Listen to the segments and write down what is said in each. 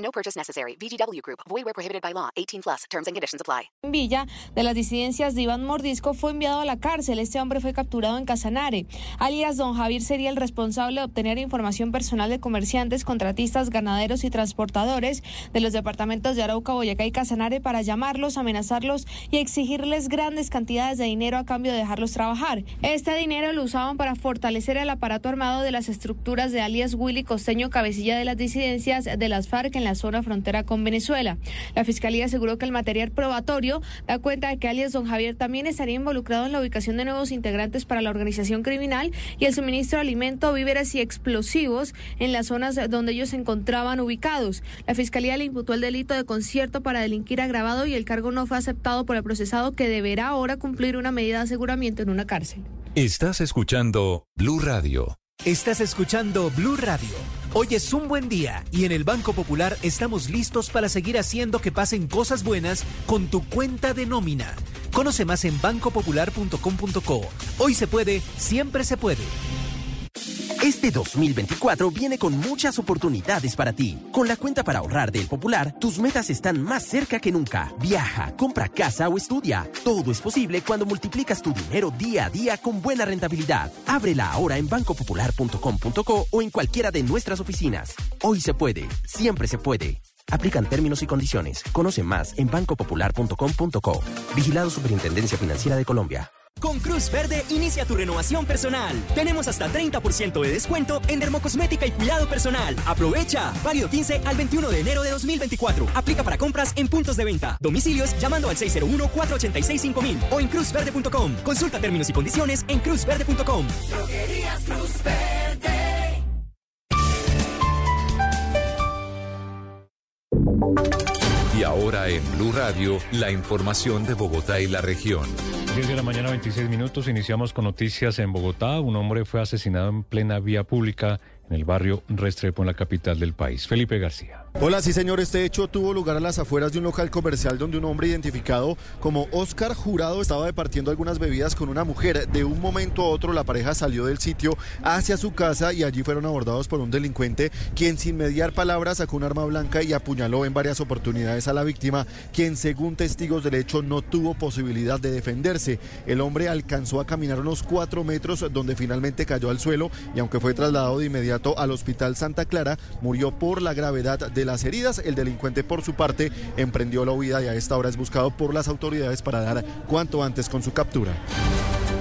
No purchase necessary. VGW Group. Void where prohibited by law. 18 plus. Terms and conditions apply. Villa de las disidencias de Iván Mordisco fue enviado a la cárcel. Este hombre fue capturado en Casanare. Alias Don Javier sería el responsable de obtener información personal de comerciantes, contratistas, ganaderos y transportadores de los departamentos de Arauca, Boyacá y Casanare para llamarlos, amenazarlos y exigirles grandes cantidades de dinero a cambio de dejarlos trabajar. Este dinero lo usaban para fortalecer el aparato armado de las estructuras de alias Willy Costeño, cabecilla de las disidencias de las FARC en la zona frontera con Venezuela. La Fiscalía aseguró que el material probatorio da cuenta de que alias Don Javier también estaría involucrado en la ubicación de nuevos integrantes para la organización criminal y el suministro de alimento, víveres y explosivos en las zonas donde ellos se encontraban ubicados. La Fiscalía le imputó el delito de concierto para delinquir agravado y el cargo no fue aceptado por el procesado que deberá ahora cumplir una medida de aseguramiento en una cárcel. Estás escuchando Blue Radio. Estás escuchando Blue Radio. Hoy es un buen día y en el Banco Popular estamos listos para seguir haciendo que pasen cosas buenas con tu cuenta de nómina. Conoce más en bancopopular.com.co. Hoy se puede, siempre se puede. Este 2024 viene con muchas oportunidades para ti. Con la cuenta para ahorrar del Popular, tus metas están más cerca que nunca. Viaja, compra casa o estudia. Todo es posible cuando multiplicas tu dinero día a día con buena rentabilidad. Ábrela ahora en bancopopular.com.co o en cualquiera de nuestras oficinas. Hoy se puede, siempre se puede. Aplican términos y condiciones. Conoce más en bancopopular.com.co. Vigilado Superintendencia Financiera de Colombia. Con Cruz Verde inicia tu renovación personal. Tenemos hasta 30% de descuento en dermocosmética y cuidado personal. Aprovecha. Válido 15 al 21 de enero de 2024. Aplica para compras en puntos de venta. Domicilios llamando al 601-486-5000 o en cruzverde.com. Consulta términos y condiciones en cruzverde.com. Cruz Verde. Y ahora en Blue Radio, la información de Bogotá y la región. 10 de la mañana, 26 minutos. Iniciamos con noticias en Bogotá. Un hombre fue asesinado en plena vía pública en el barrio Restrepo, en la capital del país. Felipe García. Hola, sí señor, este hecho tuvo lugar a las afueras de un local comercial donde un hombre identificado como Oscar Jurado estaba departiendo algunas bebidas con una mujer. De un momento a otro la pareja salió del sitio hacia su casa y allí fueron abordados por un delincuente quien sin mediar palabras sacó un arma blanca y apuñaló en varias oportunidades a la víctima, quien según testigos del hecho no tuvo posibilidad de defenderse. El hombre alcanzó a caminar unos cuatro metros donde finalmente cayó al suelo y aunque fue trasladado de inmediato al Hospital Santa Clara, murió por la gravedad de las heridas. El delincuente, por su parte, emprendió la huida y a esta hora es buscado por las autoridades para dar cuanto antes con su captura.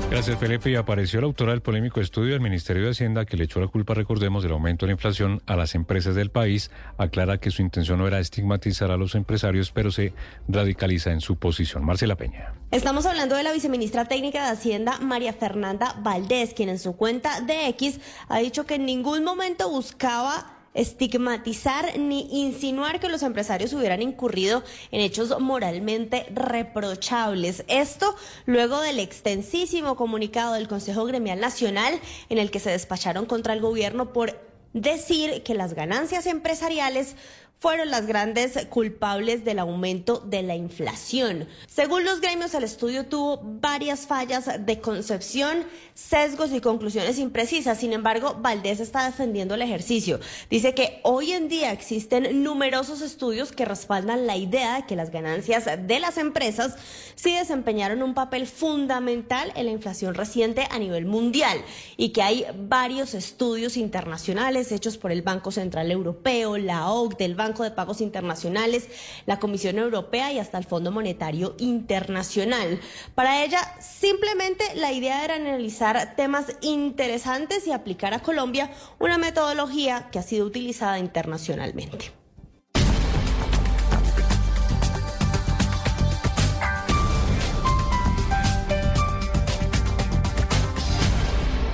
Gracias, Felipe. Y apareció la autora del polémico estudio del Ministerio de Hacienda que le echó la culpa, recordemos, del aumento de la inflación a las empresas del país. Aclara que su intención no era estigmatizar a los empresarios, pero se radicaliza en su posición. Marcela Peña. Estamos hablando de la viceministra técnica de Hacienda, María Fernanda Valdés, quien en su cuenta de X ha dicho que en ningún momento buscaba estigmatizar ni insinuar que los empresarios hubieran incurrido en hechos moralmente reprochables. Esto luego del extensísimo comunicado del Consejo Gremial Nacional en el que se despacharon contra el gobierno por decir que las ganancias empresariales fueron las grandes culpables del aumento de la inflación. Según los gremios, el estudio tuvo varias fallas de concepción, sesgos y conclusiones imprecisas. Sin embargo, Valdés está defendiendo el ejercicio. Dice que hoy en día existen numerosos estudios que respaldan la idea de que las ganancias de las empresas sí desempeñaron un papel fundamental en la inflación reciente a nivel mundial y que hay varios estudios internacionales hechos por el Banco Central Europeo, la OCDE, el Banco de Pagos Internacionales, la Comisión Europea y hasta el Fondo Monetario Internacional. Para ella, simplemente la idea era analizar temas interesantes y aplicar a Colombia una metodología que ha sido utilizada internacionalmente.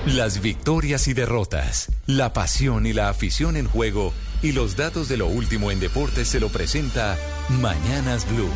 Las victorias y derrotas, la pasión y la afición en juego Y los datos de lo último en deportes se lo presenta Mañanas Blue.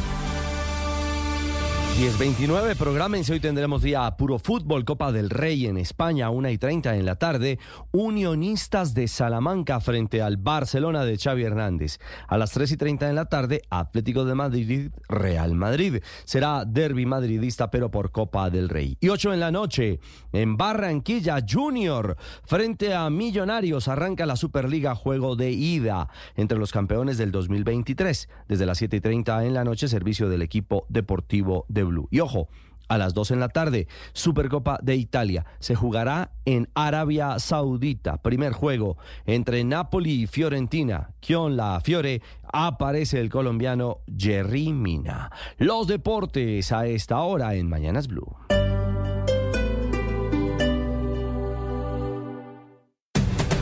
10.29, programense. Hoy tendremos día puro fútbol, Copa del Rey en España, 1 y 30 en la tarde. Unionistas de Salamanca frente al Barcelona de Xavi Hernández. A las 3 y 30 en la tarde, Atlético de Madrid, Real Madrid. Será derby madridista, pero por Copa del Rey. Y 8 en la noche, en Barranquilla, Junior frente a Millonarios. Arranca la Superliga, juego de ida entre los campeones del 2023. Desde las 7 y 30 en la noche, servicio del equipo deportivo de Y ojo, a las 2 en la tarde, Supercopa de Italia. Se jugará en Arabia Saudita. Primer juego entre Napoli y Fiorentina. Con la Fiore aparece el colombiano Jerry Mina. Los deportes a esta hora en Mañanas Blue.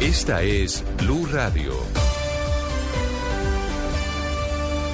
Esta es Blue Radio.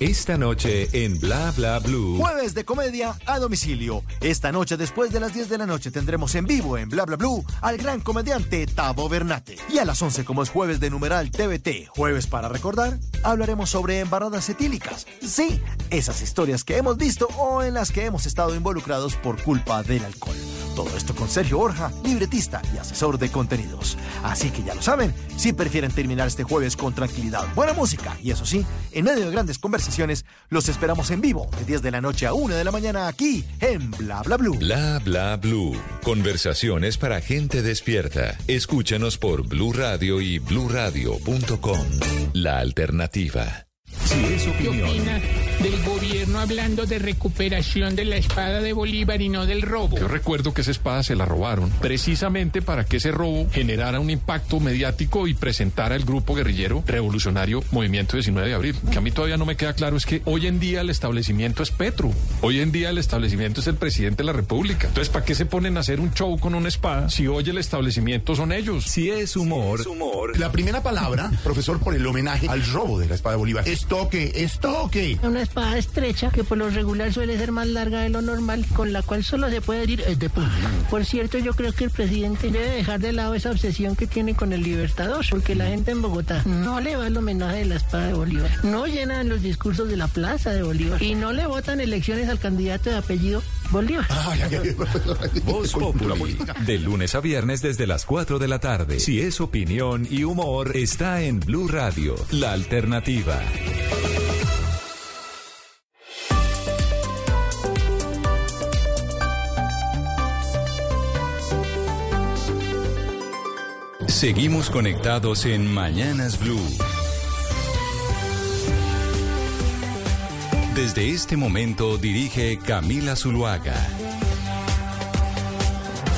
Esta noche en Bla Bla Blue. Jueves de comedia a domicilio. Esta noche, después de las 10 de la noche, tendremos en vivo en Bla Bla Blue al gran comediante Tavo Bernate. Y a las 11, como es jueves de numeral TVT, jueves para recordar, hablaremos sobre embarradas etílicas. Sí, esas historias que hemos visto o en las que hemos estado involucrados por culpa del alcohol. Todo esto con Sergio Borja, libretista y asesor de contenidos. Así que ya lo saben, si prefieren terminar este jueves con tranquilidad, buena música y eso sí, en medio de grandes conversaciones, los esperamos en vivo de 10 de la noche a 1 de la mañana aquí en Bla Bla Blue. Bla Bla Blue. Conversaciones para gente despierta. Escúchanos por Blue Radio y bluradio.com. La alternativa. Si es ¿Qué opina del gobierno hablando de recuperación de la espada de Bolívar y no del robo? Yo recuerdo que esa espada se la robaron precisamente para que ese robo generara un impacto mediático y presentara el grupo guerrillero revolucionario Movimiento 19 de Abril. Que a mí todavía no me queda claro es que hoy en día el establecimiento es Petro. Hoy en día el establecimiento es el presidente de la República. Entonces, ¿para qué se ponen a hacer un show con una espada si hoy el establecimiento son ellos? Si es humor. humor. La primera palabra, profesor, por el homenaje al robo de la espada de Bolívar. Es toque, es toque. Una espada estrecha que por lo regular suele ser más larga de lo normal, con la cual solo se puede ir de punta. Por cierto, yo creo que el presidente debe dejar de lado esa obsesión que tiene con el Libertador, porque la gente en Bogotá no le va el homenaje de la espada de Bolívar, no llenan los discursos de la plaza de Bolívar y no le votan elecciones al candidato de apellido Bolívar. Voz Populi. De lunes a viernes desde las 4 de la tarde. Si es opinión y humor, está en Blue Radio, la alternativa. Seguimos conectados en Mañanas Blue. Desde este momento dirige Camila Zuluaga.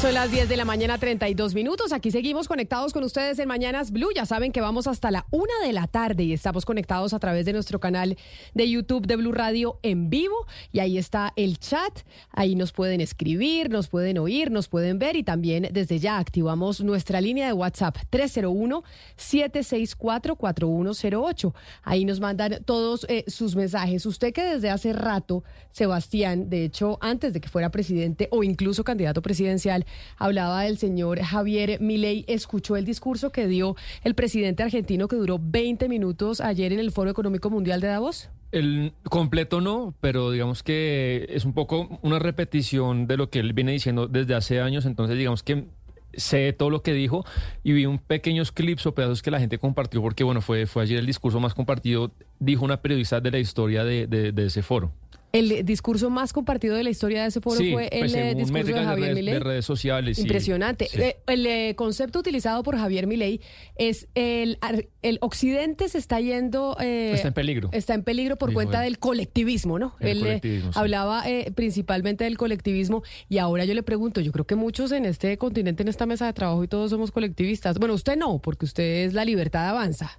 Son las 10 de la mañana, 32 minutos. Aquí seguimos conectados con ustedes en Mañanas Blue. Ya saben que vamos hasta la una de la tarde y estamos conectados a través de nuestro canal de YouTube de Blue Radio en vivo. Y ahí está el chat. Ahí nos pueden escribir, nos pueden oír, nos pueden ver. Y también desde ya activamos nuestra línea de WhatsApp 301-764-4108. Ahí nos mandan todos eh, sus mensajes. Usted que desde hace rato, Sebastián, de hecho, antes de que fuera presidente o incluso candidato presidencial, hablaba del señor Javier Milei. ¿Escuchó el discurso que dio el presidente argentino que duró 20 minutos ayer en el Foro Económico Mundial de Davos? El completo no, pero digamos que es un poco una repetición de lo que él viene diciendo desde hace años, entonces digamos que sé todo lo que dijo y vi un pequeños clips o pedazos que la gente compartió porque bueno, fue, fue ayer el discurso más compartido, dijo una periodista de la historia de, de, de ese foro. El discurso más compartido de la historia de ese foro Sí, fue el pues, eh, según discurso de Javier redes- Milei. de redes sociales. Impresionante. Sí. Eh, el eh, concepto utilizado por Javier Milei es el, el occidente se está yendo... eh, Está en peligro. Está en peligro por Dijo cuenta él. del colectivismo, ¿no? El él eh, sí. hablaba eh, principalmente del colectivismo y ahora yo le pregunto, yo creo que muchos en este continente, en esta mesa de trabajo y todos somos colectivistas. Bueno, usted no, porque usted es la libertad avanza.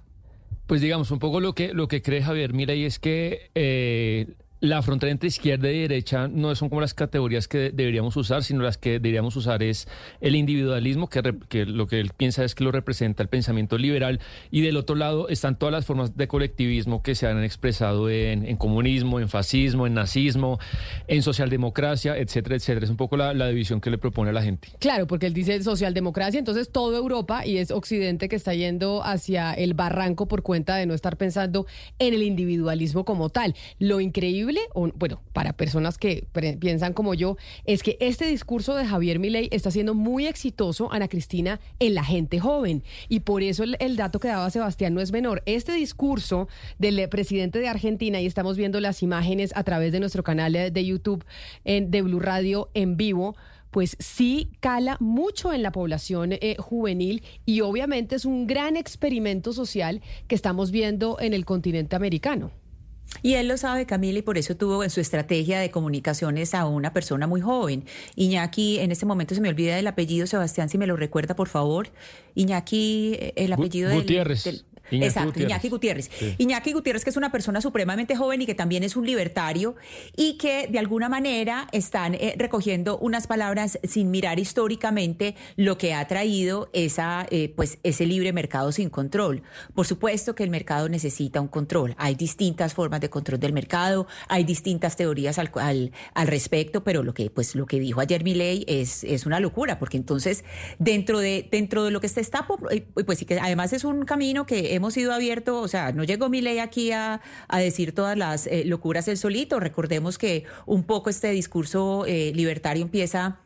Pues digamos, un poco lo que, lo que cree Javier Milei es que eh, la frontera entre izquierda y derecha no son como las categorías que deberíamos usar, sino las que deberíamos usar es el individualismo, que, que, lo que él piensa es que lo representa el pensamiento liberal, y del otro lado están todas las formas de colectivismo que se han expresado en, comunismo, en fascismo, en nazismo, en socialdemocracia, etcétera, etcétera. Es un poco la, la división que le propone a la gente. Claro, porque él dice socialdemocracia, entonces toda Europa y es Occidente que está yendo hacia el barranco por cuenta de no estar pensando en el individualismo como tal. Lo increíble bueno, para personas que piensan como yo, es que este discurso de Javier Milei está siendo muy exitoso, Ana Cristina, en la gente joven. Y por eso el, dato que daba Sebastián no es menor. Este discurso del presidente de Argentina, y estamos viendo las imágenes a través de nuestro canal de YouTube en, de Blue Radio en vivo, pues sí cala mucho en la población eh, juvenil y obviamente es un gran experimento social que estamos viendo en el continente americano. Y él lo sabe, Camila, y por eso tuvo en su estrategia de comunicaciones a una persona muy joven. Iñaki, en este momento se me olvida el apellido, Sebastián, si me lo recuerda, por favor. Iñaki, eh, el apellido de Gutiérrez. Exacto, Iñaki Gutiérrez. Iñaki Gutiérrez, que es una persona supremamente joven y que también es un libertario y que de alguna manera están eh, recogiendo unas palabras sin mirar históricamente lo que ha traído esa, eh, pues, ese libre mercado sin control. Por supuesto que el mercado necesita un control. Hay distintas formas de control del mercado, hay distintas teorías al, al, respecto, pero lo que, pues, lo que dijo ayer Milei es, es una locura, porque entonces dentro de, dentro de lo que se está, eh, pues sí que además es un camino que hemos sido abierto, o sea, no llegó mi ley aquí a, decir todas las eh, locuras el solito. Recordemos que un poco este discurso eh, libertario empieza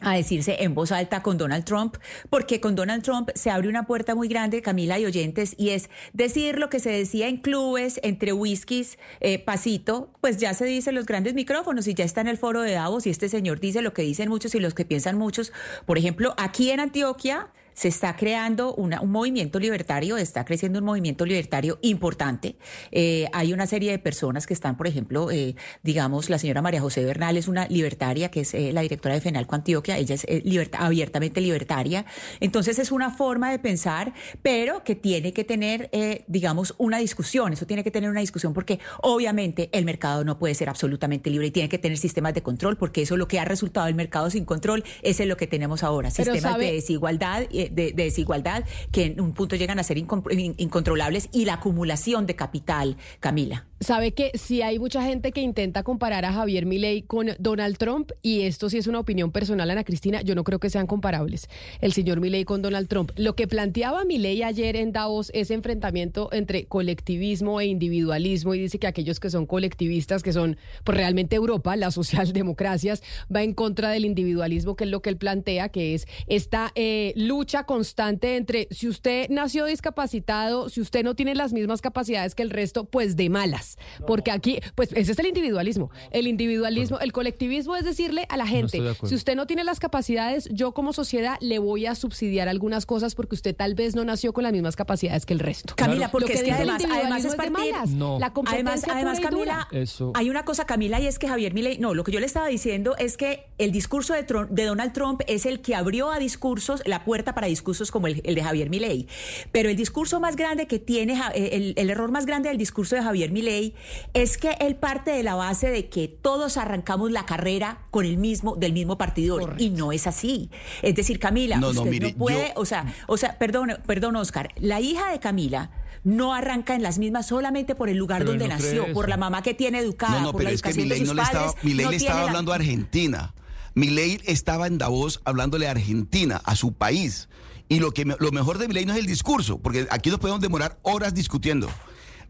a decirse en voz alta con Donald Trump, porque con Donald Trump se abre una puerta muy grande, Camila y oyentes, y es decir lo que se decía en clubes, entre whiskies, eh, pasito, pues ya se dice los grandes micrófonos y ya está en el foro de Davos y este señor dice lo que dicen muchos y los que piensan muchos. Por ejemplo, aquí en Antioquia se está creando un movimiento libertario, está creciendo un movimiento libertario importante. Eh, hay una serie de personas que están, por ejemplo, eh, digamos, la señora María José Bernal es una libertaria, que es eh, la directora de FENALCO Antioquia, ella es abiertamente libertaria. Entonces es una forma de pensar, pero que tiene que tener, digamos, una discusión, eso tiene que tener una discusión porque obviamente el mercado no puede ser absolutamente libre y tiene que tener sistemas de control, porque eso es lo que ha resultado el mercado sin control, ese es lo que tenemos ahora, sistemas de desigualdad de, desigualdad que en un punto llegan a ser incontrolables y la acumulación de capital, Camila. Sabe que si hay mucha gente que intenta comparar a Javier Milei con Donald Trump, y esto sí es una opinión personal, Ana Cristina, yo no creo que sean comparables, el señor Milei con Donald Trump. Lo que planteaba Milei ayer en Davos, ese enfrentamiento entre colectivismo e individualismo, y dice que aquellos que son colectivistas, que son pues realmente Europa, las socialdemocracias, va en contra del individualismo, que es lo que él plantea, que es esta eh, lucha constante entre si usted nació discapacitado, si usted no tiene las mismas capacidades que el resto, pues de malas. Porque aquí, pues ese es el individualismo. El individualismo, el colectivismo es decirle a la gente, si usted no tiene las capacidades, yo como sociedad le voy a subsidiar algunas cosas porque usted tal vez no nació con las mismas capacidades que el resto. Camila, porque es que además, además es partir, la además, además Camila, hay una cosa, Camila, y es que Javier Milei, no, lo que yo le estaba diciendo es que el discurso de, de Donald Trump es el que abrió a discursos, la puerta para discursos como el, de Javier Milei. Pero el discurso más grande que tiene, el, el error más grande del discurso de Javier Milei es que él parte de la base de que todos arrancamos la carrera con el mismo, del mismo partidor. Y no es así. Es decir, Camila, usted no, puede, o sea, o sea, perdón, perdón, Oscar, la hija de Camila no arranca en las mismas solamente por el lugar donde nació, por la mamá que tiene educada, no, por pero la es que Milei no le estaba, le estaba hablando a Argentina. Milei estaba en Davos hablándole a Argentina, a su país. Y lo que lo mejor de Milei no es el discurso, porque aquí nos podemos demorar horas discutiendo.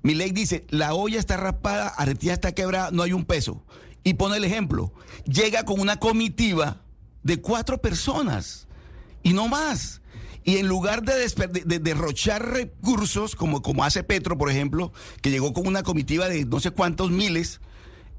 Mi ley dice, la olla está raspada, Argentina está quebrada, no hay un peso. Y pone el ejemplo, llega con una comitiva de cuatro personas y no más. Y en lugar de, derrochar recursos, como, como hace Petro, por ejemplo, que llegó con una comitiva de no sé cuántos miles,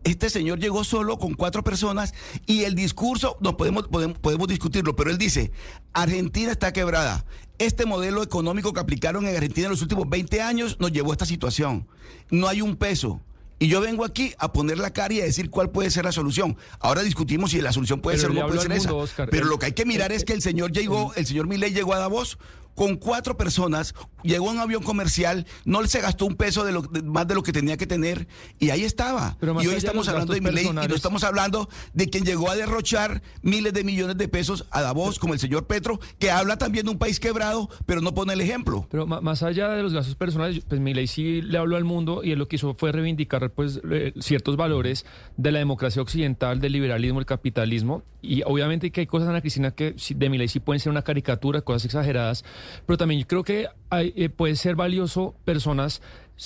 este señor llegó solo con cuatro personas y el discurso, no podemos, podemos, podemos discutirlo, pero él dice, Argentina está quebrada. Este modelo económico que aplicaron en Argentina en los últimos 20 años nos llevó a esta situación. No hay un peso. Y yo vengo aquí a poner la cara y a decir cuál puede ser la solución. Ahora discutimos si la solución puede ser o no puede ser esa. Pero lo que hay que mirar es que el señor llegó, el señor Milei llegó a Davos con cuatro personas, llegó a un avión comercial, no se gastó un peso de lo, de- más de lo que tenía que tener y ahí estaba. Pero y hoy de estamos hablando de Milei y no estamos hablando de quien llegó a derrochar miles de millones de pesos a Davos, como el señor Petro, que habla también de un país quebrado, pero no pone el ejemplo. Pero más allá de los gastos personales, pues Milei sí le habló al mundo y él lo que hizo fue reivindicar pues eh, ciertos valores de la democracia occidental, del liberalismo, el capitalismo y obviamente que hay cosas, Ana Cristina, que de Milei sí pueden ser una caricatura, cosas exageradas, pero también yo creo que hay, eh, puede ser valioso personas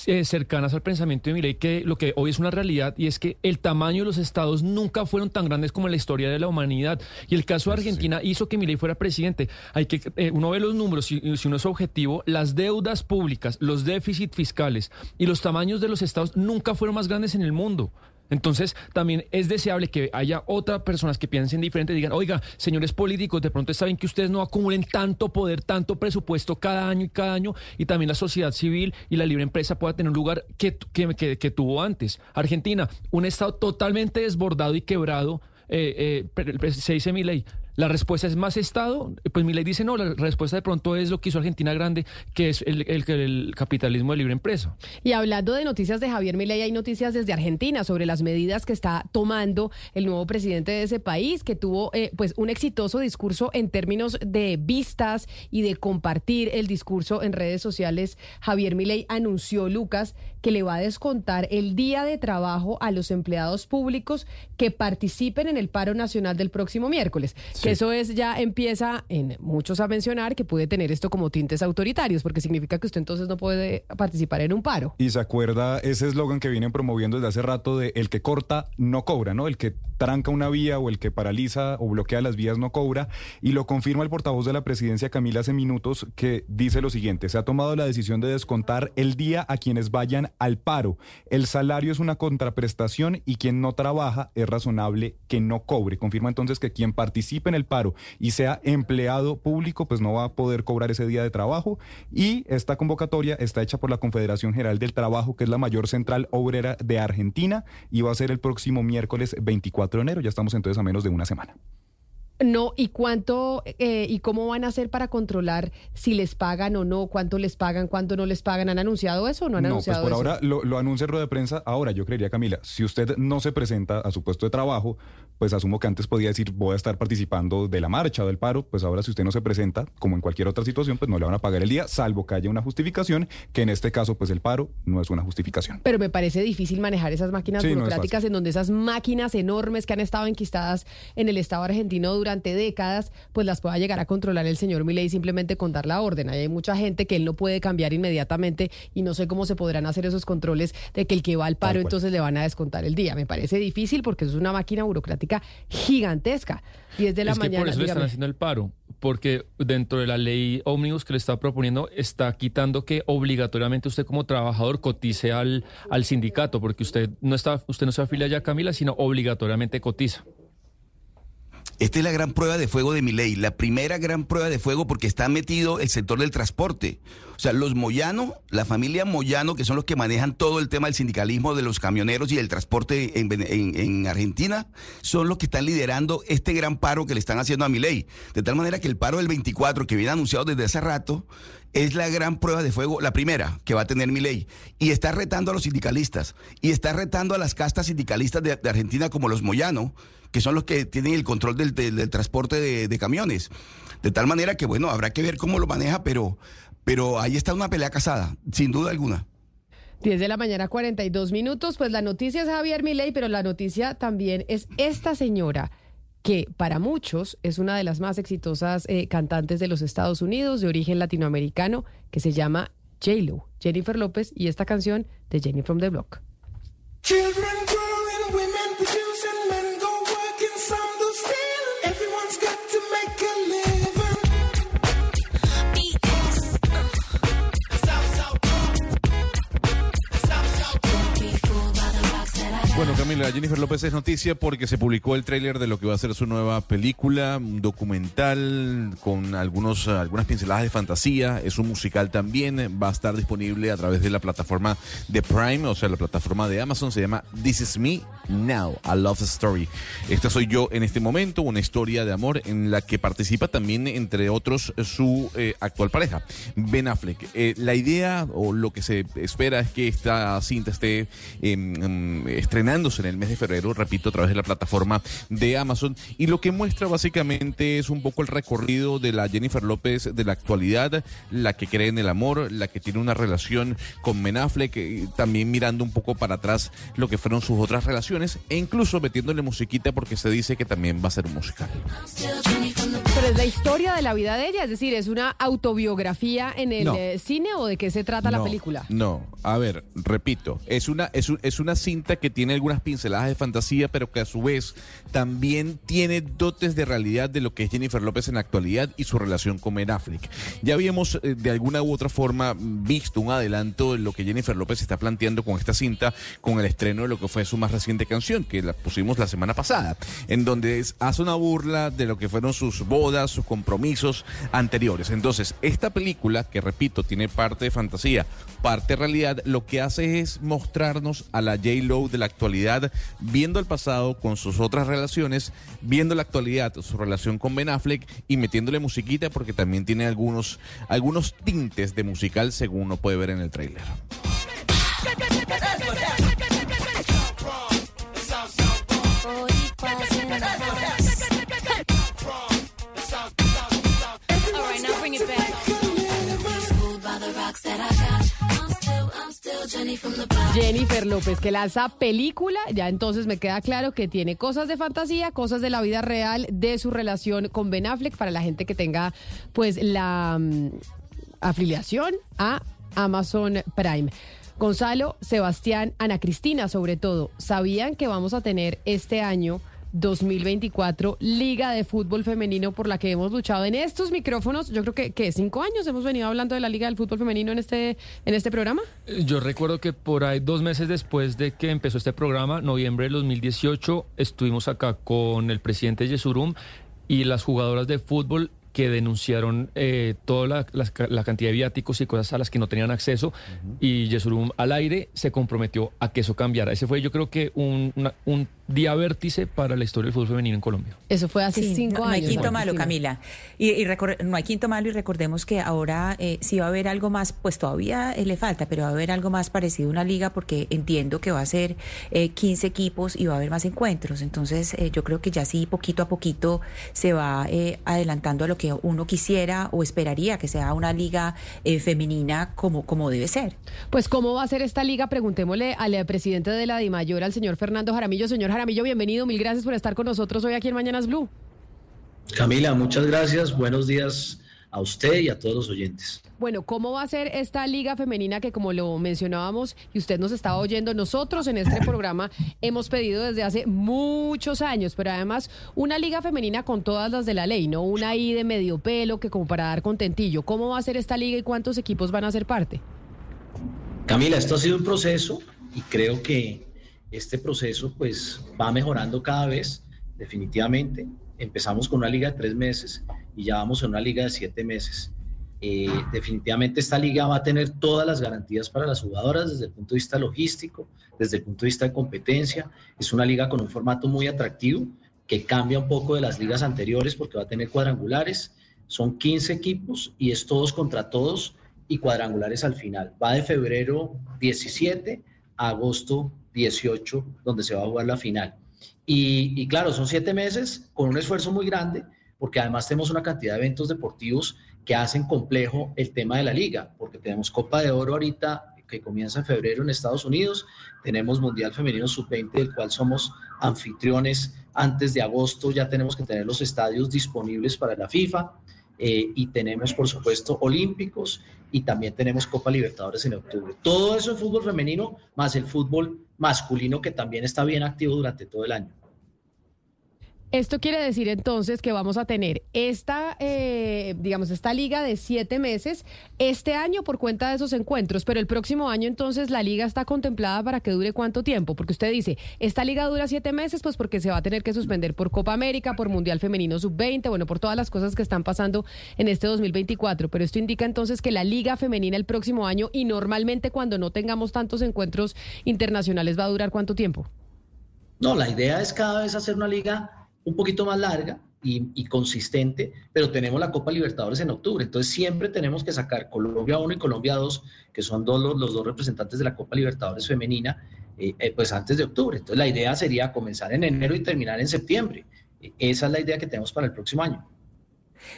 eh, cercanas al pensamiento de Milei que lo que hoy es una realidad y es que el tamaño de los estados nunca fueron tan grandes como en la historia de la humanidad y el caso de Argentina hizo que Milei fuera presidente. Hay que eh, uno ve los números si, si uno es objetivo, las deudas públicas, los déficits fiscales y los tamaños de los estados nunca fueron más grandes en el mundo. Entonces, también es deseable que haya otras personas que piensen diferente y digan, oiga, señores políticos, de pronto está bien que ustedes no acumulen tanto poder, tanto presupuesto cada año y cada año, y también la sociedad civil y la libre empresa pueda tener un lugar que, que, que- tuvo antes. Argentina, un Estado totalmente desbordado y quebrado, eh, eh, se dice mi ley. La respuesta es más Estado. Pues mi ley dice no, la respuesta de pronto es lo que hizo Argentina grande, que es el, el- el capitalismo de libre empresa. Y hablando de noticias de Javier Milei, hay noticias desde Argentina sobre las medidas que está tomando el nuevo presidente de ese país, que tuvo eh, pues un exitoso discurso en términos de vistas y de compartir el discurso en redes sociales. Javier Milei anunció, Lucas, que le va a descontar el día de trabajo a los empleados públicos que participen en el paro nacional del próximo miércoles. Que eso es ya empieza en muchos a mencionar que puede tener esto como tintes autoritarios, porque significa que usted entonces no puede participar en un paro. Y se acuerda ese eslogan que vienen promoviendo desde hace rato de el que corta no cobra, ¿no? El que tranca una vía o el que paraliza o bloquea las vías no cobra. Y lo confirma el portavoz de la presidencia, Camila, hace minutos, que dice lo siguiente, se ha tomado la decisión de descontar el día a quienes vayan al paro. El salario es una contraprestación y quien no trabaja es razonable que no cobre. Confirma entonces que quien participe en el paro y sea empleado público, pues no va a poder cobrar ese día de trabajo. Y esta convocatoria está hecha por la Confederación General del Trabajo, que es la mayor central obrera de Argentina, y va a ser el próximo miércoles 24 de enero. Ya estamos entonces a menos de una semana. No, ¿y cuánto eh, y cómo van a hacer para controlar si les pagan o no? ¿Cuánto les pagan? ¿Cuánto no les pagan? ¿Han anunciado eso o no han No, anunciado pues por eso? ahora lo, lo anuncia rueda de prensa. Ahora, yo creería, Camila, si usted no se presenta a su puesto de trabajo, pues asumo que antes podía decir voy a estar participando de la marcha o del paro. Pues ahora, si usted no se presenta, como en cualquier otra situación, pues no le van a pagar el día, salvo que haya una justificación, que en este caso, pues el paro no es una justificación. Pero me parece difícil manejar esas máquinas Sí, no es burocráticas en donde esas máquinas enormes que han estado enquistadas en el Estado argentino durante décadas, pues las pueda llegar a controlar el señor Milei simplemente con dar la orden. Ahí hay mucha gente que él no puede cambiar inmediatamente y no sé cómo se podrán hacer esos controles de que el que va al paro entonces le van a descontar el día. Me parece difícil porque es una máquina burocrática gigantesca. 10 de la es que mañana. por eso le están haciendo el paro, porque dentro de la ley ómnibus que le está proponiendo está quitando que obligatoriamente usted como trabajador cotice al, al sindicato, porque usted no está, usted no se afilia ya a Camila, sino obligatoriamente cotiza. Esta es la gran prueba de fuego de mi ley, la primera gran prueba de fuego porque está metido el sector del transporte. O sea, los Moyano, la familia Moyano, que son los que manejan todo el tema del sindicalismo de los camioneros y del transporte en, Argentina, son los que están liderando este gran paro que le están haciendo a mi ley. De tal manera que el paro del 24, que viene anunciado desde hace rato, es la gran prueba de fuego, la primera que va a tener mi ley. Y está retando a los sindicalistas. Y está retando a las castas sindicalistas de Argentina como los Moyano, que son los que tienen el control del, del- del transporte de, de camiones. De tal manera que, bueno, habrá que ver cómo lo maneja, pero, pero ahí está una pelea casada, sin duda alguna. 10 de la mañana, 42 minutos. Pues la noticia es Javier Milei, pero la noticia también es esta señora que para muchos es una de las más exitosas eh, cantantes de los Estados Unidos, de origen latinoamericano, que se llama J-Lo, Jennifer López, y esta canción de Jenny from the Block. Children women Jennifer López es noticia porque se publicó el tráiler de lo que va a ser su nueva película, un documental con algunos, algunas pinceladas de fantasía, es un musical también, va a estar disponible a través de la plataforma de Prime, o sea, la plataforma de Amazon, se llama This Is Me Now, a Love Story. Esta soy yo en este momento, una historia de amor en la que participa también, entre otros, su eh, actual pareja, Ben Affleck. Eh, la idea o lo que se espera es que esta cinta esté em, em, estrenándose en el mes de febrero, repito, a través de la plataforma de Amazon. Y lo que muestra básicamente es un poco el recorrido de la Jennifer López de la actualidad, la que cree en el amor, la que tiene una relación con Ben Affleck, y también mirando un poco para atrás lo que fueron sus otras relaciones e incluso metiéndole musiquita porque se dice que también va a ser musical. Pero es la historia de la vida de ella, es decir, ¿es una autobiografía en el No. eh, cine o de qué se trata la No, película? No, a ver, repito, es una, es, un- es una cinta que tiene algunas pinceladas de fantasía, pero que a su vez también tiene dotes de realidad de lo que es Jennifer López en la actualidad y su relación con Ben Affleck. Ya habíamos eh, de alguna u otra forma visto un adelanto de lo que Jennifer López está planteando con esta cinta, con el estreno de lo que fue su más reciente canción, que la pusimos la semana pasada, en donde es- hace una burla de lo que fueron sus bodas, sus compromisos anteriores. Entonces, esta película, que repito, tiene parte de fantasía, parte realidad, lo que hace es mostrarnos a la J-Lo de la actualidad, viendo el pasado con sus otras relaciones, viendo la actualidad, su relación con Ben Affleck y metiéndole musiquita porque también tiene algunos, algunos tintes de musical según uno puede ver en el tráiler. Jennifer López, que lanza película, ya entonces me queda claro que tiene cosas de fantasía, cosas de la vida real, de su relación con Ben Affleck, para la gente que tenga pues la mm, afiliación a Amazon Prime. Gonzalo, Sebastián, Ana Cristina, sobre todo, ¿sabían que vamos a tener este año 2024 Liga de Fútbol Femenino por la que hemos luchado en estos micrófonos? Yo creo que, que cinco años hemos venido hablando de la Liga del Fútbol Femenino en este, en este programa. Yo recuerdo que por ahí dos meses después de que empezó este programa, noviembre del 2018, estuvimos acá con el presidente Yesurum y las jugadoras de fútbol que denunciaron eh, toda la, la- la cantidad de viáticos y cosas a las que no tenían acceso y Yesurum al aire se comprometió a que eso cambiara. Ese fue yo creo que un, una- un día vértice para la historia del fútbol femenino en Colombia. Eso fue hace Sí, cinco no, no años. hay quinto malo. Camila. Y, no hay quinto malo y recordemos que ahora eh, si va a haber algo más, pues todavía eh, le falta, pero va a haber algo más parecido a una liga porque entiendo que va a ser eh, 15 equipos y va a haber más encuentros. Entonces eh, yo creo que ya sí, poquito a poquito se va eh, adelantando a lo que uno quisiera o esperaría que sea una liga eh, femenina como, como debe ser. Pues, ¿cómo va a ser esta liga? Preguntémosle al presidente de la DIMAYOR, al señor Fernando Jaramillo. Señor Jaramillo, bienvenido. Mil gracias por estar con nosotros hoy aquí en Mañanas Blue. Camila, muchas gracias. Buenos días a usted y a todos los oyentes. Bueno, ¿cómo va a ser esta liga femenina que como lo mencionábamos y usted nos estaba oyendo, nosotros en este programa hemos pedido desde hace muchos años, pero además una liga femenina con todas las de la ley, no una ahí de medio pelo que como para dar contentillo. ¿Cómo va a ser esta liga y cuántos equipos van a ser parte? Camila, esto ha sido un proceso y creo que este proceso pues va mejorando cada vez, definitivamente. Empezamos con una liga de tres meses y ya vamos a una liga de siete meses. Eh, definitivamente esta liga va a tener todas las garantías para las jugadoras desde el punto de vista logístico, desde el punto de vista de competencia. Es una liga con un formato muy atractivo que cambia un poco de las ligas anteriores porque va a tener cuadrangulares. Son 15 equipos y es todos contra todos y cuadrangulares al final. Va de febrero 17 a agosto 18, donde se va a jugar la final. Y, claro, son siete meses con un esfuerzo muy grande, porque además tenemos una cantidad de eventos deportivos que hacen complejo el tema de la liga, porque tenemos Copa de Oro ahorita que comienza en febrero en Estados Unidos, tenemos Mundial Femenino Sub-20, del cual somos anfitriones antes de agosto, ya tenemos que tener los estadios disponibles para la FIFA, eh, y tenemos, por supuesto, Olímpicos y también tenemos Copa Libertadores en octubre. Todo eso en fútbol femenino, más el fútbol masculino que también está bien activo durante todo el año. Esto quiere decir entonces que vamos a tener esta, eh, digamos, esta liga de siete meses este año por cuenta de esos encuentros, pero el próximo año entonces la liga está contemplada para que dure cuánto tiempo, porque usted dice, esta liga dura siete meses, pues porque se va a tener que suspender por Copa América, por Mundial Femenino Sub-20, bueno, por todas las cosas que están pasando en este 2024, pero esto indica entonces que la liga femenina el próximo año y normalmente cuando no tengamos tantos encuentros internacionales va a durar cuánto tiempo. No, la idea es cada vez hacer una liga un poquito más larga y, consistente, pero tenemos la Copa Libertadores en octubre, entonces siempre tenemos que sacar Colombia 1 y Colombia 2, que son dos, los, dos representantes de la Copa Libertadores femenina, eh, eh, pues antes de octubre. Entonces la idea sería comenzar en enero y terminar en septiembre. Esa es la idea que tenemos para el próximo año.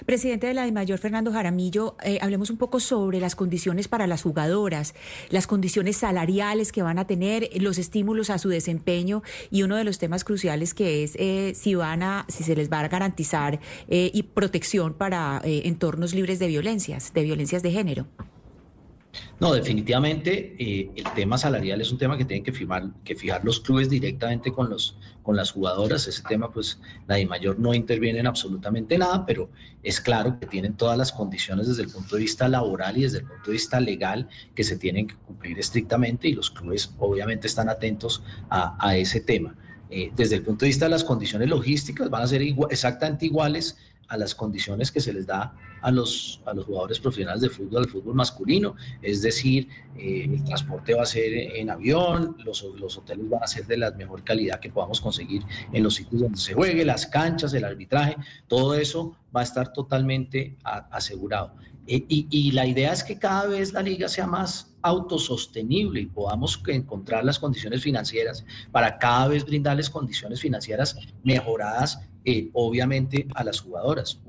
Presidente de la DIMAYOR, Fernando Jaramillo, eh, hablemos un poco sobre las condiciones para las jugadoras, las condiciones salariales que van a tener, los estímulos a su desempeño y uno de los temas cruciales que es eh, si van a, si se les va a garantizar eh, y protección para eh, entornos libres de violencias, de violencias de género. No, definitivamente eh, el tema salarial es un tema que tienen que, firmar, que fijar los clubes directamente con, los, con las jugadoras. Ese tema, pues, la de mayor no interviene en absolutamente nada, pero es claro que tienen todas las condiciones desde el punto de vista laboral y desde el punto de vista legal que se tienen que cumplir estrictamente y los clubes obviamente están atentos a, ese tema. Eh, desde el punto de vista de las condiciones logísticas, van a ser igual, exactamente iguales a las condiciones que se les da a los, a los jugadores profesionales de fútbol, al fútbol masculino, es decir, eh, el transporte va a ser en avión, los, los hoteles van a ser de la mejor calidad que podamos conseguir en los sitios donde se juegue, las canchas, el arbitraje, todo eso va a estar totalmente asegurado. Eh, y, y, la idea es que cada vez la liga sea más autosostenible y podamos encontrar las condiciones financieras para cada vez brindarles condiciones financieras mejoradas, eh, obviamente, a las jugadoras.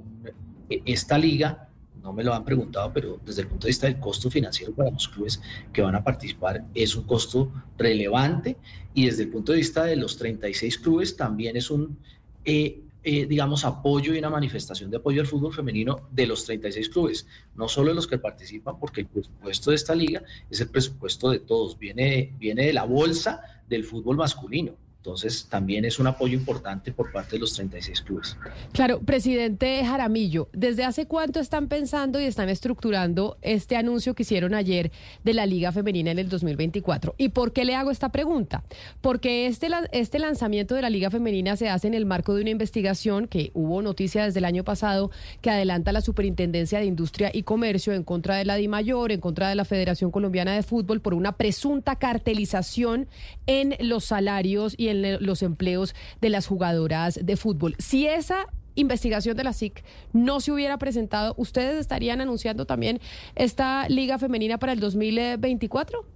Esta liga, no me lo han preguntado, pero desde el punto de vista del costo financiero para los clubes que van a participar es un costo relevante y desde el punto de vista de los 36 clubes también es un... Eh, eh, digamos, apoyo y una manifestación de apoyo al fútbol femenino de los 36 clubes, no solo de los que participan, porque el presupuesto de esta liga es el presupuesto de todos, viene, viene de la bolsa del fútbol masculino. Entonces, también es un apoyo importante por parte de los 36 clubes. Claro, presidente Jaramillo, ¿desde hace cuánto están pensando y están estructurando este anuncio que hicieron ayer de la Liga Femenina en el 2024? ¿Y por qué le hago esta pregunta? Porque este, este lanzamiento de la Liga Femenina se hace en el marco de una investigación que hubo noticia desde el año pasado que adelanta la Superintendencia de Industria y Comercio en contra de la DIMAYOR, en contra de la Federación Colombiana de Fútbol por una presunta cartelización en los salarios y en los empleos de las jugadoras de fútbol. Si esa investigación de la SIC no se hubiera presentado, ¿ustedes estarían anunciando también esta liga femenina para el 2024?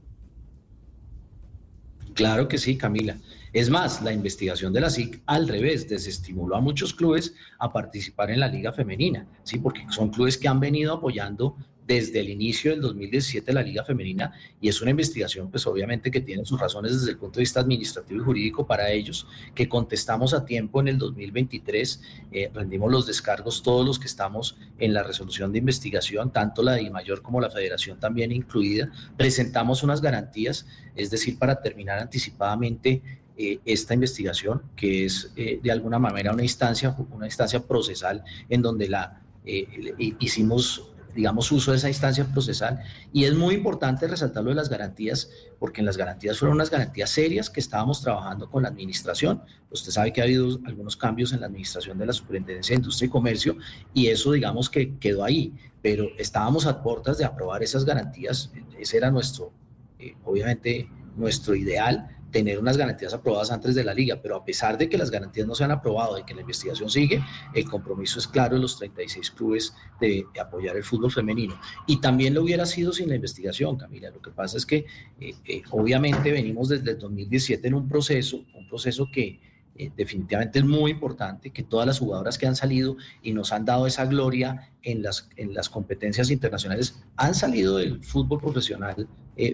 Claro que sí, Camila. Es más, la investigación de la SIC al revés desestimuló a muchos clubes a participar en la liga femenina, sí, porque son clubes que han venido apoyando desde el inicio del 2017 la Liga Femenina y es una investigación pues obviamente que tiene sus razones desde el punto de vista administrativo y jurídico para ellos, que contestamos a tiempo en el 2023, eh, rendimos los descargos todos los que estamos en la resolución de investigación, tanto la de Mayor como la Federación también incluida, presentamos unas garantías, es decir, para terminar anticipadamente eh, esta investigación, que es eh, de alguna manera una instancia, una instancia procesal en donde la hicimos digamos, uso de esa instancia procesal. Y es muy importante resaltar lo de las garantías, porque en las garantías fueron unas garantías serias que estábamos trabajando con la administración. Usted sabe que ha habido algunos cambios en la administración de la Superintendencia de Industria y Comercio, y eso, digamos, que quedó ahí. Pero estábamos a puertas de aprobar esas garantías. Ese era nuestro, eh, obviamente, nuestro ideal tener unas garantías aprobadas antes de la liga, pero a pesar de que las garantías no se han aprobado y que la investigación sigue, el compromiso es claro de los 36 clubes de, apoyar el fútbol femenino. Y también lo hubiera sido sin la investigación, Camila. Lo que pasa es que eh, eh, obviamente venimos desde el 2017 en un proceso, un proceso que eh, definitivamente es muy importante, que todas las jugadoras que han salido y nos han dado esa gloria en las, en las competencias internacionales han salido del fútbol profesional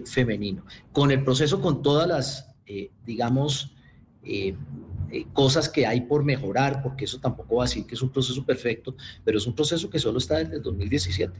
femenino. Con el proceso, con todas las eh, digamos, eh, eh, cosas que hay por mejorar, porque eso tampoco va a decir que es un proceso perfecto, pero es un proceso que solo está desde el 2017.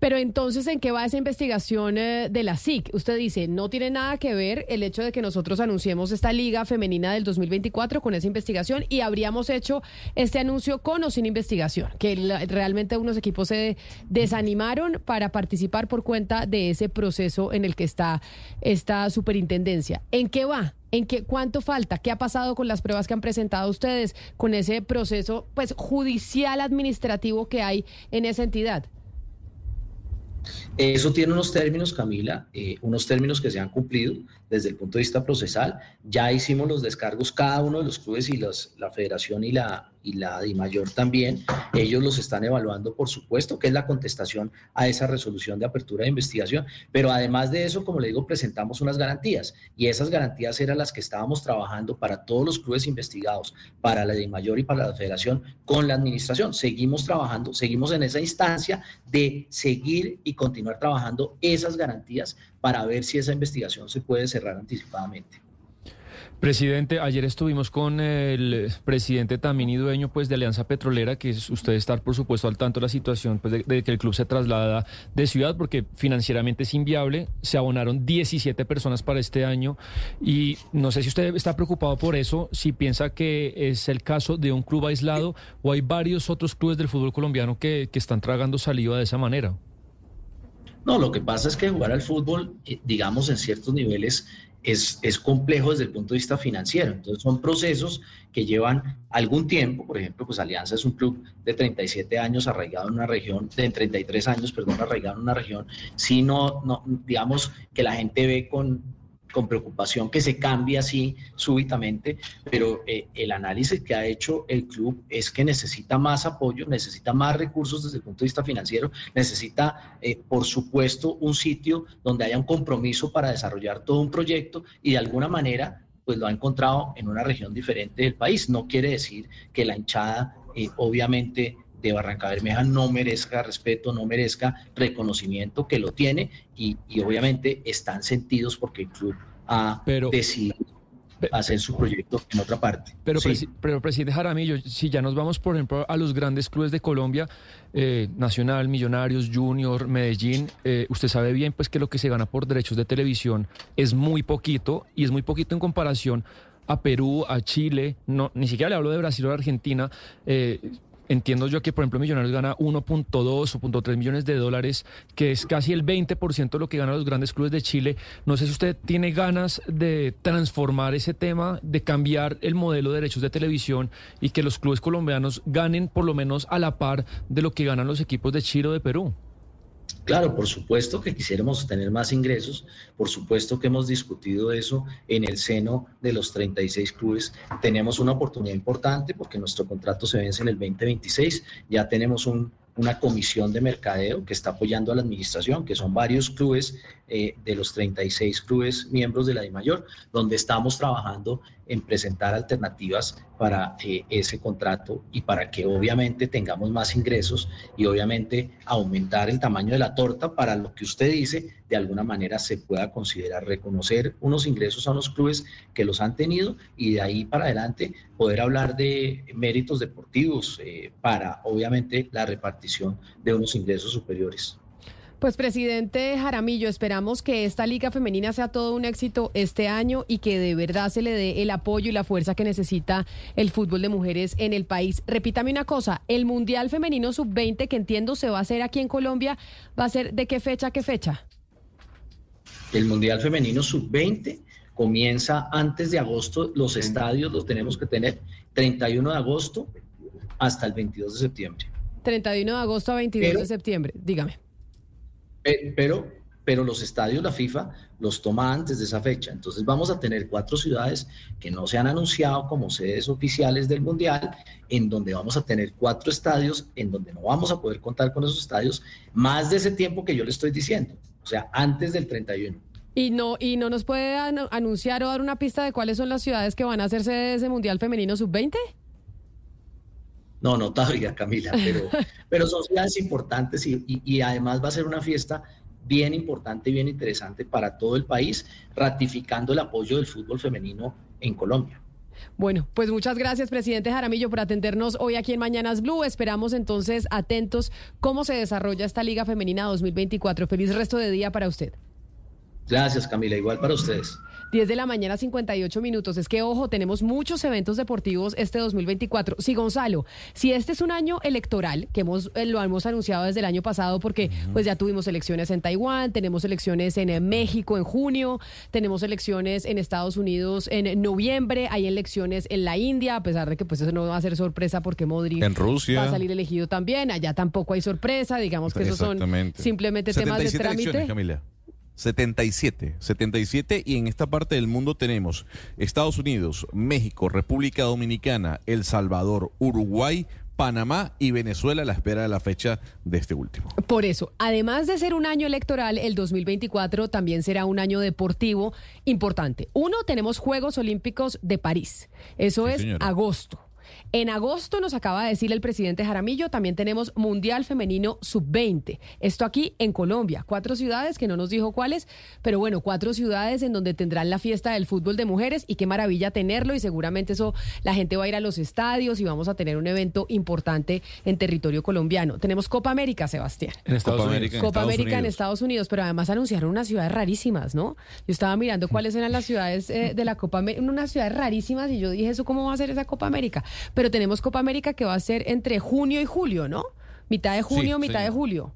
Pero entonces, ¿en qué va esa investigación eh, de la SIC? Usted dice, no tiene nada que ver el hecho de que nosotros anunciemos esta liga femenina del 2024 con esa investigación y habríamos hecho este anuncio con o sin investigación, que la- realmente unos equipos se desanimaron para participar por cuenta de ese proceso en el que está esta superintendencia. ¿En qué va? ¿En qué cuánto falta? ¿Qué ha pasado con las pruebas que han presentado ustedes con ese proceso pues judicial administrativo que hay en esa entidad? Eso tiene unos términos, Camila, eh, unos términos que se han cumplido desde el punto de vista procesal. Ya hicimos los descargos cada uno de los clubes y la federación y la, y la DIMAYOR también. Ellos los están evaluando, por supuesto, que es la contestación a esa resolución de apertura de investigación. Pero además de eso, como le digo, presentamos unas garantías y esas garantías eran las que estábamos trabajando para todos los clubes investigados, para la DIMAYOR y para la federación con la administración. Seguimos trabajando, seguimos en esa instancia de seguir y continuar trabajando esas garantías para ver si esa investigación se puede cerrar anticipadamente. Presidente, ayer estuvimos con el presidente también y dueño pues de Alianza Petrolera, que es usted estar por supuesto al tanto de la situación pues, de, de que el club se traslada de ciudad porque financieramente es inviable. Se abonaron 17 personas para este año y no sé si usted está preocupado por eso, si piensa que es el caso de un club aislado o hay varios otros clubes del fútbol colombiano que, que están tragando saliva de esa manera. No, lo que pasa es que jugar al fútbol, eh, digamos, en ciertos niveles es, es complejo desde el punto de vista financiero. Entonces son procesos que llevan algún tiempo. Por ejemplo, pues Alianza es un club de 37 años arraigado en una región, de 33 años, perdón, arraigado en una región. Si no, no digamos que la gente ve con, con preocupación que se cambie así súbitamente, pero eh, el análisis que ha hecho el club es que necesita más apoyo, necesita más recursos desde el punto de vista financiero, necesita, eh, por supuesto, un sitio donde haya un compromiso para desarrollar todo un proyecto y de alguna manera pues lo ha encontrado en una región diferente del país. No quiere decir que la hinchada, eh, obviamente, de Barranca Bermeja no merezca respeto, no merezca reconocimiento, que lo tiene y, y obviamente están sentidos porque el club ha decidido hacer su proyecto en otra parte. Pero, Sí. pero presidente Jaramillo, si ya nos vamos, por ejemplo, a los grandes clubes de Colombia, eh, Nacional, Millonarios, Junior, Medellín, eh, usted sabe bien pues que lo que se gana por derechos de televisión es muy poquito y es muy poquito en comparación a Perú, a Chile, no, ni siquiera le hablo de Brasil o de Argentina. eh, Entiendo yo que, por ejemplo, Millonarios gana 1.2 o 1.3 millones de dólares, que es casi el 20% de lo que ganan los grandes clubes de Chile. No sé si usted tiene ganas de transformar ese tema, de cambiar el modelo de derechos de televisión y que los clubes colombianos ganen por lo menos a la par de lo que ganan los equipos de Chile o de Perú. Claro, por supuesto que quisiéramos tener más ingresos, por supuesto que hemos discutido eso en el seno de los 36 clubes. Tenemos una oportunidad importante porque nuestro contrato se vence en el 2026, ya tenemos un- una comisión de mercadeo que está apoyando a la administración, que son varios clubes eh, de los 36 clubes miembros de la DIMAYOR, donde estamos trabajando en presentar alternativas para eh, ese contrato y para que obviamente tengamos más ingresos y obviamente aumentar el tamaño de la torta para lo que usted dice, de alguna manera se pueda considerar reconocer unos ingresos a unos clubes que los han tenido y de ahí para adelante poder hablar de méritos deportivos eh, para obviamente la repartición de unos ingresos superiores. Pues presidente Jaramillo, esperamos que esta liga femenina sea todo un éxito este año y que de verdad se le dé el apoyo y la fuerza que necesita el fútbol de mujeres en el país. Repítame una cosa, el Mundial Femenino Sub-20 que entiendo se va a hacer aquí en Colombia, ¿va a ser de qué fecha a qué fecha? El Mundial Femenino Sub-20 comienza antes de agosto, los estadios los tenemos que tener 31 de agosto hasta el 22 de septiembre. 31 de agosto a 22 Pero- de septiembre, dígame. Pe- Pero, pero los estadios, la FIFA los toma antes de esa fecha. Entonces vamos a tener cuatro ciudades que no se han anunciado como sedes oficiales del Mundial, en donde vamos a tener cuatro estadios, en donde no vamos a poder contar con esos estadios más de ese tiempo que yo le estoy diciendo. O sea, antes del 31. Y no, y no nos puede anu- anunciar o dar una pista de cuáles son las ciudades que van a hacerse de ese Mundial Femenino Sub-20? No, no todavía, Camila, pero, pero son ciudades importantes y, y- y además va a ser una fiesta bien importante y bien interesante para todo el país, ratificando el apoyo del fútbol femenino en Colombia. Bueno, pues muchas gracias, presidente Jaramillo, por atendernos hoy aquí en Mañanas Blue. Esperamos entonces atentos cómo se desarrolla esta Liga Femenina 2024. Feliz resto de día para usted. Gracias, Camila. Igual para ustedes. 10 de la mañana, 58 minutos. Es que, ojo, tenemos muchos eventos deportivos este 2024. Sí, Gonzalo, si este es un año electoral, que hemos, eh, lo hemos anunciado desde el año pasado, porque pues ya tuvimos elecciones en Taiwán, tenemos elecciones en eh, México en junio, tenemos elecciones en Estados Unidos en noviembre, hay elecciones en la India, a pesar de que pues eso no va a ser sorpresa porque Modri En Rusia. va a salir elegido también, allá tampoco hay sorpresa, digamos que esos son simplemente temas de 77 trámite. Camila. 77, 77 y en esta parte del mundo tenemos Estados Unidos, México, República Dominicana, El Salvador, Uruguay, Panamá y Venezuela a la espera de la fecha de este último. Por eso, además de ser un año electoral, el 2024 también será un año deportivo importante. Uno, tenemos Juegos Olímpicos de París. Eso Sí, es señora. agosto. En agosto nos acaba de decir el presidente Jaramillo, también tenemos Mundial Femenino Sub-20. Esto aquí en Colombia. Cuatro ciudades, que no nos dijo cuáles, pero bueno, cuatro ciudades en donde tendrán la fiesta del fútbol de mujeres y qué maravilla tenerlo y seguramente eso la gente va a ir a los estadios y vamos a tener un evento importante en territorio colombiano. Tenemos Copa América, Sebastián. En Estados Copa Unidos. América en Copa Estados América en Unidos. Estados Unidos, pero además anunciaron unas ciudades rarísimas, ¿no? Yo estaba mirando cuáles eran las ciudades eh, de la Copa América, unas ciudades rarísimas y yo dije, ¿eso cómo va a ser esa Copa América? Pero tenemos Copa América que va a ser entre junio y julio, ¿no? Mitad de junio, Sí, mitad de julio.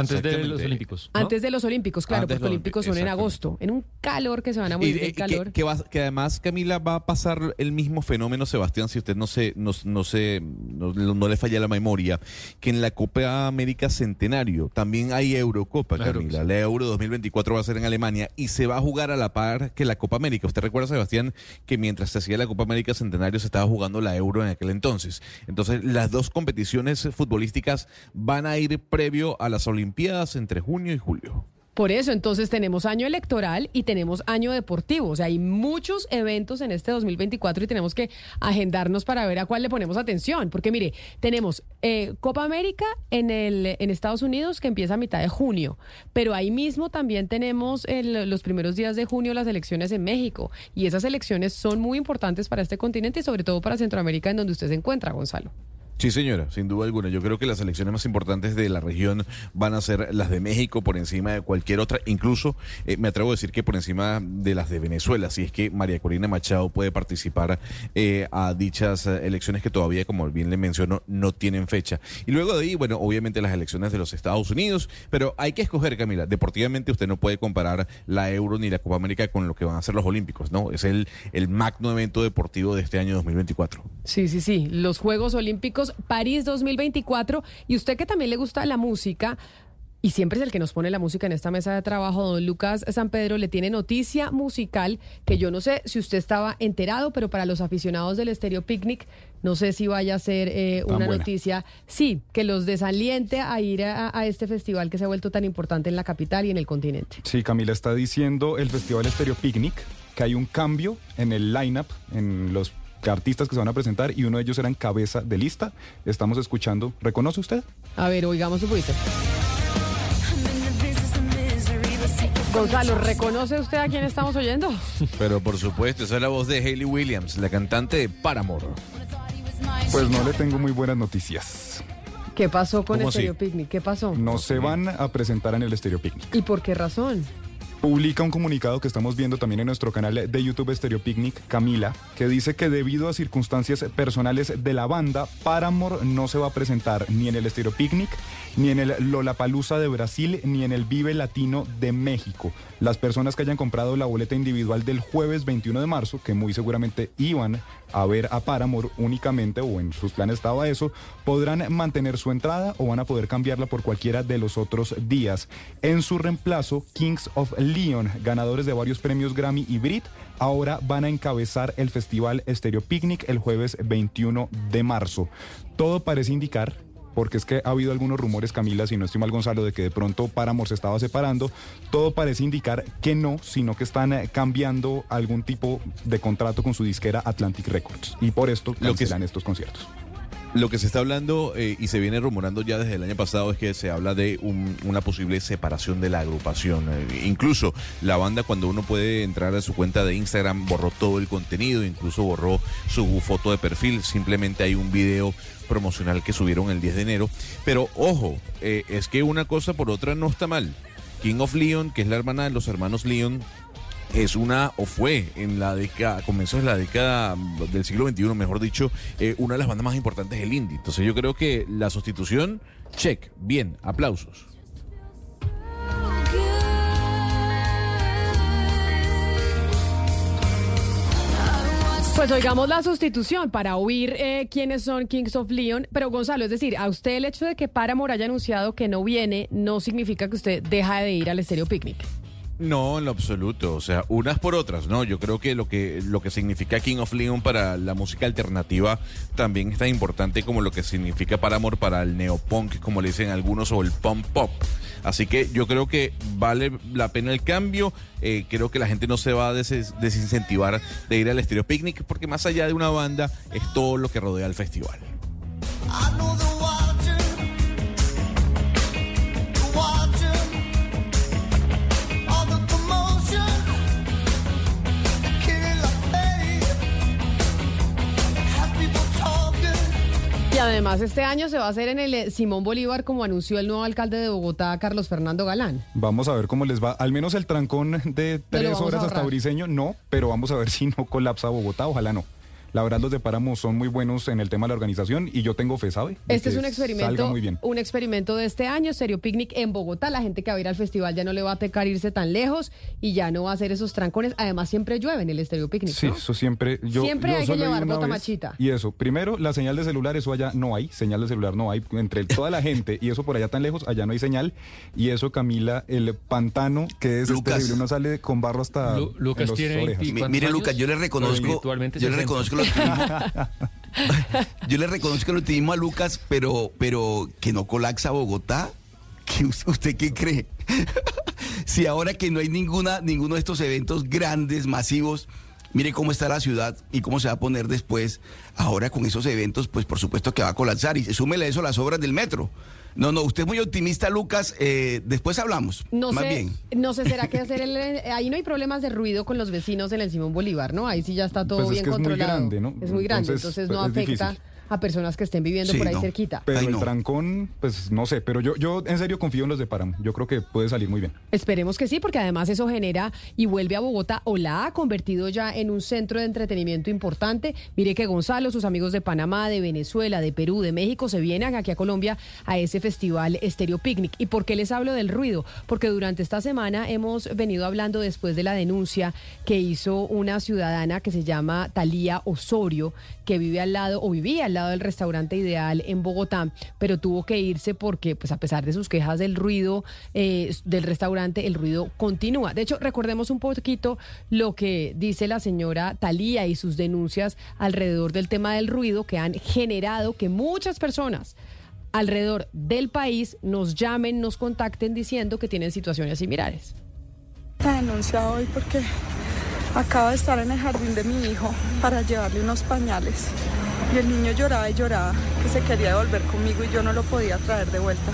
Antes de los Olímpicos. ¿no? Antes de los Olímpicos, claro, Antes porque los Olímpicos son en agosto, en un calor que se van a Y, morir eh, del que, calor. que va- que además, Camila, va a pasar el mismo fenómeno, Sebastián, si usted no se, no, no se, no, no le falla la memoria, que en la Copa América Centenario también hay Eurocopa, Claro Camila. sí. La Euro 2024 va a ser en Alemania y se va a jugar a la par que la Copa América. Usted recuerda, Sebastián, que mientras se hacía la Copa América Centenario se estaba jugando la Euro en aquel entonces. Entonces, las dos competiciones futbolísticas van a ir previo a las Olimpiadas entre junio y julio. Por eso, entonces tenemos año electoral y tenemos año deportivo. O sea, hay muchos eventos en este 2024 y tenemos que agendarnos para ver a cuál le ponemos atención. Porque mire, tenemos eh, Copa América en, el, en Estados Unidos que empieza a mitad de junio, pero ahí mismo también tenemos el- los primeros días de junio las elecciones en México. Y esas elecciones son muy importantes para este continente y sobre todo para Centroamérica, en donde usted se encuentra, Gonzalo. Sí, señora, sin duda alguna. Yo creo que las elecciones más importantes de la región van a ser las de México por encima de cualquier otra. Incluso eh, me atrevo a decir que por encima de las de Venezuela, si es que María Corina Machado puede participar eh, a dichas eh, elecciones que todavía, como bien le menciono, no tienen fecha. Y luego de ahí, bueno, obviamente las elecciones de los Estados Unidos, pero hay que escoger, Camila. Deportivamente usted no puede comparar la Euro ni la Copa América con lo que van a ser los Olímpicos, ¿no? Es el, el magno evento deportivo de este año 2024. Sí, sí, sí. Los Juegos Olímpicos París 2024. Y usted que también le gusta la música. Y siempre es el que nos pone la música en esta mesa de trabajo, don Lucas San Pedro, le tiene noticia musical que yo no sé si usted estaba enterado, pero para los aficionados del Estéreo Picnic, no sé si vaya a ser eh, una buena. noticia, sí, que los desaliente a ir a, a este festival que se ha vuelto tan importante en la capital y en el continente. Sí, Camila está diciendo el Festival Estéreo Picnic que hay un cambio en el lineup, en los artistas que se van a presentar y uno de ellos eran cabeza de lista. Estamos escuchando. ¿Reconoce usted? A ver, oigamos un poquito. Gonzalo, ¿reconoce usted a quién estamos oyendo? Pero por supuesto, esa es la voz de Hayley Williams, la cantante de Paramore. Pues no le tengo muy buenas noticias. ¿Qué pasó con ¿Cómo así? Estéreo Picnic? ¿Qué pasó? No se van a presentar en el Estéreo Picnic. ¿Y por qué razón? Publica un comunicado que estamos viendo también en nuestro canal de YouTube Stereo Picnic, Camila, que dice que debido a circunstancias personales de la banda, Paramore no se va a presentar ni en el Stereo Picnic, ni en el Lollapalooza de Brasil, ni en el Vive Latino de México. Las personas que hayan comprado la boleta individual del jueves 21 de marzo, que muy seguramente iban a ver a Paramore únicamente, o en sus planes estaba eso, podrán mantener su entrada o van a poder cambiarla por cualquiera de los otros días. En su reemplazo, Kings of Leon, ganadores de varios premios Grammy y Brit, ahora van a encabezar el festival Stereo Picnic el jueves 21 de marzo. Todo parece indicar porque es que ha habido algunos rumores, Camila, si no estoy mal Gonzalo, de que de pronto Paramore se estaba separando. Todo parece indicar que no, sino que están eh, cambiando algún tipo de contrato con su disquera Atlantic Records. Y por esto Lo que estos conciertos. Lo que se está hablando eh, y se viene rumorando ya desde el año pasado es que se habla de un- una posible separación de la agrupación. Eh, incluso la banda cuando uno puede entrar a su cuenta de Instagram borró todo el contenido, incluso borró su foto de perfil, simplemente hay un video promocional que subieron el 10 de enero. Pero ojo, eh, es que una cosa por otra no está mal. King of Leon, que es la hermana de los hermanos Leon, es una, o fue en la década, comenzó en la década del siglo XXI, mejor dicho, eh, una de las bandas más importantes del indie. Entonces yo creo que la sustitución, check, bien, aplausos. Pues oigamos la sustitución para oír eh, quiénes son Kings of Leon. Pero Gonzalo, es decir, a usted el hecho de que Paramore haya anunciado que no viene no significa que usted deja de ir al Estéreo Picnic. No, en lo absoluto. O sea, unas por otras, ¿no? Yo creo que lo que lo que significa King of Leon para la música alternativa también es tan importante como lo que significa Paramore para el neopunk, como le dicen algunos, o el punk pop. Así que yo creo que vale la pena el cambio. Eh, creo que la gente no se va a des- desincentivar de ir al Estéreo Picnic, porque más allá de una banda, es todo lo que rodea el festival. Y además este año se va a hacer en el eh, Simón Bolívar como anunció el nuevo alcalde de Bogotá, Carlos Fernando Galán. Vamos a ver cómo les va. Al menos el trancón de tres horas hasta. Briseño, no, pero vamos a ver si no colapsa Bogotá. Ojalá no. La verdad, los de Páramo son muy buenos en el tema de la organización y yo tengo fe, ¿sabe? De Este es un Salga experimento, muy bien. un experimento de este año, Serio Picnic en Bogotá. La gente que va a ir al festival ya no le va a tocar irse tan lejos y ya no va a hacer esos trancones. Además, siempre llueve en el Estéreo Picnic. Sí, ¿no? eso siempre. Yo, Siempre yo hay que llevar bota machita. Y eso, primero, la señal de celular, eso allá no hay. Señal de celular no hay. Entre toda la gente y eso por allá tan lejos, allá no hay señal. Y eso, Camila, el pantano, que es, Lucas. terrible. Uno sale con barro hasta. Lu- en Lucas los tiene orejas. 20 Mi- mire, Lucas, yo le reconozco- yo le 60. Yo le reconozco el optimismo a Lucas, pero, pero que no colapsa Bogotá. ¿Qué, ¿Usted qué cree? si ahora que no hay ninguna, ninguno de estos eventos grandes, masivos, mire cómo está la ciudad y cómo se va a poner después. Ahora con esos eventos, pues por supuesto que va a colapsar. Y súmele a eso las obras del metro. No, no, usted es muy optimista, Lucas. eh, después hablamos. No más sé, bien. no sé, ¿será que hacer el... Ahí no hay problemas de ruido con los vecinos en el Simón Bolívar, ¿no? Ahí sí ya está todo Pues es bien que es muy controlado. grande, ¿no? Es muy grande, Entonces, entonces, no pues, es afecta difícil. A personas que estén viviendo por ahí cerquita. Pero el trancón, pues no sé. Pero yo, yo en serio confío en los de Páramo. Yo creo que puede salir muy bien. Esperemos que sí, porque además eso genera y vuelve a Bogotá o la ha convertido ya en un centro de entretenimiento importante. Mire que Gonzalo, sus amigos de Panamá, de Venezuela, de Perú, de México se vienen aquí a Colombia a ese festival Estéreo Picnic. ¿Y por qué les hablo del ruido? Porque durante esta semana hemos venido hablando después de la denuncia que hizo una ciudadana que se llama Talía Osorio, que vive al lado o vivía al lado del restaurante Ideal en Bogotá, pero tuvo que irse porque, pues a pesar de sus quejas del ruido eh, del restaurante, el ruido continúa. De hecho, recordemos un poquito lo que dice la señora Talía y sus denuncias alrededor del tema del ruido que han generado que muchas personas alrededor del país nos llamen, nos contacten diciendo que tienen situaciones similares. Esta denuncia hoy porque acabo de estar en el jardín de mi hijo para llevarle unos pañales y el niño lloraba y lloraba que se quería devolver conmigo y yo no lo podía traer de vuelta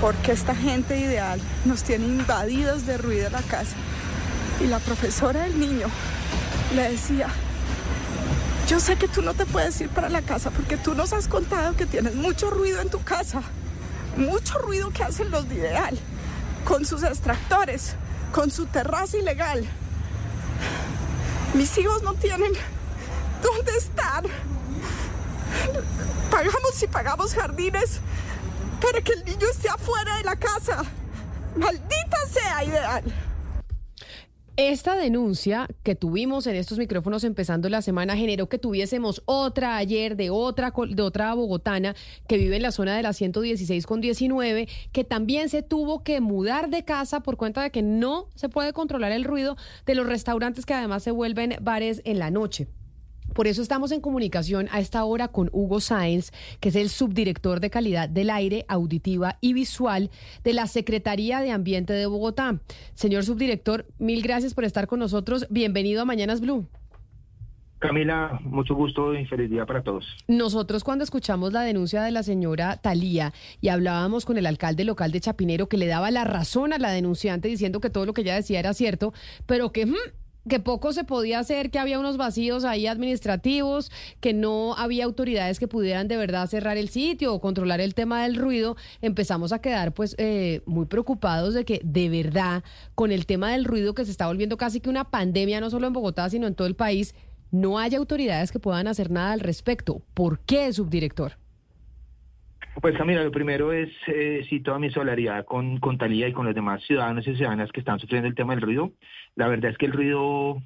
porque esta gente ideal nos tiene invadidos de ruido en la casa y la profesora del niño le decía yo sé que tú no te puedes ir para la casa porque tú nos has contado que tienes mucho ruido en tu casa mucho ruido que hacen los de ideal con sus extractores con su terraza ilegal. Mis hijos no tienen dónde estar. Pagamos y pagamos jardines para que el niño esté afuera de la casa. Maldita sea ideal. Esta denuncia que tuvimos en estos micrófonos empezando la semana generó que tuviésemos otra ayer de otra de otra bogotana que vive en la zona de la 116 con 19 que también se tuvo que mudar de casa por cuenta de que no se puede controlar el ruido de los restaurantes que además se vuelven bares en la noche. Por eso estamos en comunicación a esta hora con Hugo Sáenz, que es el subdirector de calidad del aire, auditiva y visual de la Secretaría de Ambiente de Bogotá. Señor subdirector, mil gracias por estar con nosotros. Bienvenido a Mañanas Blue. Camila, mucho gusto y feliz día para todos. Nosotros cuando escuchamos la denuncia de la señora Talía y hablábamos con el alcalde local de Chapinero que le daba la razón a la denunciante diciendo que todo lo que ella decía era cierto, pero que... mm, que poco se podía hacer, que había unos vacíos ahí administrativos, que no había autoridades que pudieran de verdad cerrar el sitio o controlar el tema del ruido, empezamos a quedar pues eh, muy preocupados de que de verdad con el tema del ruido que se está volviendo casi que una pandemia, no solo en Bogotá, sino en todo el país, no haya autoridades que puedan hacer nada al respecto. ¿Por qué, subdirector? Pues Camila, lo primero es, eh, sí, toda mi solidaridad con, con Talía y con los demás ciudadanos y ciudadanas que están sufriendo el tema del ruido. La verdad es que el ruido,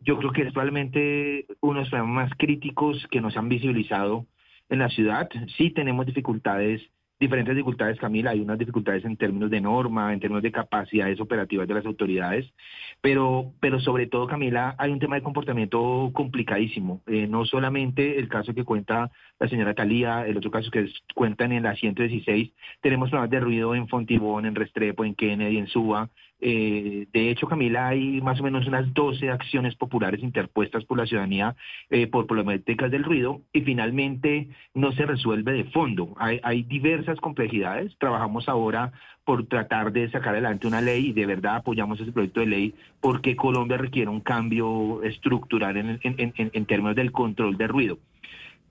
yo creo que es probablemente uno de los problemas más críticos que nos han visibilizado en la ciudad. Sí tenemos dificultades, diferentes dificultades, Camila. Hay unas dificultades en términos de norma, en términos de capacidades operativas de las autoridades, pero, pero sobre todo, Camila, hay un tema de comportamiento complicadísimo. Eh, no solamente el caso que cuenta la señora Talía, el otro caso que cuentan en la 116, tenemos problemas de ruido en Fontibón, en Restrepo, en Kennedy, en Suba. Eh, de hecho, Camila, hay más o menos unas 12 acciones populares interpuestas por la ciudadanía eh, por problemáticas del ruido y finalmente no se resuelve de fondo. Hay, diversas complejidades. Trabajamos ahora por tratar de sacar adelante una ley y de verdad apoyamos ese proyecto de ley porque Colombia requiere un cambio estructural en- en términos del control del ruido.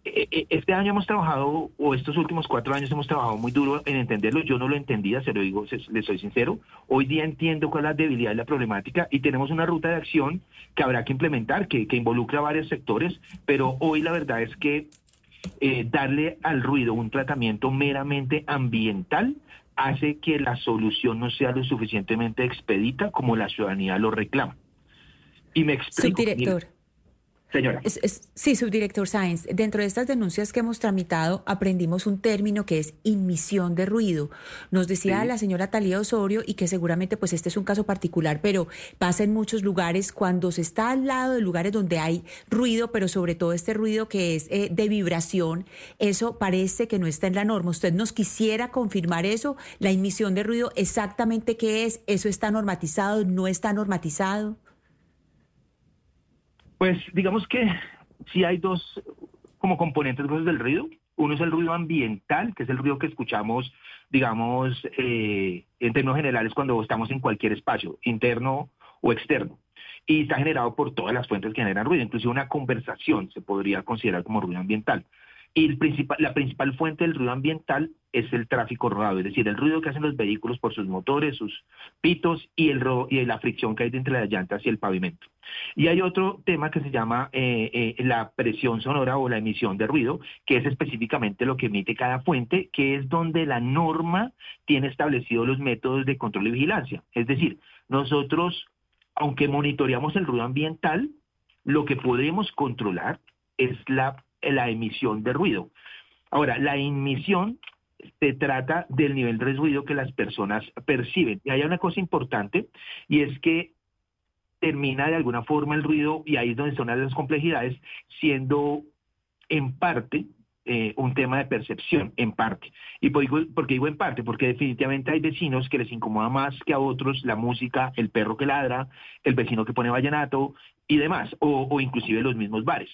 Eh, eh, Este año hemos trabajado, o estos últimos cuatro años hemos trabajado muy duro en entenderlo. Yo no lo entendía, se lo digo, se- le soy sincero. Hoy día entiendo cuál es la debilidad y la problemática y tenemos una ruta de acción que habrá que implementar, que, que involucra a varios sectores, pero hoy la verdad es que eh, darle al ruido un tratamiento meramente ambiental hace que la solución no sea lo suficientemente expedita como la ciudadanía lo reclama. Y me explico. Subdirector. Señora. Es- es- sí, subdirector Sáenz, dentro de estas denuncias que hemos tramitado aprendimos un término que es inmisión de ruido. Nos decía Sí. la señora Talía Osorio y que seguramente pues este es un caso particular, pero pasa en muchos lugares cuando se está al lado de lugares donde hay ruido, pero sobre todo este ruido que es eh, de vibración, eso parece que no está en la norma. ¿Usted nos quisiera confirmar eso? La inmisión de ruido, exactamente qué es? ¿Eso está normatizado? ¿No está normatizado? Pues digamos que sí hay dos como componentes grosos del ruido. Uno es el ruido ambiental, que es el ruido que escuchamos, digamos, eh, en términos generales cuando estamos en cualquier espacio, interno o externo. Y está generado por todas las fuentes que generan ruido. Inclusive una conversación se podría considerar como ruido ambiental. Y la principal fuente del ruido ambiental es el tráfico rodado, es decir, el ruido que hacen los vehículos por sus motores, sus pitos y, el, ro- y la fricción que hay entre las llantas y el pavimento. Y hay otro tema que se llama eh, eh, la presión sonora o la emisión de ruido, que es específicamente lo que emite cada fuente, que es donde la norma tiene establecidos los métodos de control y vigilancia. Es decir, nosotros, aunque monitoreamos el ruido ambiental, lo que podemos controlar es la, la emisión de ruido. Ahora, la emisión se trata del nivel de ruido que las personas perciben. Y hay una cosa importante, y es que termina de alguna forma el ruido, y ahí es donde son las complejidades, siendo en parte eh, un tema de percepción, en parte. ¿Y por, digo- por qué digo en parte? Porque definitivamente hay vecinos que les incomoda más que a otros la música, el perro que ladra, el vecino que pone vallenato y demás, o inclusive los mismos bares.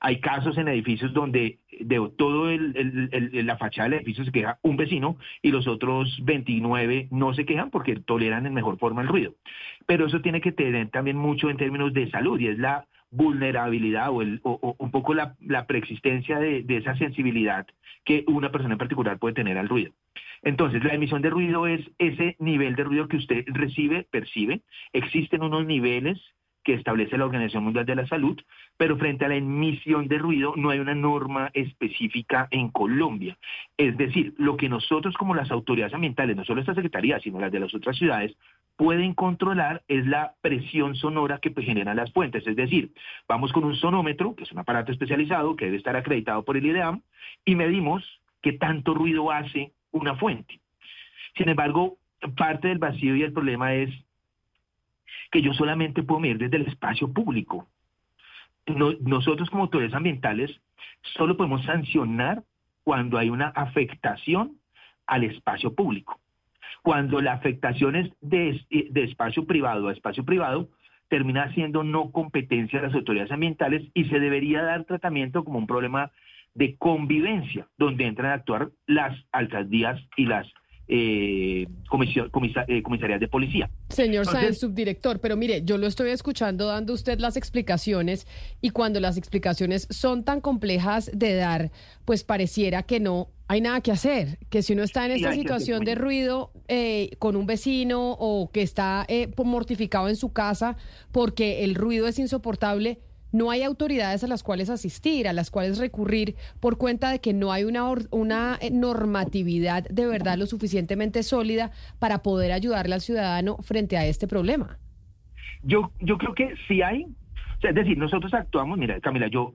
Hay casos en edificios donde de todo el, la fachada del edificio se queja un vecino y los otros 29 no se quejan porque toleran en mejor forma el ruido. Pero eso tiene que tener también mucho en términos de salud y es la vulnerabilidad o, el, o- o un poco la, la preexistencia de, de esa sensibilidad que una persona en particular puede tener al ruido. Entonces, la emisión de ruido es ese nivel de ruido que usted recibe, percibe. Existen unos niveles que establece la Organización Mundial de la Salud, pero frente a la emisión de ruido no hay una norma específica en Colombia. Es decir, lo que nosotros como las autoridades ambientales, no solo esta Secretaría, sino las de las otras ciudades, pueden controlar es la presión sonora que generan las fuentes. Es decir, vamos con un sonómetro, que es un aparato especializado que debe estar acreditado por el IDEAM, y medimos qué tanto ruido hace una fuente. Sin embargo, parte del vacío y el problema es que yo solamente puedo medir desde el espacio público. No- nosotros como autoridades ambientales solo podemos sancionar cuando hay una afectación al espacio público. Cuando la afectación es de, de espacio privado a espacio privado, termina siendo no competencia de las autoridades ambientales y se debería dar tratamiento como un problema de convivencia, donde entran a actuar las alcaldías y las eh, comisión- comisa- eh, comisarías de policía. Señor Entonces- Sáenz, subdirector, pero mire, yo lo estoy escuchando dando usted las explicaciones y cuando las explicaciones son tan complejas de dar, pues pareciera que no hay nada que hacer, que si uno está en esta situación de ruido eh, con un vecino o que está eh, mortificado en su casa porque el ruido es insoportable, no hay autoridades a las cuales asistir, a las cuales recurrir por cuenta de que no hay una, una eh, normatividad de verdad lo suficientemente sólida para poder ayudarle al ciudadano frente a este problema. Yo, yo creo que sí hay, es decir, nosotros actuamos, mira, Camila, yo,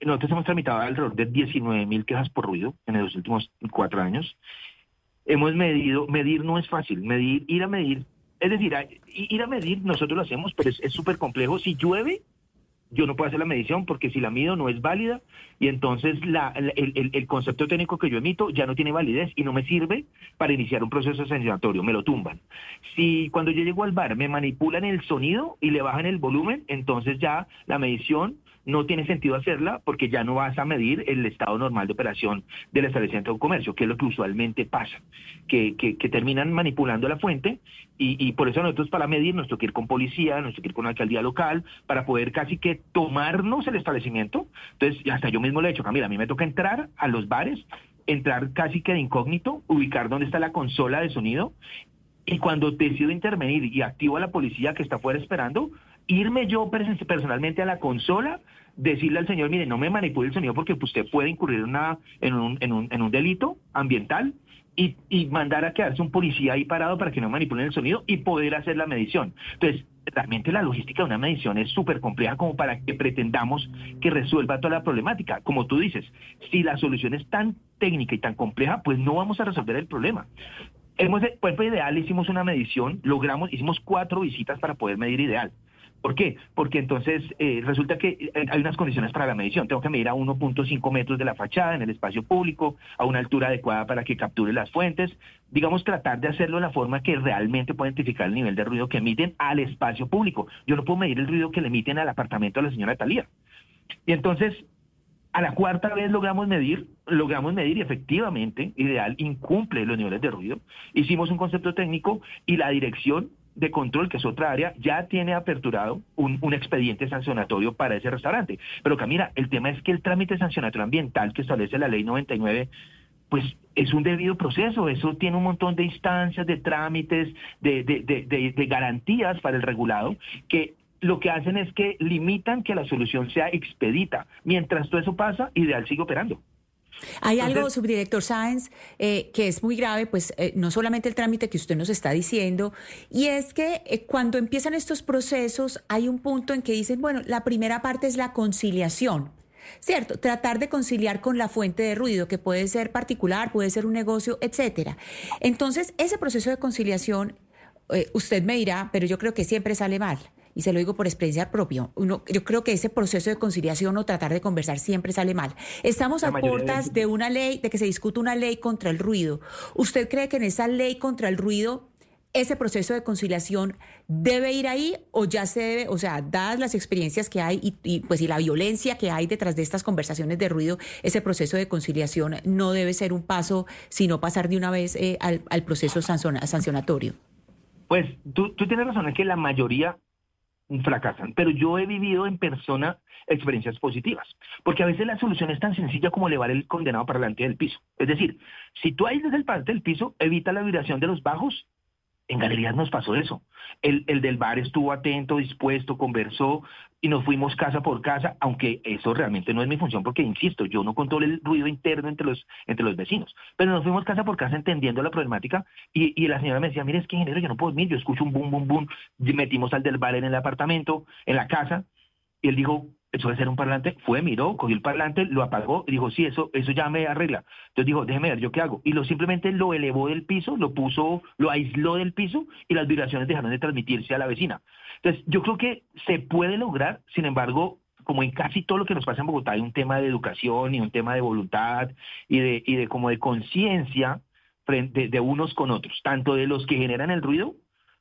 nosotros hemos tramitado alrededor de 19 mil quejas por ruido en los últimos cuatro años. Hemos medido, medir no es fácil, medir, ir a medir, es decir, ir a medir nosotros lo hacemos, pero es súper complejo. Si llueve, yo no puedo hacer la medición porque si la mido no es válida y entonces la, el, el- concepto técnico que yo emito ya no tiene validez y no me sirve para iniciar un proceso sancionatorio, me lo tumban. Si cuando yo llego al bar me manipulan el sonido y le bajan el volumen, entonces ya la medición no tiene sentido hacerla porque ya no vas a medir el estado normal de operación del establecimiento de comercio, que es lo que usualmente pasa, que, que, que terminan manipulando la fuente y, y por eso nosotros para medir nos toca ir con policía, nos toca ir con la alcaldía local, para poder casi que tomarnos el establecimiento. Entonces, hasta yo mismo le he hecho, Camila, a mí me toca entrar a los bares, entrar casi que de incógnito, ubicar dónde está la consola de sonido y cuando decido intervenir y activo a la policía que está afuera esperando, irme yo pers- personalmente a la consola, decirle al señor, mire, no me manipule el sonido porque usted puede incurrir una, en, un, en, un, en un delito ambiental y, y mandar a quedarse un policía ahí parado para que no manipulen el sonido y poder hacer la medición. Entonces, realmente la logística de una medición es súper compleja como para que pretendamos que resuelva toda la problemática. Como tú dices, si la solución es tan técnica y tan compleja, pues no vamos a resolver el problema. Hemos, por ejemplo, Ideal hicimos una medición, logramos, hicimos cuatro visitas para poder medir Ideal. ¿Por qué? Porque entonces eh, resulta que eh, hay unas condiciones para la medición. Tengo que medir a 1.5 metros de la fachada en el espacio público, a una altura adecuada para que capture las fuentes. Digamos, tratar de hacerlo de la forma que realmente pueda identificar el nivel de ruido que emiten al espacio público. Yo no puedo medir el ruido que le emiten al apartamento de la señora Talía. Y entonces, a la cuarta vez logramos medir, logramos medir y efectivamente Ideal incumple los niveles de ruido. Hicimos un concepto técnico y la dirección de control, que es otra área, ya tiene aperturado un, un expediente sancionatorio para ese restaurante. Pero Camila, el tema es que el trámite sancionatorio ambiental que establece la ley 99 pues es un debido proceso, eso tiene un montón de instancias, de trámites, de, de, de, de- garantías para el regulado, que lo que hacen es que limitan que la solución sea expedita. Mientras todo eso pasa, Ideal sigue operando. Hay algo, subdirector Sáenz, eh, que es muy grave, pues eh, no solamente el trámite que usted nos está diciendo, y es que eh, cuando empiezan estos procesos hay un punto en que dicen, bueno, la primera parte es la conciliación. ¿Cierto? Tratar de conciliar con la fuente de ruido, que puede ser particular, puede ser un negocio, etcétera. Entonces, ese proceso de conciliación, usted me dirá, pero yo creo que siempre sale mal. Y se lo digo por experiencia propia. Uno, yo creo que ese proceso de conciliación o tratar de conversar siempre sale mal. Estamos La a de puertas de una ley, de que se discute una ley contra el ruido. ¿Usted cree que en esa ley contra el ruido ese proceso de conciliación debe ir ahí o ya se debe, o sea, dadas las experiencias que hay y, y, pues y la violencia que hay detrás de estas conversaciones de ruido, ese proceso de conciliación no debe ser un paso, sino pasar de una vez eh, al, al proceso sancionatorio? Pues tú, tú tienes razón en que la mayoría fracasan, pero yo he vivido en persona experiencias positivas, porque a veces la solución es tan sencilla como elevar el condenado para delante del piso. Es decir, si tú aíslas el parte del piso, evita la vibración de los bajos. En galerías nos pasó eso. El, el del bar estuvo atento, dispuesto, conversó y nos fuimos casa por casa, aunque eso realmente no es mi función porque, insisto, yo no controlo el ruido interno entre los, entre los vecinos. Pero nos fuimos casa por casa entendiendo la problemática y, y la señora me decía, mire, es que ingeniero, yo no puedo dormir, yo escucho un boom, boom, boom. Metimos al del bar en el apartamento, en la casa, y él dijo, eso debe ser un parlante. Fue, miró, cogió el parlante, lo apagó y dijo, sí, eso, eso ya me arregla. Entonces dijo, déjeme ver, ¿yo qué hago? Y lo simplemente lo elevó del piso, lo puso, lo aisló del piso y las vibraciones dejaron de transmitirse a la vecina. Entonces, yo creo que se puede lograr, sin embargo, como en casi todo lo que nos pasa en Bogotá, hay un tema de educación y un tema de voluntad y de, y de como de conciencia frente de unos con otros, tanto de los que generan el ruido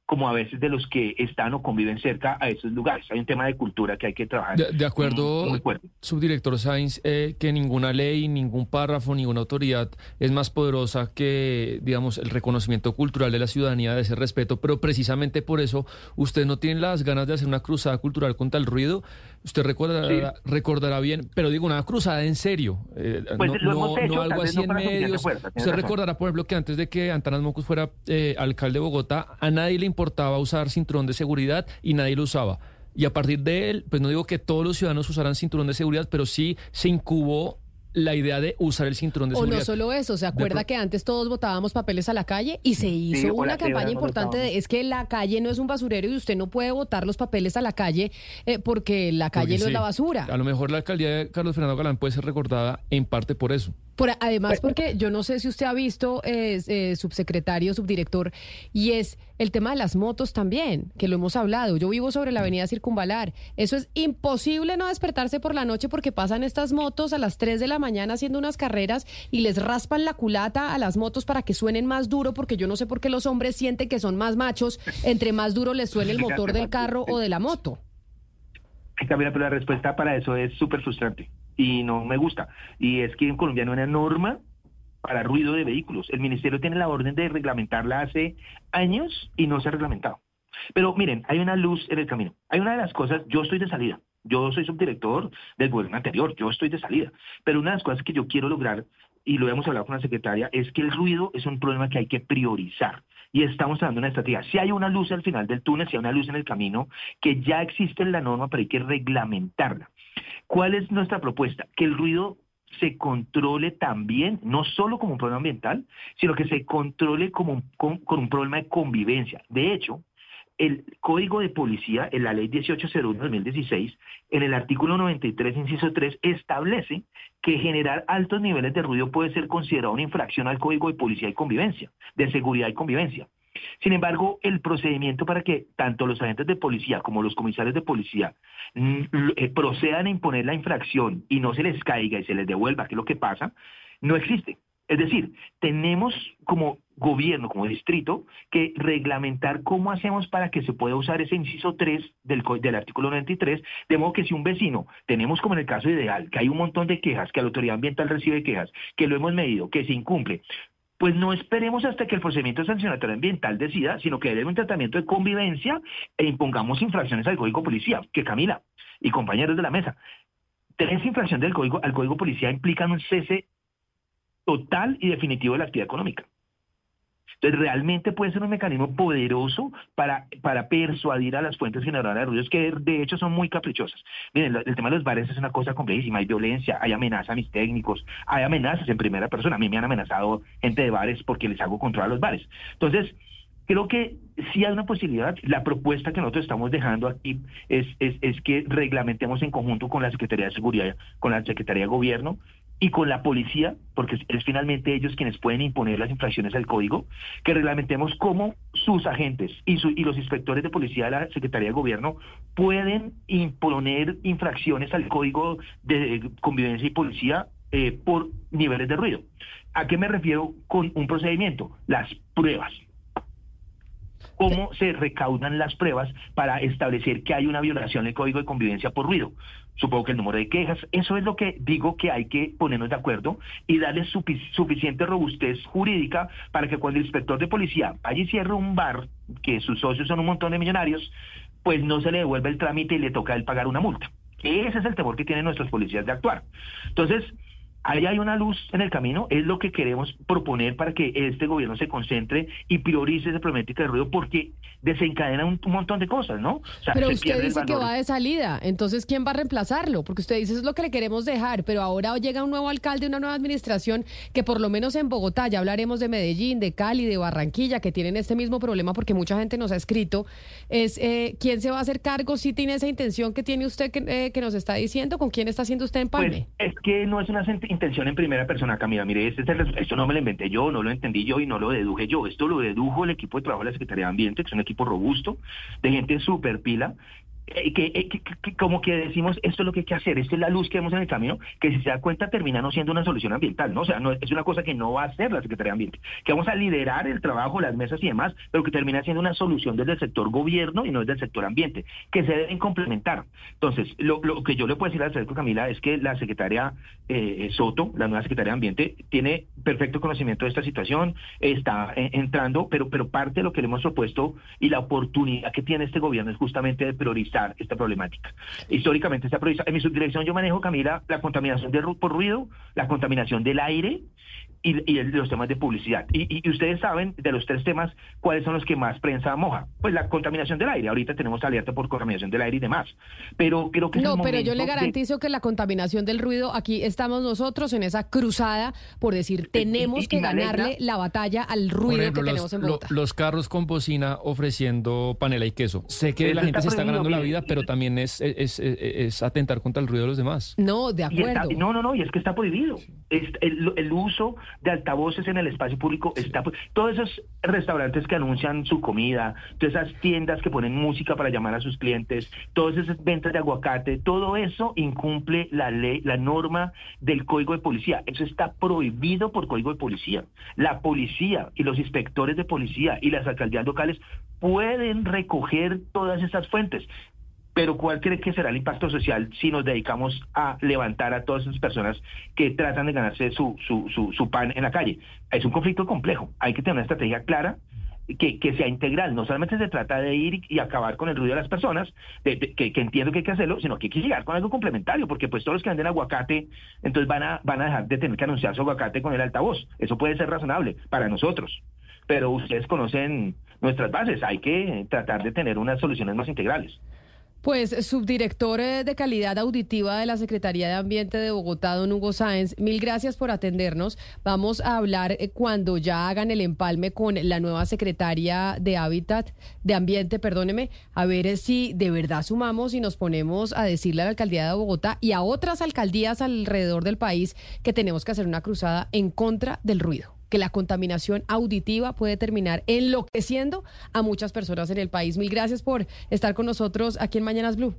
como a veces de los que están o conviven cerca a esos lugares. Hay un tema de cultura que hay que trabajar. De, de acuerdo, muy subdirector Sainz, eh, que ninguna ley, ningún párrafo, ninguna autoridad es más poderosa que, digamos, el reconocimiento cultural de la ciudadanía, de ese respeto, pero precisamente por eso usted no tiene las ganas de hacer una cruzada cultural contra el ruido. Usted recordará, recordará bien, pero digo, una cruzada en serio, eh, Pues no, lo hemos no- hecho, no algo así no en medios. fuerza, Usted razón. recordará, por ejemplo, que antes de que Antanas Mocus fuera eh, alcalde de Bogotá, a nadie le importaba usar cinturón de seguridad y nadie lo usaba. Y a partir de él, pues no digo que todos los ciudadanos usaran cinturón de seguridad, pero sí se incubó la idea de usar el cinturón de O seguridad. no solo eso, ¿se acuerda pro- que antes todos botábamos papeles a la calle y se hizo o una campaña importante de es que la calle no es un basurero y usted no puede botar los papeles a la calle eh, porque la calle Porque no es la basura? A lo mejor la alcaldía de Carlos Fernando Galán puede ser recordada en parte por eso. Por, además, porque yo no sé si usted ha visto, eh, eh, subsecretario, subdirector, y es el tema de las motos también, que lo hemos hablado. Yo vivo sobre la avenida Circunvalar. Eso es imposible no despertarse por la noche porque pasan estas motos a las 3 de la mañana haciendo unas carreras y les raspan la culata a las motos para que suenen más duro, porque yo no sé por qué los hombres sienten que son más machos entre más duro les suene el motor del carro o de la moto. Camila, pero la respuesta para eso es súper frustrante y no me gusta. Y es que en Colombia no hay una norma para ruido de vehículos. El ministerio tiene la orden de reglamentarla hace años y no se ha reglamentado. Pero miren, hay una luz en el camino. Hay una de las cosas, yo estoy de salida. Yo soy subdirector del gobierno anterior, yo estoy de salida. Pero una de las cosas que yo quiero lograr, y lo hemos hablado con la secretaria, es que el ruido es un problema que hay que priorizar. Y estamos dando una estrategia. Si hay una luz al final del túnel, si hay una luz en el camino, que ya existe en la norma, pero hay que reglamentarla. ¿Cuál es nuestra propuesta? Que el ruido se controle también, no solo como un problema ambiental, sino que se controle como con, con un problema de convivencia. De hecho, el Código de Policía, en la Ley 1801-2016, en el artículo 93, inciso 3, establece que generar altos niveles de ruido puede ser considerado una infracción al Código de Policía y Convivencia, de Seguridad y Convivencia. Sin embargo, el procedimiento para que tanto los agentes de policía como los comisarios de policía mm, eh, procedan a imponer la infracción y no se les caiga y se les devuelva, que es lo que pasa, no existe. Es decir, tenemos como gobierno, como distrito, que reglamentar cómo hacemos para que se pueda usar ese inciso 3 del, del artículo 93, de modo que si un vecino, tenemos como en el caso ideal, que hay un montón de quejas, que la autoridad ambiental recibe quejas, que lo hemos medido, que se incumple, pues no esperemos hasta que el procedimiento sancionatorio ambiental decida, sino que debe un tratamiento de convivencia e impongamos infracciones al Código Policía, que Camila y compañeros de la mesa, tres infracciones del código, al Código Policía implican un cese total y definitivo de la actividad económica. Entonces, realmente puede ser un mecanismo poderoso para, para persuadir a las fuentes generadoras de ruidos, que de hecho son muy caprichosas. Miren, el tema de los bares es una cosa complejísima. Hay violencia, hay amenaza a mis técnicos, hay amenazas en primera persona. A mí me han amenazado gente de bares porque les hago control a los bares. Entonces, creo que sí hay una posibilidad. La propuesta que nosotros estamos dejando aquí es, es, es que reglamentemos en conjunto con la Secretaría de Seguridad, con la Secretaría de Gobierno y con la policía, porque es, finalmente ellos quienes pueden imponer las infracciones al código, que reglamentemos cómo sus agentes y, su- y los inspectores de policía de la Secretaría de Gobierno pueden imponer infracciones al código de convivencia y policía eh, por niveles de ruido. ¿A qué me refiero con un procedimiento? Las pruebas cómo se recaudan las pruebas para establecer que hay una violación del código de convivencia por ruido. Supongo que el número de quejas, eso es lo que digo que hay que ponernos de acuerdo y darle sufi- suficiente robustez jurídica para que cuando el inspector de policía vaya y cierre un bar, que sus socios son un montón de millonarios, pues no se le devuelve el trámite y le toca a él pagar una multa. Ese es el temor que tienen nuestros policías de actuar. Entonces, ahí hay una luz en el camino, es lo que queremos proponer para que este gobierno se concentre y priorice esa problemática de ruido porque desencadena un, un montón de cosas, ¿no? O sea, Pero se usted dice que va de salida, entonces ¿quién va a reemplazarlo? Porque usted dice eso es lo que le queremos dejar, pero ahora llega un nuevo alcalde, una nueva administración que por lo menos en Bogotá, ya hablaremos de Medellín, de Cali, de Barranquilla, que tienen este mismo problema porque mucha gente nos ha escrito, es eh, quién se va a hacer cargo, si tiene esa intención que tiene usted que, eh, que nos está diciendo, con quién está haciendo usted empalme. Pues es que no es una sent- intención en primera persona, Camila. Mire, este esto no me lo inventé yo, no lo entendí yo y no lo deduje yo. Esto lo dedujo el equipo de trabajo de la Secretaría de Ambiente, que es un equipo robusto, de gente súper pila. Eh, eh, que- como que decimos esto es lo que hay que hacer, esta es la luz que vemos en el camino, que si se da cuenta termina no siendo una solución ambiental, ¿no? O sea, no, es una cosa que no va a hacer la Secretaría de Ambiente, que vamos a liderar el trabajo, las mesas y demás, pero que termina siendo una solución desde el sector gobierno y no desde el sector ambiente, que se deben complementar. Entonces, lo, lo que yo le puedo decir al secretario Camila es que la secretaria eh, Soto, la nueva secretaria de Ambiente, tiene perfecto conocimiento de esta situación, está entrando, pero, pero parte de lo que le hemos propuesto y la oportunidad que tiene este gobierno es justamente de priorizar esta problemática. Históricamente está priorizada. En mi subdirección yo manejo, Camila, la contaminación de, por ruido, la contaminación del aire y, y el- los temas de publicidad. Y, y- y ustedes saben de los tres temas cuáles son los que más prensa moja. Pues la contaminación del aire. Ahorita tenemos alerta por contaminación del aire y demás. Pero creo que es No, el pero yo le de- garantizo que la contaminación del ruido, aquí estamos nosotros en esa cruzada por decir, tenemos y que ganarle la batalla al ruido ejemplo, que los, tenemos en lo- Bogotá. los carros con bocina ofreciendo panela y queso. Sé que Eso la gente está se está ganando la vida, pero también es, es, es- es atentar contra el ruido de los demás. No, de está- no, no, no, y es que está prohibido. Es- el, el uso de altavoces en el espacio público está pro- Todos esos restaurantes que anuncian su comida, todas esas tiendas que ponen música para llamar a sus clientes, todas esas ventas de aguacate, todo eso incumple la ley, la norma del código de policía. Eso está prohibido por código de policía. La policía y los inspectores de policía y las alcaldías locales pueden recoger todas esas fuentes. Pero ¿cuál cree que será el impacto social si nos dedicamos a levantar a todas esas personas que tratan de ganarse su, su, su, pan en la calle? Es un conflicto complejo. Hay que tener una estrategia clara que, que sea integral. No solamente se trata de ir y, acabar con el ruido de las personas, de- que, que entiendo que hay que hacerlo, sino que hay que llegar con algo complementario, porque pues todos los que venden aguacate, entonces van a, van a dejar de tener que anunciar su aguacate con el altavoz. Eso puede ser razonable para nosotros. Pero ustedes conocen nuestras bases. Hay que tratar de tener unas soluciones más integrales. Pues subdirector eh, de calidad auditiva de la Secretaría de Ambiente de Bogotá, don Hugo Sáenz, mil gracias por atendernos. Vamos a hablar eh, cuando ya hagan el empalme con la nueva secretaria de Hábitat, de Ambiente, perdóneme, a ver eh, si de verdad sumamos y nos ponemos a decirle a la alcaldía de Bogotá y a otras alcaldías alrededor del país que tenemos que hacer una cruzada en contra del ruido que la contaminación auditiva puede terminar enloqueciendo a muchas personas en el país. Mil gracias por estar con nosotros aquí en Mañanas Blue.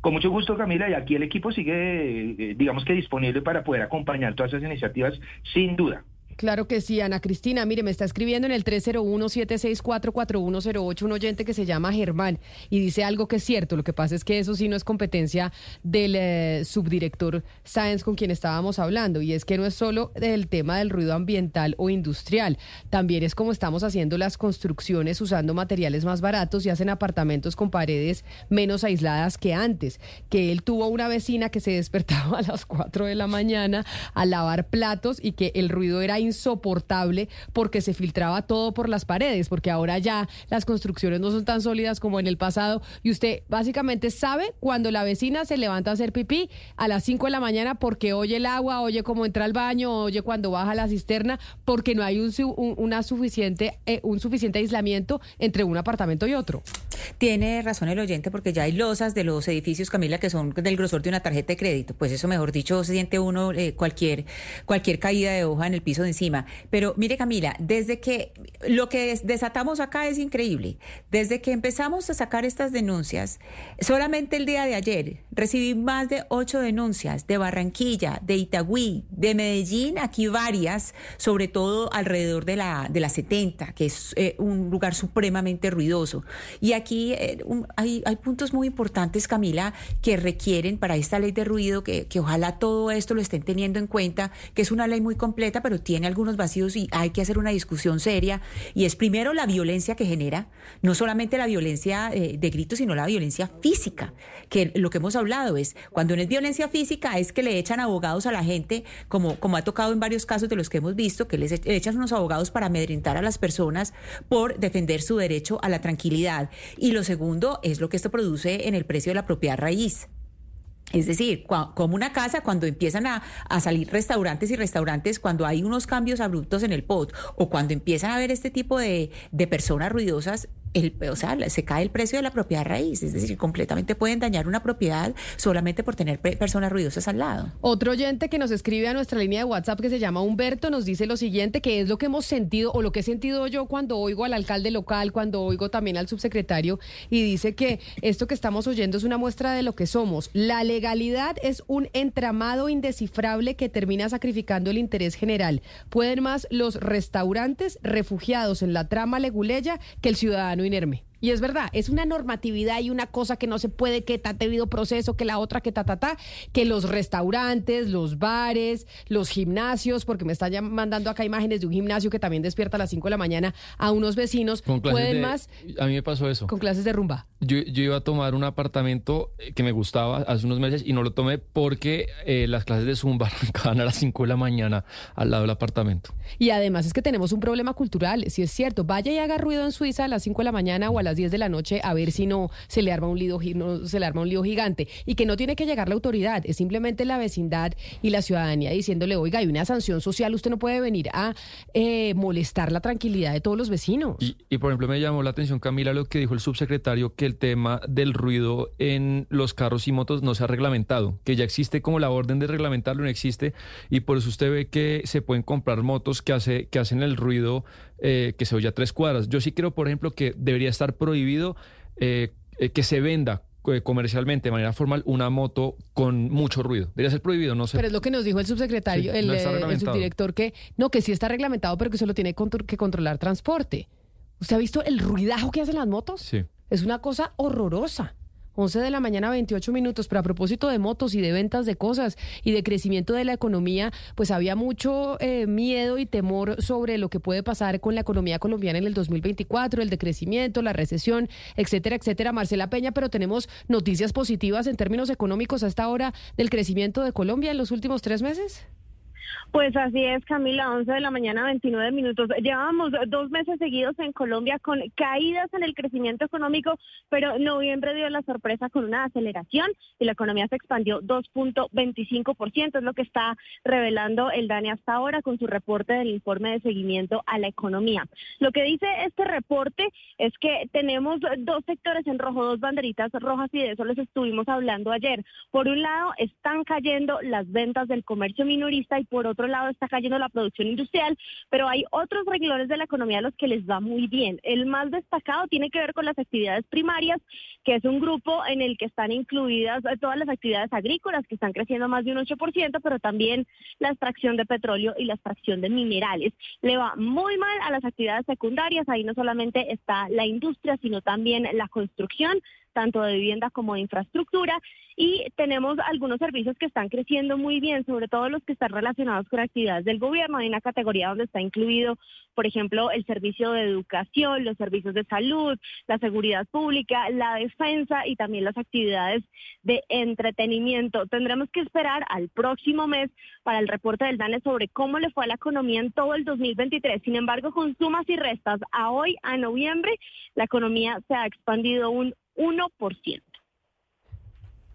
Con mucho gusto, Camila, y aquí el equipo sigue, eh, digamos que disponible para poder acompañar todas esas iniciativas, sin duda. Claro que sí, Ana Cristina. Mire, me está escribiendo en el 301-764-4108 un oyente que se llama Germán y dice algo que es cierto. Lo que pasa es que eso sí no es competencia del eh, subdirector Sáenz con quien estábamos hablando. Y es que no es solo el tema del ruido ambiental o industrial. También es como estamos haciendo las construcciones usando materiales más baratos y hacen apartamentos con paredes menos aisladas que antes. Que él tuvo una vecina que se despertaba a las 4 de la mañana a lavar platos y que el ruido era insoportable porque se filtraba todo por las paredes, porque ahora ya las construcciones no son tan sólidas como en el pasado y usted básicamente sabe cuando la vecina se levanta a hacer pipí a las 5 de la mañana porque oye el agua, oye cómo entra al baño, oye cuando baja la cisterna, porque no hay un, un- una suficiente, eh, un suficiente aislamiento entre un apartamento y otro. Tiene razón el oyente porque ya hay losas de los edificios, Camila, que son del grosor de una tarjeta de crédito. Pues eso, mejor dicho, se siente uno eh, cualquier, cualquier caída de hoja en el piso de encima. Pero mire, Camila, desde que lo que des- desatamos acá es increíble. Desde que empezamos a sacar estas denuncias, solamente el día de ayer recibí más de ocho denuncias de Barranquilla, de Itagüí, de Medellín, aquí varias, sobre todo alrededor de la, de la 70, que es eh, un lugar supremamente ruidoso. Y aquí eh, hay, hay puntos muy importantes, Camila, que requieren para esta ley de ruido, que, que ojalá todo esto lo estén teniendo en cuenta, que es una ley muy completa, pero tiene algunos vacíos y hay que hacer una discusión seria. Y es primero la violencia que genera, no solamente la violencia eh, de gritos, sino la violencia física, que lo que hemos hablado es, cuando no es violencia física, es que le echan abogados a la gente, como, como ha tocado en varios casos de los que hemos visto, que les e- echan unos abogados para amedrentar a las personas por defender su derecho a la tranquilidad. Y lo segundo es lo que esto produce en el precio de la propiedad raíz. Es decir, como una casa, cuando empiezan a, a salir restaurantes y restaurantes, cuando hay unos cambios abruptos en el POT o cuando empiezan a haber este tipo de, de personas ruidosas, el, o sea, se cae el precio de la propiedad raíz, es decir, completamente pueden dañar una propiedad solamente por tener pe- personas ruidosas al lado. Otro oyente que nos escribe a nuestra línea de WhatsApp que se llama Humberto nos dice lo siguiente, que es lo que hemos sentido o lo que he sentido yo cuando oigo al alcalde local, cuando oigo también al subsecretario y dice que esto que estamos oyendo es una muestra de lo que somos. La legalidad es un entramado indescifrable que termina sacrificando el interés general. Pueden más los restaurantes refugiados en la trama leguleya que el ciudadano inerme. Y es verdad, es una normatividad y una cosa que no se puede, que ta debido proceso, que la otra, que ta, ta, ta, que los restaurantes, los bares, los gimnasios, porque me están ya mandando acá imágenes de un gimnasio que también despierta a las 5 de la mañana a unos vecinos, Con pueden de- más A mí me pasó eso. con clases de rumba. Yo, yo iba a tomar un apartamento eh, que me gustaba hace unos meses y no lo tomé porque eh, las clases de Zumba arrancaban a las 5 de la mañana al lado del apartamento. Y además es que tenemos un problema cultural, si es cierto, vaya y haga ruido en Suiza a las 5 de la mañana o a las 10 de la noche a ver si no se le arma un lío, no se le arma un lío gigante y que no tiene que llegar la autoridad, es simplemente la vecindad y la ciudadanía diciéndole, oiga, hay una sanción social, usted no puede venir a eh, molestar la tranquilidad de todos los vecinos. Y, y, por ejemplo me llamó la atención Camila lo que dijo el subsecretario que el tema del ruido en los carros y motos no se ha reglamentado, que ya existe como la orden de reglamentarlo, no existe y por eso usted ve que se pueden comprar motos que, hace, que hacen el ruido eh, que se oye a tres cuadras. Yo sí creo, por ejemplo, que debería estar prohibido eh, eh, que se venda eh, comercialmente de manera formal una moto con mucho ruido. Debería ser prohibido, no sé. Pero es lo que nos dijo el subsecretario, Sí, el, no el subdirector, que no, que sí está reglamentado, pero que solo tiene que controlar transporte. ¿Usted ha visto el ruidajo que hacen las motos? Sí. Es una cosa horrorosa. 11 de la mañana, 28 minutos. Pero a propósito de motos y de ventas de cosas y de crecimiento de la economía, pues había mucho eh, miedo y temor sobre lo que puede pasar con la economía colombiana en el 2024, el decrecimiento, la recesión, etcétera, etcétera. Marcela Peña, pero tenemos noticias positivas en términos económicos a esta hora del crecimiento de Colombia en los últimos tres meses. Pues así es, Camila, 11 de la mañana, 29 minutos. Llevábamos dos meses seguidos en Colombia con caídas en el crecimiento económico, pero noviembre dio la sorpresa con una aceleración y la economía se expandió 2.25%, es lo que está revelando el DANE hasta ahora con su reporte del informe de seguimiento a la economía. Lo que dice este reporte es que tenemos dos sectores en rojo, dos banderitas rojas y de eso les estuvimos hablando ayer. Por un lado, están cayendo las ventas del comercio minorista y por otro lado está cayendo la producción industrial, pero hay otros renglones de la economía a los que les va muy bien. El más destacado tiene que ver con las actividades primarias, que es un grupo en el que están incluidas eh, todas las actividades agrícolas, que están creciendo más de un 8%, pero también la extracción de petróleo y la extracción de minerales. Le va muy mal a las actividades secundarias, ahí no solamente está la industria, sino también la construcción tanto de vivienda como de infraestructura y tenemos algunos servicios que están creciendo muy bien, sobre todo los que están relacionados con actividades del gobierno. Hay una categoría donde está incluido, por ejemplo, el servicio de educación, los servicios de salud, la seguridad pública, la defensa y también las actividades de entretenimiento. Tendremos que esperar al próximo mes para el reporte del DANE sobre cómo le fue a la economía en todo el 2023. Sin embargo, con sumas y restas, a hoy, a noviembre, la economía se ha expandido un 1%.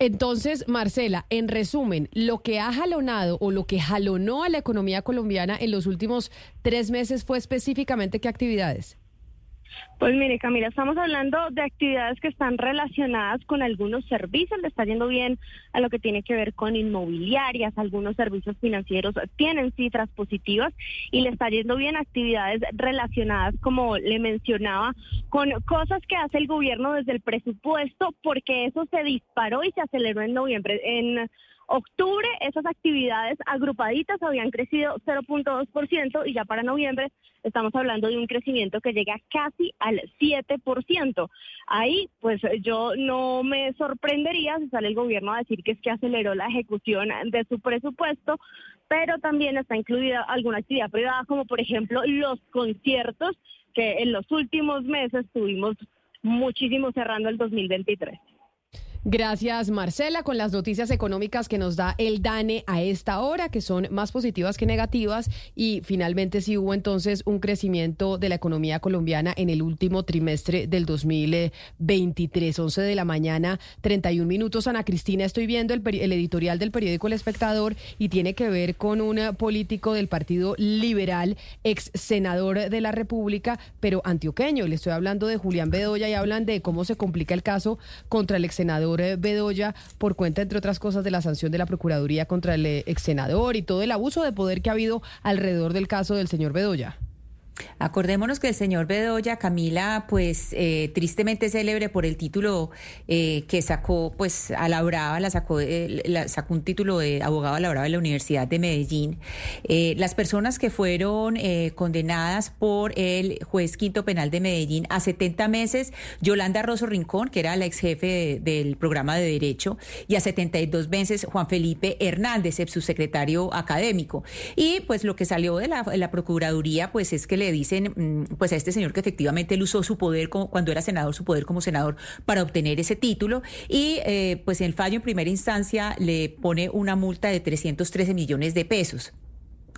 Entonces, Marcela, en resumen, lo que ha jalonado o lo que jalonó a la economía colombiana en los últimos tres meses fue específicamente qué actividades. Pues mire, Camila, estamos hablando de actividades que están relacionadas con algunos servicios. Le está yendo bien a lo que tiene que ver con inmobiliarias. Algunos servicios financieros tienen cifras positivas y le está yendo bien actividades relacionadas, como le mencionaba, con cosas que hace el gobierno desde el presupuesto, porque eso se disparó y se aceleró en noviembre. En octubre esas actividades agrupaditas habían crecido 0.2% y ya para noviembre estamos hablando de un crecimiento que llega casi al 7%. Ahí pues yo no me sorprendería si sale el gobierno a decir que es que aceleró la ejecución de su presupuesto, pero también está incluida alguna actividad privada como por ejemplo los conciertos que en los últimos meses tuvimos muchísimo cerrando el 2023. Gracias, Marcela, con las noticias económicas que nos da el DANE a esta hora, que son más positivas que negativas. Y finalmente sí hubo entonces un crecimiento de la economía colombiana en el último trimestre del 2023, 11 de la mañana, 31 minutos. Ana Cristina, estoy viendo el, el editorial del periódico El Espectador y tiene que ver con un político del Partido Liberal, ex senador de la República, pero antioqueño. Le estoy hablando de Julián Bedoya y hablan de cómo se complica el caso contra el ex senador eh, Bedoya por cuenta, entre otras cosas, de la sanción de la Procuraduría contra el eh, ex senador y todo el abuso de poder que ha habido alrededor del caso del señor Bedoya. Acordémonos que el señor Bedoya, Camila, pues eh, tristemente célebre por el título eh, que sacó, pues a la brava, la sacó, eh, la- sacó un título de abogado a la brava de la Universidad de Medellín. Eh, las personas que fueron condenadas por el juez quinto penal de Medellín a 70 meses, Yolanda Rosso Rincón, que era la ex jefe de- del programa de Derecho, y a 72 meses Juan Felipe Hernández, ex subsecretario académico. Y pues lo que salió de la Procuraduría, pues es que le dicen mm, pues a este señor que efectivamente él usó su poder como, cuando era senador, su poder como senador para obtener ese título y eh, pues el fallo en primera instancia le pone una multa de 313 millones de pesos.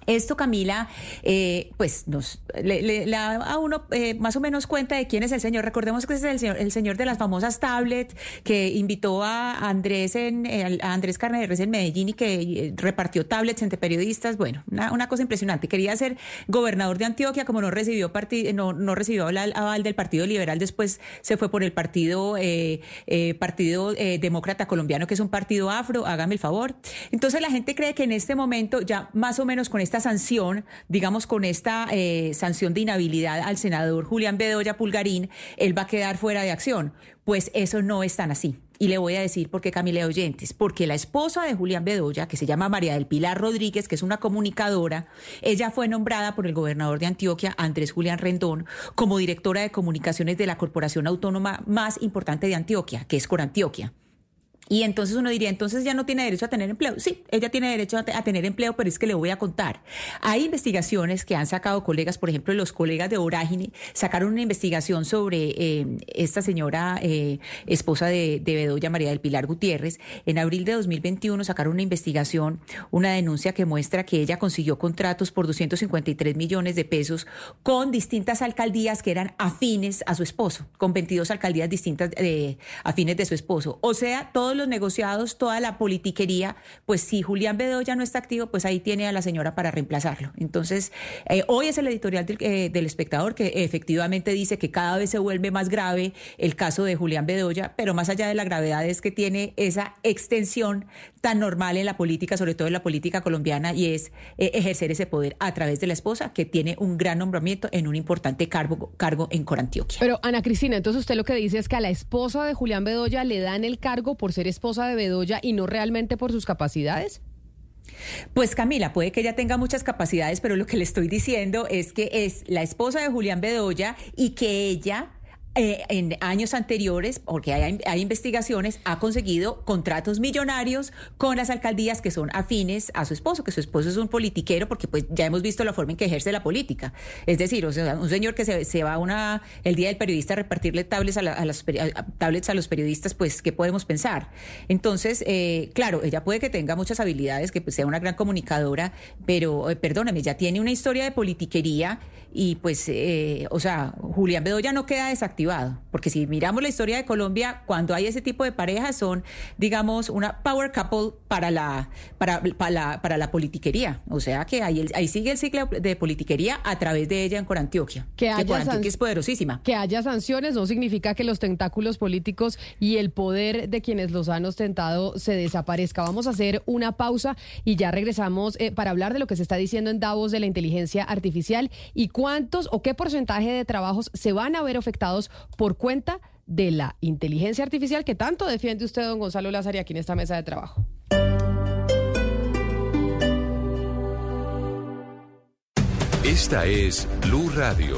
Esto, Camila, eh, pues nos le, da a uno eh, más o menos cuenta de quién es el señor. Recordemos que es el señor, el señor de las famosas tablets que invitó a Andrés en eh, a Andrés Carneres en Medellín y que repartió tablets entre periodistas. Bueno, una, cosa impresionante. Quería ser gobernador de Antioquia, como no recibió parti- no, no recibió aval del Partido Liberal, después se fue por el partido Partido Demócrata Colombiano, que es un partido afro. Hágame el favor. Entonces la gente cree que en este momento ya más o menos con esta sanción, digamos con esta eh, sanción de inhabilidad al senador Julián Bedoya Pulgarín, él va a quedar fuera de acción. Pues eso no es tan así. Y le voy a decir por qué Camila Oyentes, porque la esposa de Julián Bedoya, que se llama María del Pilar Rodríguez, que es una comunicadora, ella fue nombrada por el gobernador de Antioquia, Andrés Julián Rendón, como directora de comunicaciones de la corporación autónoma más importante de Antioquia, que es Corantioquia. Y entonces uno diría, entonces ya no tiene derecho a tener empleo. Sí, ella tiene derecho a, a tener empleo, pero es que le voy a contar. Hay investigaciones que han sacado colegas, por ejemplo, los colegas de Orágine sacaron una investigación sobre eh, esta señora eh, esposa de, de Bedoya, María del Pilar Gutiérrez. En abril de 2021 sacaron una investigación, una denuncia que muestra que ella consiguió contratos por 253 millones de pesos con distintas alcaldías que eran afines a su esposo, con 22 alcaldías distintas eh, afines de su esposo. O sea, todos los negociados, toda la politiquería, pues si Julián Bedoya no está activo, pues ahí tiene a la señora para reemplazarlo. Entonces, eh, hoy es el editorial del, eh, del espectador que efectivamente dice que cada vez se vuelve más grave el caso de Julián Bedoya, pero más allá de la gravedad es que tiene esa extensión tan normal en la política, sobre todo en la política colombiana, y es eh, ejercer ese poder a través de la esposa, que tiene un gran nombramiento en un importante cargo, cargo en Corantioquia. Pero Ana Cristina, entonces usted lo que dice es que a la esposa de Julián Bedoya le dan el cargo por ser esposa de Bedoya y no realmente por sus capacidades. Pues Camila, puede que ella tenga muchas capacidades, pero lo que le estoy diciendo es que es la esposa de Julián Bedoya y que ella... eh, en años anteriores, porque hay, hay investigaciones, ha conseguido contratos millonarios con las alcaldías que son afines a su esposo, que su esposo es un politiquero, porque pues ya hemos visto la forma en que ejerce la política. Es decir, o sea, un señor que se, se va una, el día del periodista a repartirle tablets a, la- a las a- tablets a los periodistas, pues, ¿qué podemos pensar? Entonces, eh, claro, ella puede que tenga muchas habilidades, que pues, sea una gran comunicadora, pero eh, perdóname, ya tiene una historia de politiquería y pues, eh, o sea, Julián Bedoya no queda desactivado, porque si miramos la historia de Colombia, cuando hay ese tipo de parejas son, digamos, una power couple para la, para, para la, para la politiquería. O sea que ahí, ahí sigue el ciclo de politiquería a través de ella en Corantioquia. Que haya Corantioquia es poderosísima. Que haya sanciones no significa que los tentáculos políticos y el poder de quienes los han ostentado se desaparezca. Vamos a hacer una pausa y ya regresamos eh, para hablar de lo que se está diciendo en Davos de la inteligencia artificial y cuántos o qué porcentaje de trabajos se van a ver afectados por cuenta de la inteligencia artificial que tanto defiende usted, don Gonzalo Lázaro, aquí en esta mesa de trabajo. Esta es Blue Radio.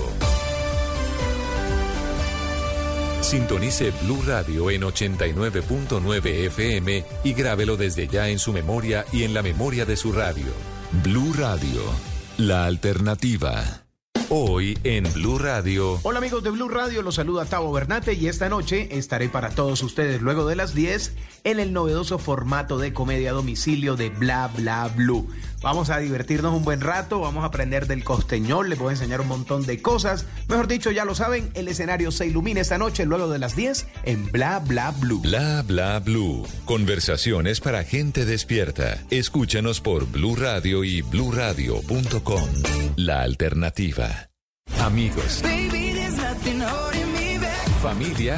Sintonice Blue Radio en 89.9 FM y grábelo desde ya en su memoria y en la memoria de su radio. Blue Radio, la alternativa. Hoy en Blue Radio. Hola amigos de Blue Radio, los saluda Tavo Bernate y esta noche estaré para todos ustedes luego de las 10 en el novedoso formato de comedia a domicilio de Bla Bla Blue. Vamos a divertirnos un buen rato, vamos a aprender del costeñol, les voy a enseñar un montón de cosas. Mejor dicho, ya lo saben, el escenario se ilumina esta noche luego de las 10 en Bla Bla Blue. Bla Bla Blue. Conversaciones para gente despierta. Escúchanos por Blue Radio y bluradio.com. La alternativa. Amigos, familia,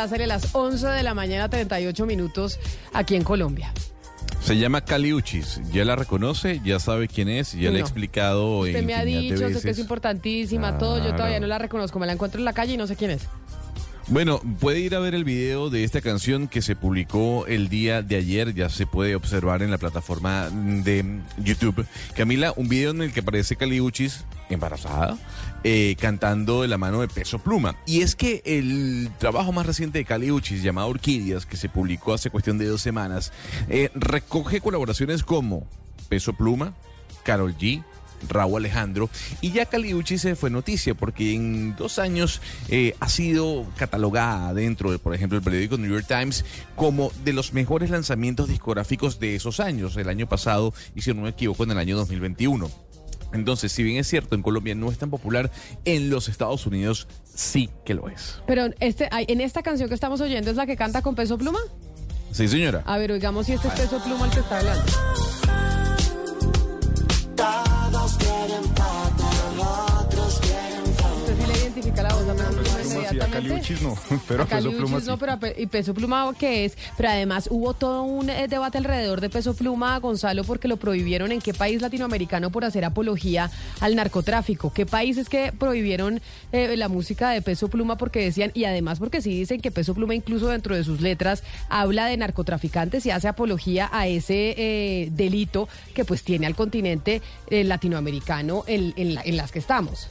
Lázaro, a las 11 de la mañana, 38 minutos, aquí en Colombia? Se llama Caliuchis. Ya la reconoce, ya sabe quién es, ya le he No. explicado. Usted me ha dicho, sé que veces. es importantísima, todo. Yo todavía no la reconozco. Me la encuentro en la calle y no sé quién es. Bueno, puede ir a ver el video de esta canción que se publicó el día de ayer, ya se puede observar en la plataforma de YouTube. Camila, un video en el que aparece Caliuchis embarazada, eh, cantando de la mano de Peso Pluma. Y es que el trabajo más reciente de Caliuchis, llamado Orquídeas, que se publicó hace cuestión de dos semanas, eh, recoge colaboraciones como Peso Pluma, Carol G, Raúl Alejandro. Y ya Caliuchi se fue noticia porque en dos años eh, ha sido catalogada dentro de, por ejemplo, el periódico New York Times como de los mejores lanzamientos discográficos de esos años. El año pasado, y si no me equivoco, en el año 2021. Entonces, si bien es cierto, en Colombia no es tan popular, en los Estados Unidos sí que lo es. Pero este, en esta canción que estamos oyendo es la que canta con peso pluma. Sí, señora. A ver, oigamos si este es peso pluma el que está hablando. Todos quieren identifica la voz a peso pluma a inmediatamente. Caliuchis no, pero a Peso Pluma sí. no, pero a Pe- y Peso Pluma qué es, pero además hubo todo un eh, debate alrededor de Peso Pluma, Gonzalo, porque lo prohibieron en qué país latinoamericano por hacer apología al narcotráfico. ¿Qué países que prohibieron eh, la música de Peso Pluma porque decían, y además porque sí dicen que Peso Pluma incluso dentro de sus letras habla de narcotraficantes y hace apología a ese eh, delito que pues tiene al continente eh, latinoamericano en, en la- en las que estamos?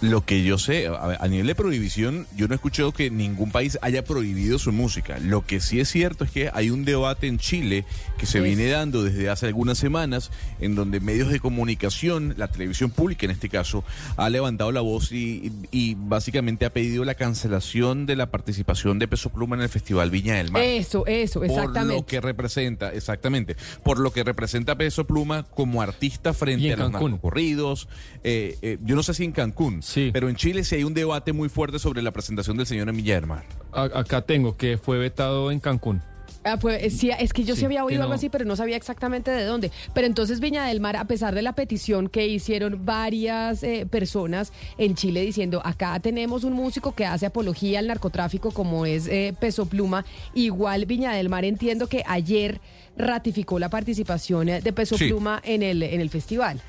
Lo que yo sé, a, nivel de prohibición, yo no he escuchado que ningún país haya prohibido su música. Lo que sí es cierto es que hay un debate en Chile que se viene dando desde hace algunas semanas, en donde medios de comunicación, la televisión pública en este caso, ha levantado la voz y, y básicamente ha pedido la cancelación de la participación de Peso Pluma en el Festival Viña del Mar. Eso, eso, Por lo exactamente. que representa, exactamente, por lo que representa Peso Pluma como artista frente a los narcocorridos. Eh, eh, yo no sé si en Cancún, pero en Chile sí hay un debate muy fuerte sobre la presentación del señor en Villa del Mar. A- acá tengo que fue vetado en Cancún. Ah, eh, sí, es que yo sí, Sí, había oído algo así, pero no sabía exactamente de dónde. Pero entonces Viña del Mar, a pesar de la petición que hicieron varias eh, personas en Chile diciendo, acá tenemos un músico que hace apología al narcotráfico como es eh, Peso Pluma, igual Viña del Mar entiendo que ayer ratificó la participación eh, de Peso Sí. Pluma en el, en el festival.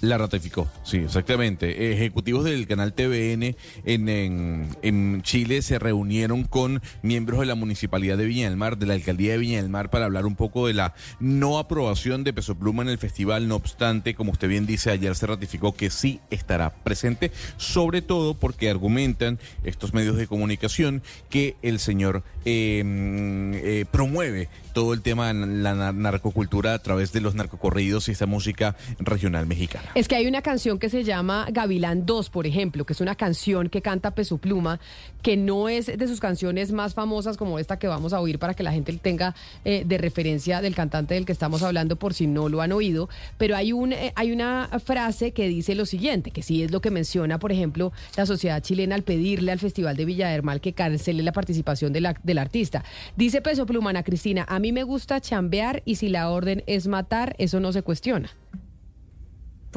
La ratificó, sí, exactamente. Ejecutivos del canal TVN en, en, en Chile se reunieron con miembros de la Municipalidad de Viña del Mar, de la Alcaldía de Viña del Mar, para hablar un poco de la no aprobación de Peso Pluma en el festival. No obstante, como usted bien dice, ayer se ratificó que sí estará presente, sobre todo porque argumentan estos medios de comunicación que el señor eh, eh, promueve todo el tema de la nar- narcocultura a través de los narcocorridos y esta música regional mexicana. Es que hay una canción que se llama Gavilán 2, por ejemplo, que es una canción que canta Peso Pluma, que no es de sus canciones más famosas como esta que vamos a oír para que la gente tenga eh, de referencia del cantante del que estamos hablando por si no lo han oído, pero hay, un, eh, hay una frase que dice lo siguiente, que sí es lo que menciona, por ejemplo, la sociedad chilena al pedirle al Festival de Villa del Mar que cancele la participación de la- del artista. Dice Peso Pluma, Ana Cristina, a mí me gusta chambear y si la orden es matar, eso no se cuestiona.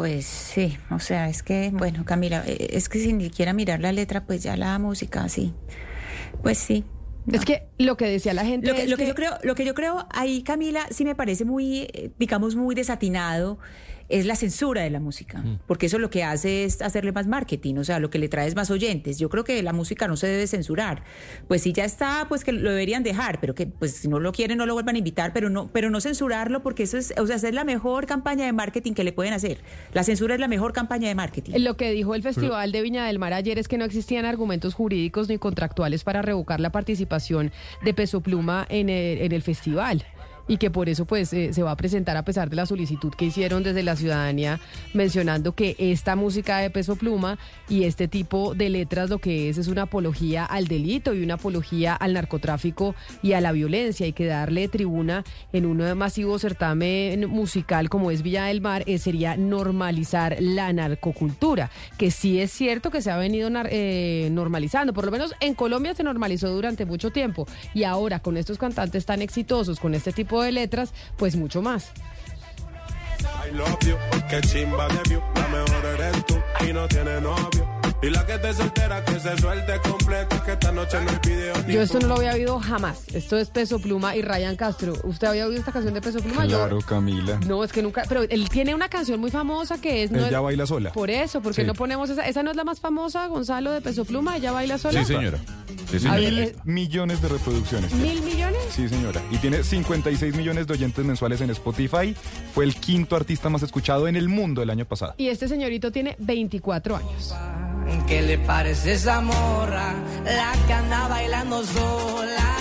Pues sí, o sea, es que, bueno, Camila, eh, es que sin siquiera mirar la letra, pues ya la música, sí. Pues sí. Es que lo que decía la gente Lo que, es lo que que- yo creo, lo que yo creo ahí, Camila, sí me parece muy, eh, digamos, muy desatinado es la censura de la música, porque eso lo que hace es hacerle más marketing, o sea, lo que le trae es más oyentes. Yo creo que la música no se debe censurar. Pues si ya está, pues que lo deberían dejar, pero que pues si no lo quieren no lo vuelvan a invitar, pero no pero no censurarlo porque eso es, o sea, esa es la mejor campaña de marketing que le pueden hacer. La censura es la mejor campaña de marketing. Lo que dijo el Festival de Viña del Mar ayer es que no existían argumentos jurídicos ni contractuales para revocar la participación de Peso Pluma en el, en el festival y que por eso pues eh, se va a presentar a pesar de la solicitud que hicieron desde la ciudadanía mencionando que esta música de Peso Pluma y este tipo de letras lo que es es una apología al delito y una apología al narcotráfico y a la violencia y que darle tribuna en un masivo certamen musical como es Villa del Mar eh, sería normalizar la narcocultura, que sí es cierto que se ha venido eh, normalizando, por lo menos en Colombia se normalizó durante mucho tiempo y ahora con estos cantantes tan exitosos, con este tipo de letras, pues mucho más. Y la que te soltera, que se suelte completa, que esta noche no hay video Yo esto no lo había oído jamás. Esto es Peso Pluma y Ryan Castro. ¿Usted había oído esta canción de Peso Pluma? Yo- Claro, Camila. No, es que nunca. Pero él tiene una canción muy famosa que es. No Ella es- baila sola. Por eso, porque Sí. no ponemos esa. Esa no es la más famosa, Gonzalo, de Peso Pluma. Ella baila sola. Sí, señora. Sí, ver, Mil eh, millones de reproducciones. ¿Mil millones? Sí, señora. Y tiene 56 millones de oyentes mensuales en Spotify. Fue el quinto artista más escuchado en el mundo el año pasado. Y este señorito tiene 24 años. ¿Qué le parece esa morra? La que anda bailando sola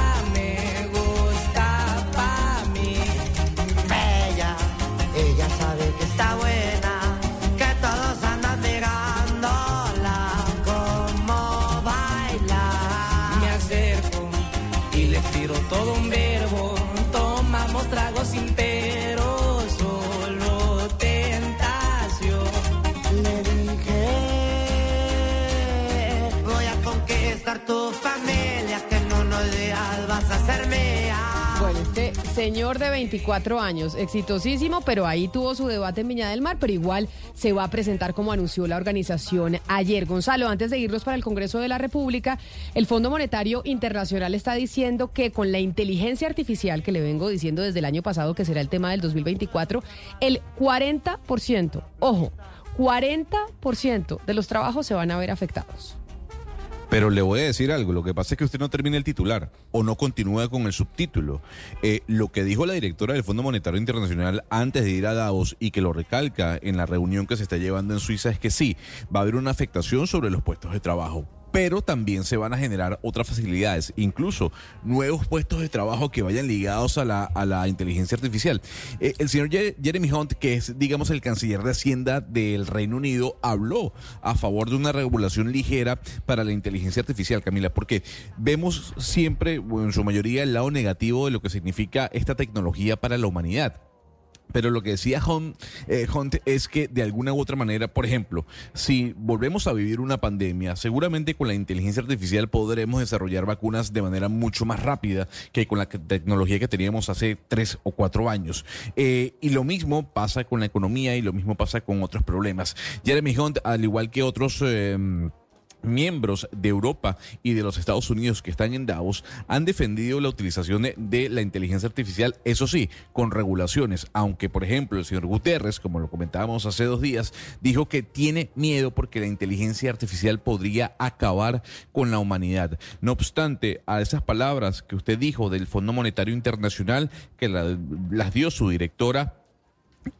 señor de 24 años, exitosísimo, pero ahí tuvo su debate en Viña del Mar, pero igual se va a presentar como anunció la organización ayer. Gonzalo, antes de irnos para el Congreso de la República, el Fondo Monetario Internacional está diciendo que con la inteligencia artificial que le vengo diciendo desde el año pasado, que será el tema del 2024, el 40%, ojo, 40% de los trabajos se van a ver afectados. Pero le voy a decir algo, lo que pasa es que usted no termina el titular o no continúa con el subtítulo. Eh, lo que dijo la directora del Fondo Monetario Internacional antes de ir a Davos y que lo recalca en la reunión que se está llevando en Suiza es que sí, va a haber una afectación sobre los puestos de trabajo. Pero también se van a generar otras facilidades, incluso nuevos puestos de trabajo que vayan ligados a la, a la inteligencia artificial. Eh, el señor Jeremy Hunt, que es, digamos, el canciller de Hacienda del Reino Unido, habló a favor de una regulación ligera para la inteligencia artificial, Camila, porque vemos siempre, o en su mayoría, el lado negativo de lo que significa esta tecnología para la humanidad. Pero lo que decía Hunt, eh, Hunt es que de alguna u otra manera, por ejemplo, si volvemos a vivir una pandemia, seguramente con la inteligencia artificial podremos desarrollar vacunas de manera mucho más rápida que con la tecnología que teníamos hace tres o cuatro años. Eh, y lo mismo pasa con la economía y lo mismo pasa con otros problemas. Jeremy Hunt, al igual que otros... eh, miembros de Europa y de los Estados Unidos que están en Davos han defendido la utilización de, la inteligencia artificial, eso sí, con regulaciones, aunque por ejemplo el señor Guterres, como lo comentábamos hace dos días, dijo que tiene miedo porque la inteligencia artificial podría acabar con la humanidad. No obstante, a esas palabras que usted dijo del Fondo Monetario Internacional, que la- las dio su directora,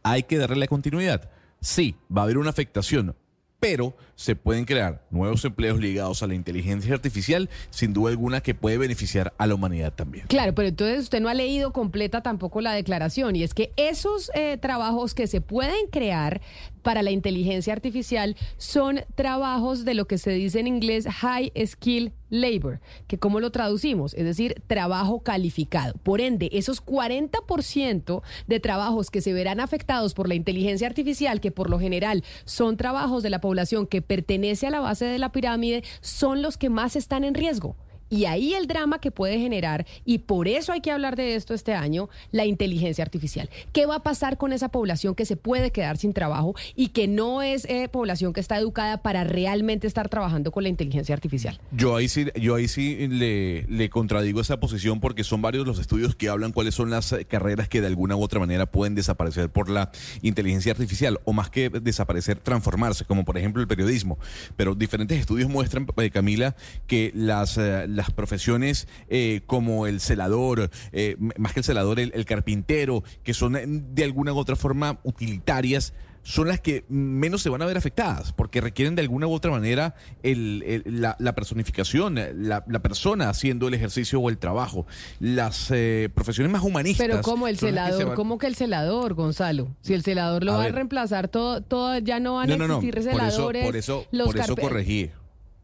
hay que darle la continuidad. Sí, va a haber una afectación, pero se pueden crear nuevos empleos ligados a la inteligencia artificial, sin duda alguna que puede beneficiar a la humanidad también. Claro, pero entonces usted no ha leído completa tampoco la declaración y es que esos eh, trabajos que se pueden crear para la inteligencia artificial son trabajos de lo que se dice en inglés high skill labor, que cómo lo traducimos, es decir, trabajo calificado. Por ende, esos 40% de trabajos que se verán afectados por la inteligencia artificial, que por lo general son trabajos de la población que pertenece a la base de la pirámide, son los que más están en riesgo. Y ahí el drama que puede generar, y por eso hay que hablar de esto este año, la inteligencia artificial. ¿Qué va a pasar con esa población que se puede quedar sin trabajo y que no es eh, población que está educada para realmente estar trabajando con la inteligencia artificial? Yo ahí sí, yo ahí sí le, le contradigo esa posición porque son varios los estudios que hablan cuáles son las eh, carreras que de alguna u otra manera pueden desaparecer por la inteligencia artificial o más que desaparecer, transformarse, como por ejemplo el periodismo. Pero diferentes estudios muestran, eh, Camila, que las, las profesiones eh, como el celador, eh, más que el celador, el, el carpintero, que son eh, de alguna u otra forma utilitarias, son las que menos se van a ver afectadas, porque requieren de alguna u otra manera el- el- la, la personificación, la, la persona haciendo el ejercicio o el trabajo. Las eh, profesiones más humanistas. Pero como el las que celador, van- ¿cómo que el celador, Gonzalo? Si el celador lo A va ver. a reemplazar todo, todo ya no van No, a no, no, existir por eso, celadores. por eso, los por eso corregí.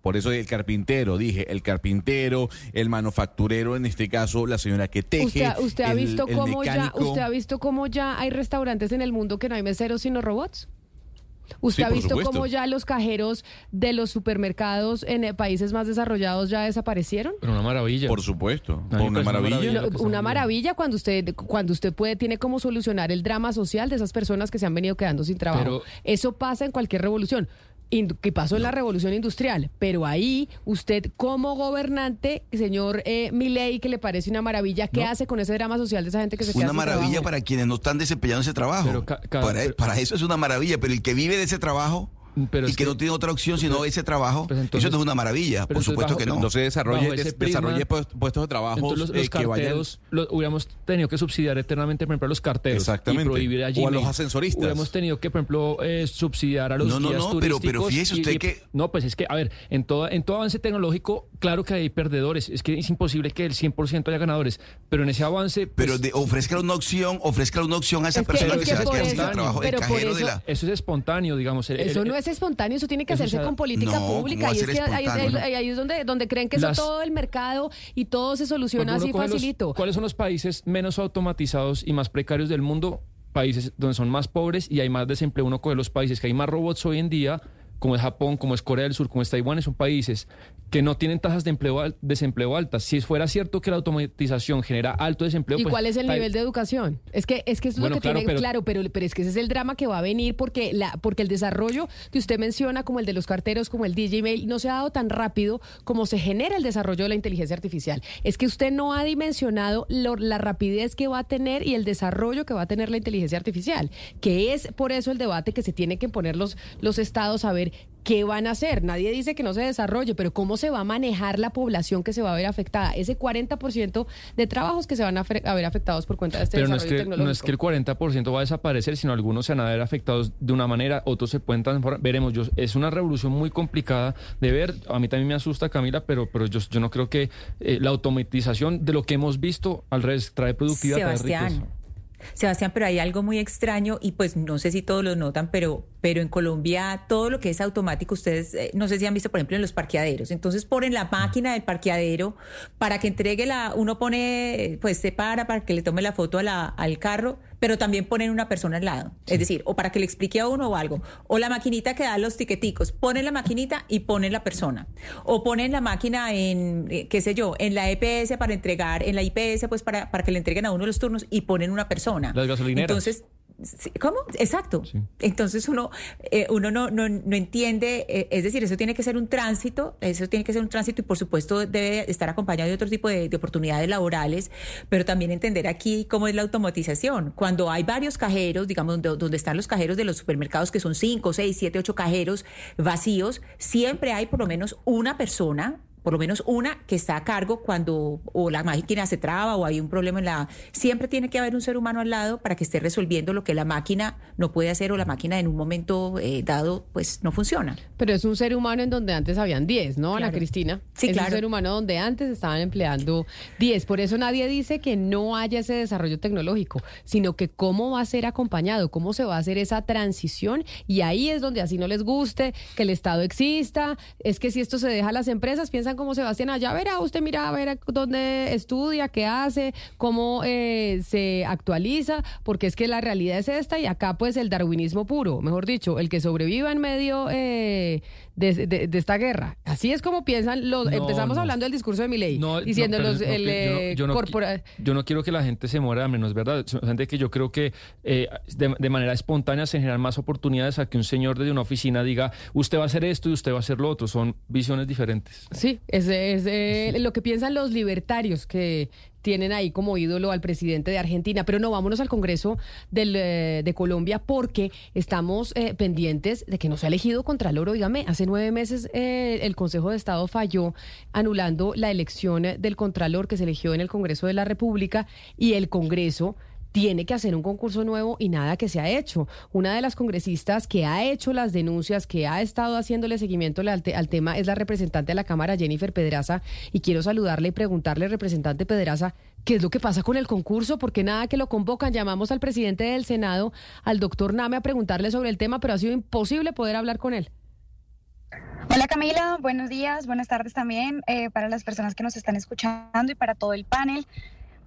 Por eso el carpintero, dije, el carpintero, el manufacturero, en este caso, la señora que teje. Usted, usted ha el- visto el cómo ya, usted ha visto cómo ya hay restaurantes en el mundo que no hay meseros sino robots. ¿Usted Sí, ha visto supuesto. cómo ya los cajeros de los supermercados en eh, países más desarrollados ya desaparecieron? Pero una maravilla. Por supuesto, una maravilla. una maravilla cuando usted cuando usted puede tiene como solucionar el drama social de esas personas que se han venido quedando sin trabajo. Pero- Eso pasa en cualquier revolución. Que pasó en la revolución industrial, pero ahí usted como gobernante, señor eh, Milei, que le parece una maravilla, ¿qué No. hace con ese drama social de esa gente que se queda Una maravilla trabajo? para quienes no están desempeñando ese trabajo. Pero ca- ca- para, pero- para eso es una maravilla, pero el que vive de ese trabajo Pero y es que, que- no tiene otra opción sino ese trabajo, Pues entonces- eso no es una maravilla, por supuesto bajo- que no. Entonces desarrolle, Bajo ese des- prisma- desarrolle puest- puestos de trabajo los, los eh, que vayan. carteros lo- hubiéramos tenido que subsidiar eternamente, por ejemplo, a los carteros. Exactamente. Y prohibir a O a Gmail. los ascensoristas. Hubiéramos tenido que, por ejemplo, eh, subsidiar a los No, no, guías no, pero- turísticos. pero fíjese usted y- que- No, pues es que, a ver, en todo, en todo avance tecnológico, claro que hay perdedores. Es que es imposible que el 100% haya ganadores. Pero en ese avance... pues, Pero de, ofrezca una opción, ofrezca una opción a esa Es que- persona es que, que se va a quedar sin trabajo. Cajero de eso- la. Eso es espontáneo, digamos. El- Eso el- no es espontáneo, eso tiene que Eso hacerse se- con política No, ¿cómo pública. Y es que ahí, espontáneo? ahí- ahí es donde, donde creen que eso Las- todo el mercado y todo se soluciona Cuando así los- facilito. ¿Cuáles son los países menos automatizados y más precarios del mundo? Países donde son más pobres y hay más desempleo. Uno coge los países que hay más robots hoy en día, como es Japón, como es Corea del Sur, como es Taiwán, son países que no tienen tasas de empleo desempleo altas. Si fuera cierto que la automatización genera alto desempleo, ¿Y pues, cuál es el nivel de educación? Es que es que es Bueno, lo que claro, tiene pero- claro, pero pero es que ese es el drama que va a venir porque la porque el desarrollo que usted menciona como el de los carteros, como el DJ Mail no se ha dado tan rápido como se genera el desarrollo de la inteligencia artificial. Es que usted no ha dimensionado lo- la rapidez que va a tener y el desarrollo que va a tener la inteligencia artificial, que es por eso el debate que se tiene que poner los los estados a ver ¿Qué van a hacer? Nadie dice que no se desarrolle, pero ¿cómo se va a manejar la población que se va a ver afectada? Ese 40% de trabajos que se van a, ver afectados por cuenta de este Pero no es, que, tecnológico. no es que el 40% va a desaparecer, sino algunos se van a ver afectados de una manera, otros se pueden transformar. Veremos, yo, es una revolución muy complicada de ver. A mí también me asusta, Camila, pero, pero yo, yo no creo que eh, la automatización de lo que hemos visto al revés trae productividad, trae. Sebastián. Sebastián, pero hay algo muy extraño y pues no sé si todos lo notan, pero, pero en Colombia todo lo que es automático, ustedes eh, no sé si han visto, por ejemplo, en los parqueaderos. Entonces ponen la máquina del parqueadero para que entregue la, uno pone, pues se para para que le tome la foto a la, al carro, pero también ponen una persona al lado. Es decir, o para que le explique a uno o algo. O la maquinita que da los tiqueticos. Ponen la maquinita y ponen la persona. O ponen la máquina en, eh, qué sé yo, en la EPS para entregar, en la IPS, pues para, para que le entreguen a uno los turnos y ponen una persona. Las gasolineras. Entonces, ¿Cómo? Exacto. Entonces uno, eh, uno no, no, no entiende, eh, es decir, eso tiene que ser un tránsito, eso tiene que ser un tránsito y por supuesto debe estar acompañado de otro tipo de, de oportunidades laborales, pero también entender aquí cómo es la automatización. Cuando hay varios cajeros, digamos, donde, donde están los cajeros de los supermercados, que son cinco, seis, siete, ocho cajeros vacíos, siempre hay por lo menos una persona por lo menos una que está a cargo cuando o la máquina se traba o hay un problema en la... Siempre tiene que haber un ser humano al lado para que esté resolviendo lo que la máquina no puede hacer o la máquina en un momento eh, dado pues no funciona. Pero es un ser humano en donde antes habían 10, ¿no, Ana. Cristina? Sí, es claro. un ser humano donde antes estaban empleando 10. Por eso nadie dice que no haya ese desarrollo tecnológico, sino que cómo va a ser acompañado, cómo se va a hacer esa transición. Y ahí es donde así no les guste que el Estado exista. Es que si esto se deja a las empresas, piensan como Sebastián allá, verá, usted mira a ver dónde estudia, qué hace, cómo eh, se actualiza, porque es que la realidad es esta y acá pues el darwinismo puro, mejor dicho, el que sobreviva en medio eh, de, de- de esta guerra. Así es como piensan los... No, empezamos no. hablando del discurso de mi ley, No, diciendo los... no, el, yo no- eh, yo no, corpora- yo no quiero que la gente se muera de menos, ¿verdad? Gente que yo creo que eh, de, de manera espontánea se generan más oportunidades a que un señor desde una oficina diga, usted va a hacer esto y usted va a hacer lo otro. Son visiones diferentes. Sí, es, es, eh, lo que piensan los libertarios que tienen ahí como ídolo al presidente de Argentina. Pero no, vámonos al Congreso del, eh, de Colombia porque estamos eh, pendientes de que no se ha elegido Contralor. Óigame, hace nueve meses eh, el Consejo de Estado falló anulando la elección del Contralor que se eligió en el Congreso de la República y el Congreso tiene que hacer un concurso nuevo y nada que se ha hecho. Una de las congresistas que ha hecho las denuncias, que ha estado haciéndole seguimiento al, te- al tema, es la representante de la Cámara, Jennifer Pedraza, y quiero saludarle y preguntarle, representante Pedraza, ¿qué es lo que pasa con el concurso? Porque nada que lo convocan. Llamamos al presidente del Senado, al doctor Name, a preguntarle sobre el tema, pero ha sido imposible poder hablar con él. Hola Camila, buenos días, buenas tardes también eh, para las personas que nos están escuchando y para todo el panel.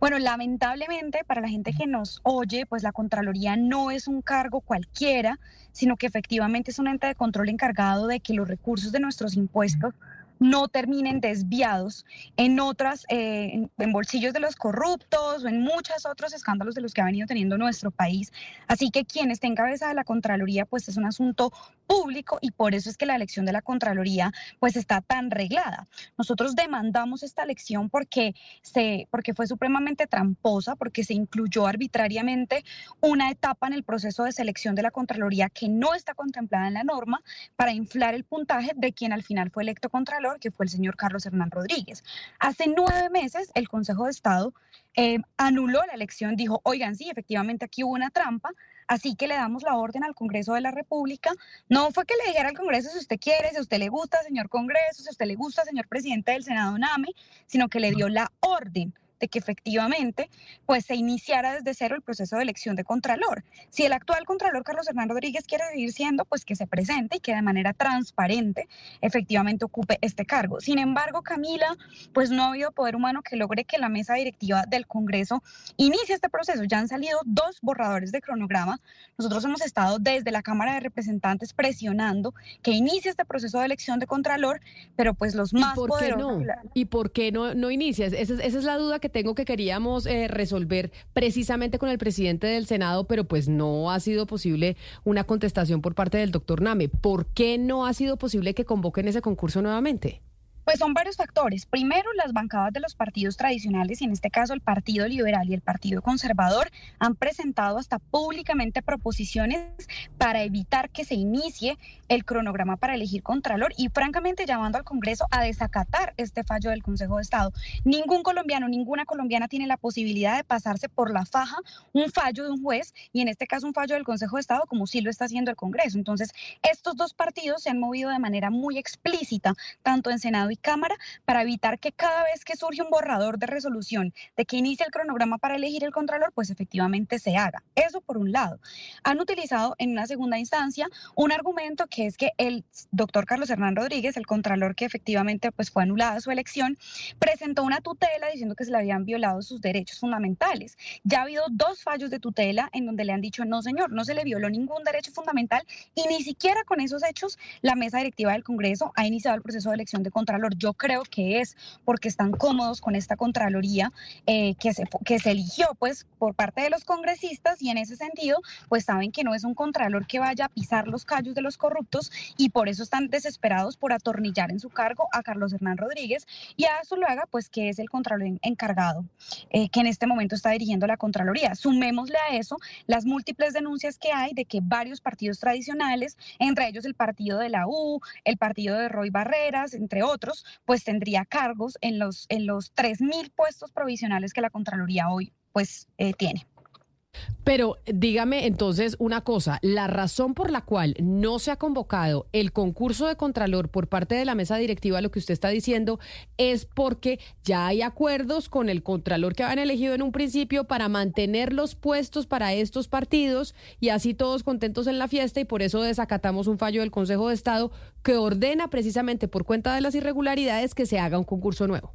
Bueno, lamentablemente para la gente que nos oye, pues la Contraloría no es un cargo cualquiera, sino que efectivamente es un ente de control encargado de que los recursos de nuestros impuestos no terminen desviados en otras, eh, en, bolsillos de los corruptos o en muchos otros escándalos de los que ha venido teniendo nuestro país. Así que quien esté en cabeza de la Contraloría, pues es un asunto público y por eso es que la elección de la Contraloría pues está tan reglada. Nosotros demandamos esta elección porque, se, porque fue supremamente tramposa, porque se incluyó arbitrariamente una etapa en el proceso de selección de la Contraloría que no está contemplada en la norma para inflar el puntaje de quien al final fue electo Contralor, que fue el señor Carlos Hernán Rodríguez. Hace nueve meses el Consejo de Estado eh, anuló la elección, dijo, oigan, sí, efectivamente aquí hubo una trampa, así que le damos la orden al Congreso de la República. No fue que le dijera al Congreso si usted quiere, si usted le gusta, señor Congreso, si usted le gusta, señor presidente del Senado Name, sino que le dio la orden de que efectivamente pues se iniciara desde cero el proceso de elección de Contralor. Si el actual Contralor Carlos Hernán Rodríguez quiere seguir siendo, pues que se presente y que de manera transparente efectivamente ocupe este cargo. Sin embargo, Camila, pues no ha habido poder humano que logre que la mesa directiva del Congreso inicie este proceso. Ya han salido dos borradores de cronograma. Nosotros hemos estado desde la Cámara de Representantes presionando que inicie este proceso de elección de Contralor, pero pues los más ¿Por qué poderosos... no? ¿Y por qué no, no inicias? Esa, es- esa es la duda que tengo que queríamos eh, resolver precisamente con el presidente del Senado, pero pues no ha sido posible una contestación por parte del doctor Name. ¿Por qué no ha sido posible que convoquen ese concurso nuevamente? Pues son varios factores. Primero, las bancadas de los partidos tradicionales, y en este caso el Partido Liberal y el Partido Conservador, han presentado hasta públicamente proposiciones para evitar que se inicie el cronograma para elegir Contralor y francamente llamando al Congreso a desacatar este fallo del Consejo de Estado. Ningún colombiano, ninguna colombiana tiene la posibilidad de pasarse por la faja un fallo de un juez y en este caso un fallo del Consejo de Estado como sí lo está haciendo el Congreso. Entonces, estos dos partidos se han movido de manera muy explícita, tanto en Senado y Cámara, para evitar que cada vez que surge un borrador de resolución de que inicie el cronograma para elegir el Contralor, pues efectivamente se haga. Eso por un lado. Han utilizado en una segunda instancia un argumento que es que el doctor Carlos Hernán Rodríguez, el Contralor que efectivamente pues fue anulada su elección, presentó una tutela diciendo que se le habían violado sus derechos fundamentales. Ya ha habido dos fallos de tutela en donde le han dicho, no señor, no se le violó ningún derecho fundamental y ni siquiera con esos hechos la mesa directiva del Congreso ha iniciado el proceso de elección de Contralor. Yo creo que es porque están cómodos con esta Contraloría eh, que, se, que se eligió pues por parte de los congresistas y en ese sentido pues saben que no es un Contralor que vaya a pisar los callos de los corruptos y por eso están desesperados por atornillar en su cargo a Carlos Hernán Rodríguez y a Zuluaga pues que es el Contralor en- encargado eh, que en este momento está dirigiendo la Contraloría. Sumémosle a eso las múltiples denuncias que hay de que varios partidos tradicionales, entre ellos el partido de la U, el partido de Roy Barreras, entre otros, pues tendría cargos en los, en los 3.000 puestos provisionales que la Contraloría hoy pues eh, tiene. Pero dígame entonces una cosa, la razón por la cual no se ha convocado el concurso de Contralor por parte de la mesa directiva, lo que usted está diciendo, es porque ya hay acuerdos con el Contralor que habían elegido en un principio para mantener los puestos para estos partidos y así todos contentos en la fiesta y por eso desacatamos un fallo del Consejo de Estado que ordena precisamente por cuenta de las irregularidades que se haga un concurso nuevo.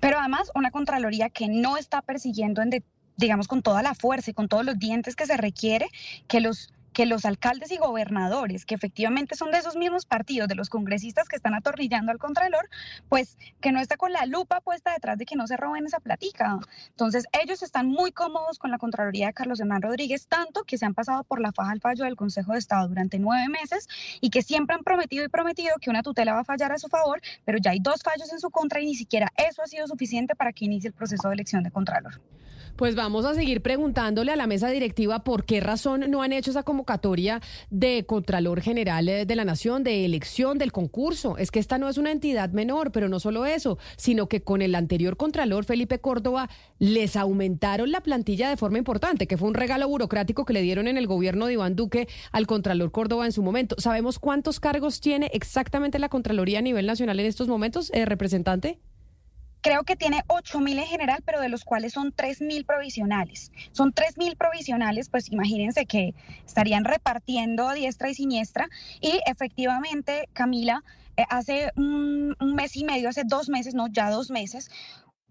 Pero además una Contraloría que no está persiguiendo en de- digamos, con toda la fuerza y con todos los dientes que se requiere que los que los alcaldes y gobernadores, que efectivamente son de esos mismos partidos, de los congresistas que están atornillando al Contralor, pues que no está con la lupa puesta detrás de que no se roben esa platica. Entonces, ellos están muy cómodos con la Contraloría de Carlos Hernán Rodríguez, tanto que se han pasado por la faja al fallo del Consejo de Estado durante nueve meses y que siempre han prometido y prometido que una tutela va a fallar a su favor, pero ya hay dos fallos en su contra y ni siquiera eso ha sido suficiente para que inicie el proceso de elección de Contralor. Pues vamos a seguir preguntándole a la mesa directiva por qué razón no han hecho esa convocatoria de Contralor General eh, de la Nación, de elección del concurso. Es que esta no es una entidad menor, pero no solo eso, sino que con el anterior Contralor, Felipe Córdoba, les aumentaron la plantilla de forma importante, que fue un regalo burocrático que le dieron en el gobierno de Iván Duque al Contralor Córdoba en su momento. ¿Sabemos cuántos cargos tiene exactamente la Contraloría a nivel nacional en estos momentos, eh, representante? Creo que tiene 8.000 en general, pero de los cuales son 3.000 provisionales. Son 3.000 provisionales, pues imagínense que estarían repartiendo a diestra y siniestra. Y efectivamente, Camila, eh, hace un, un mes y medio, hace dos meses, no, ya dos meses,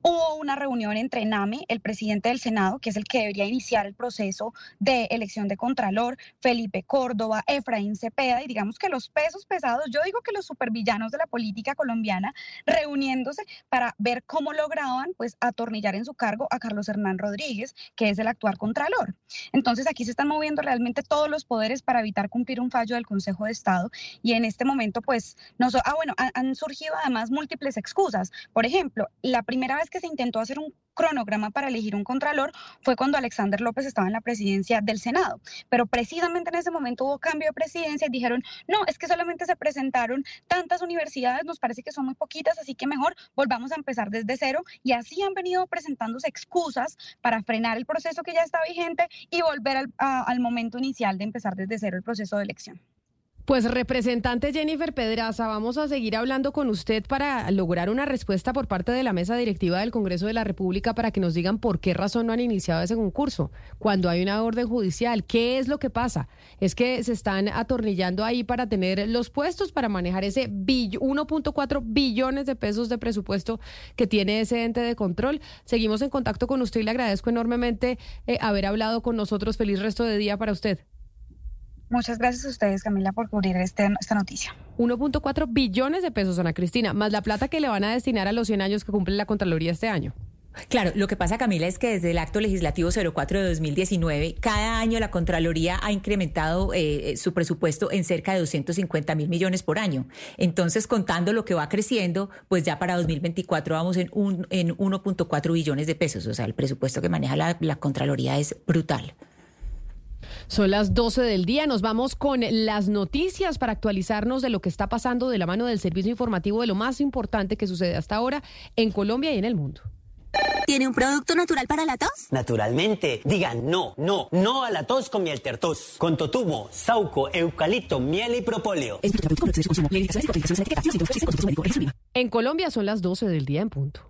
Hubo una reunión entre NAME, el presidente del Senado, que es el que debería iniciar el proceso de elección de Contralor, Felipe Córdoba, Efraín Cepeda, y digamos que los pesos pesados, yo digo que los supervillanos de la política colombiana, reuniéndose para ver cómo lograban pues atornillar en su cargo a Carlos Hernán Rodríguez, que es el actual Contralor. Entonces aquí se están moviendo realmente todos los poderes para evitar cumplir un fallo del Consejo de Estado y en este momento pues no so- ah bueno, han, han surgido además múltiples excusas. Por ejemplo, la primera vez que se intentó hacer un cronograma para elegir un contralor fue cuando Alexander López estaba en la presidencia del Senado, pero precisamente en ese momento hubo cambio de presidencia y dijeron, no, es que solamente se presentaron tantas universidades, nos parece que son muy poquitas, así que mejor volvamos a empezar desde cero y así han venido presentándose excusas para frenar el proceso que ya está vigente y volver al, momento inicial de empezar desde cero el proceso de elección. Pues representante Jennifer Pedraza, vamos a seguir hablando con usted para lograr una respuesta por parte de la mesa directiva del Congreso de la República para que nos digan por qué razón no han iniciado ese concurso cuando hay una orden judicial. ¿Qué es lo que pasa? Es que se están atornillando ahí para tener los puestos para manejar ese bill- 1.4 billones de pesos de presupuesto que tiene ese ente de control. Seguimos en contacto con usted y le agradezco enormemente eh, haber hablado con nosotros. Feliz resto de día para usted. Muchas gracias a ustedes, Camila, por cubrir este, esta noticia. 1.4 billones de pesos, Ana Cristina, más la plata que le van a destinar a los 100 años que cumple la Contraloría este año. Claro, lo que pasa, Camila, es que desde el acto legislativo 04 de 2019, cada año la Contraloría ha incrementado eh, su presupuesto en cerca de 250 mil millones por año. Entonces, contando lo que va creciendo, pues ya para 2024 vamos en, un, en 1.4 billones de pesos. O sea, el presupuesto que maneja la, la Contraloría es brutal. Son las 12 del día. Nos vamos con las noticias para actualizarnos de lo que está pasando de la mano del servicio informativo de lo más importante que sucede hasta ahora en Colombia y en el mundo. ¿Tiene un producto natural para la tos? Naturalmente, digan no, no, no a la tos con miel tertos. Con totumo, sauco, eucalipto, miel y propóleo. En Colombia son las 12 del día en punto.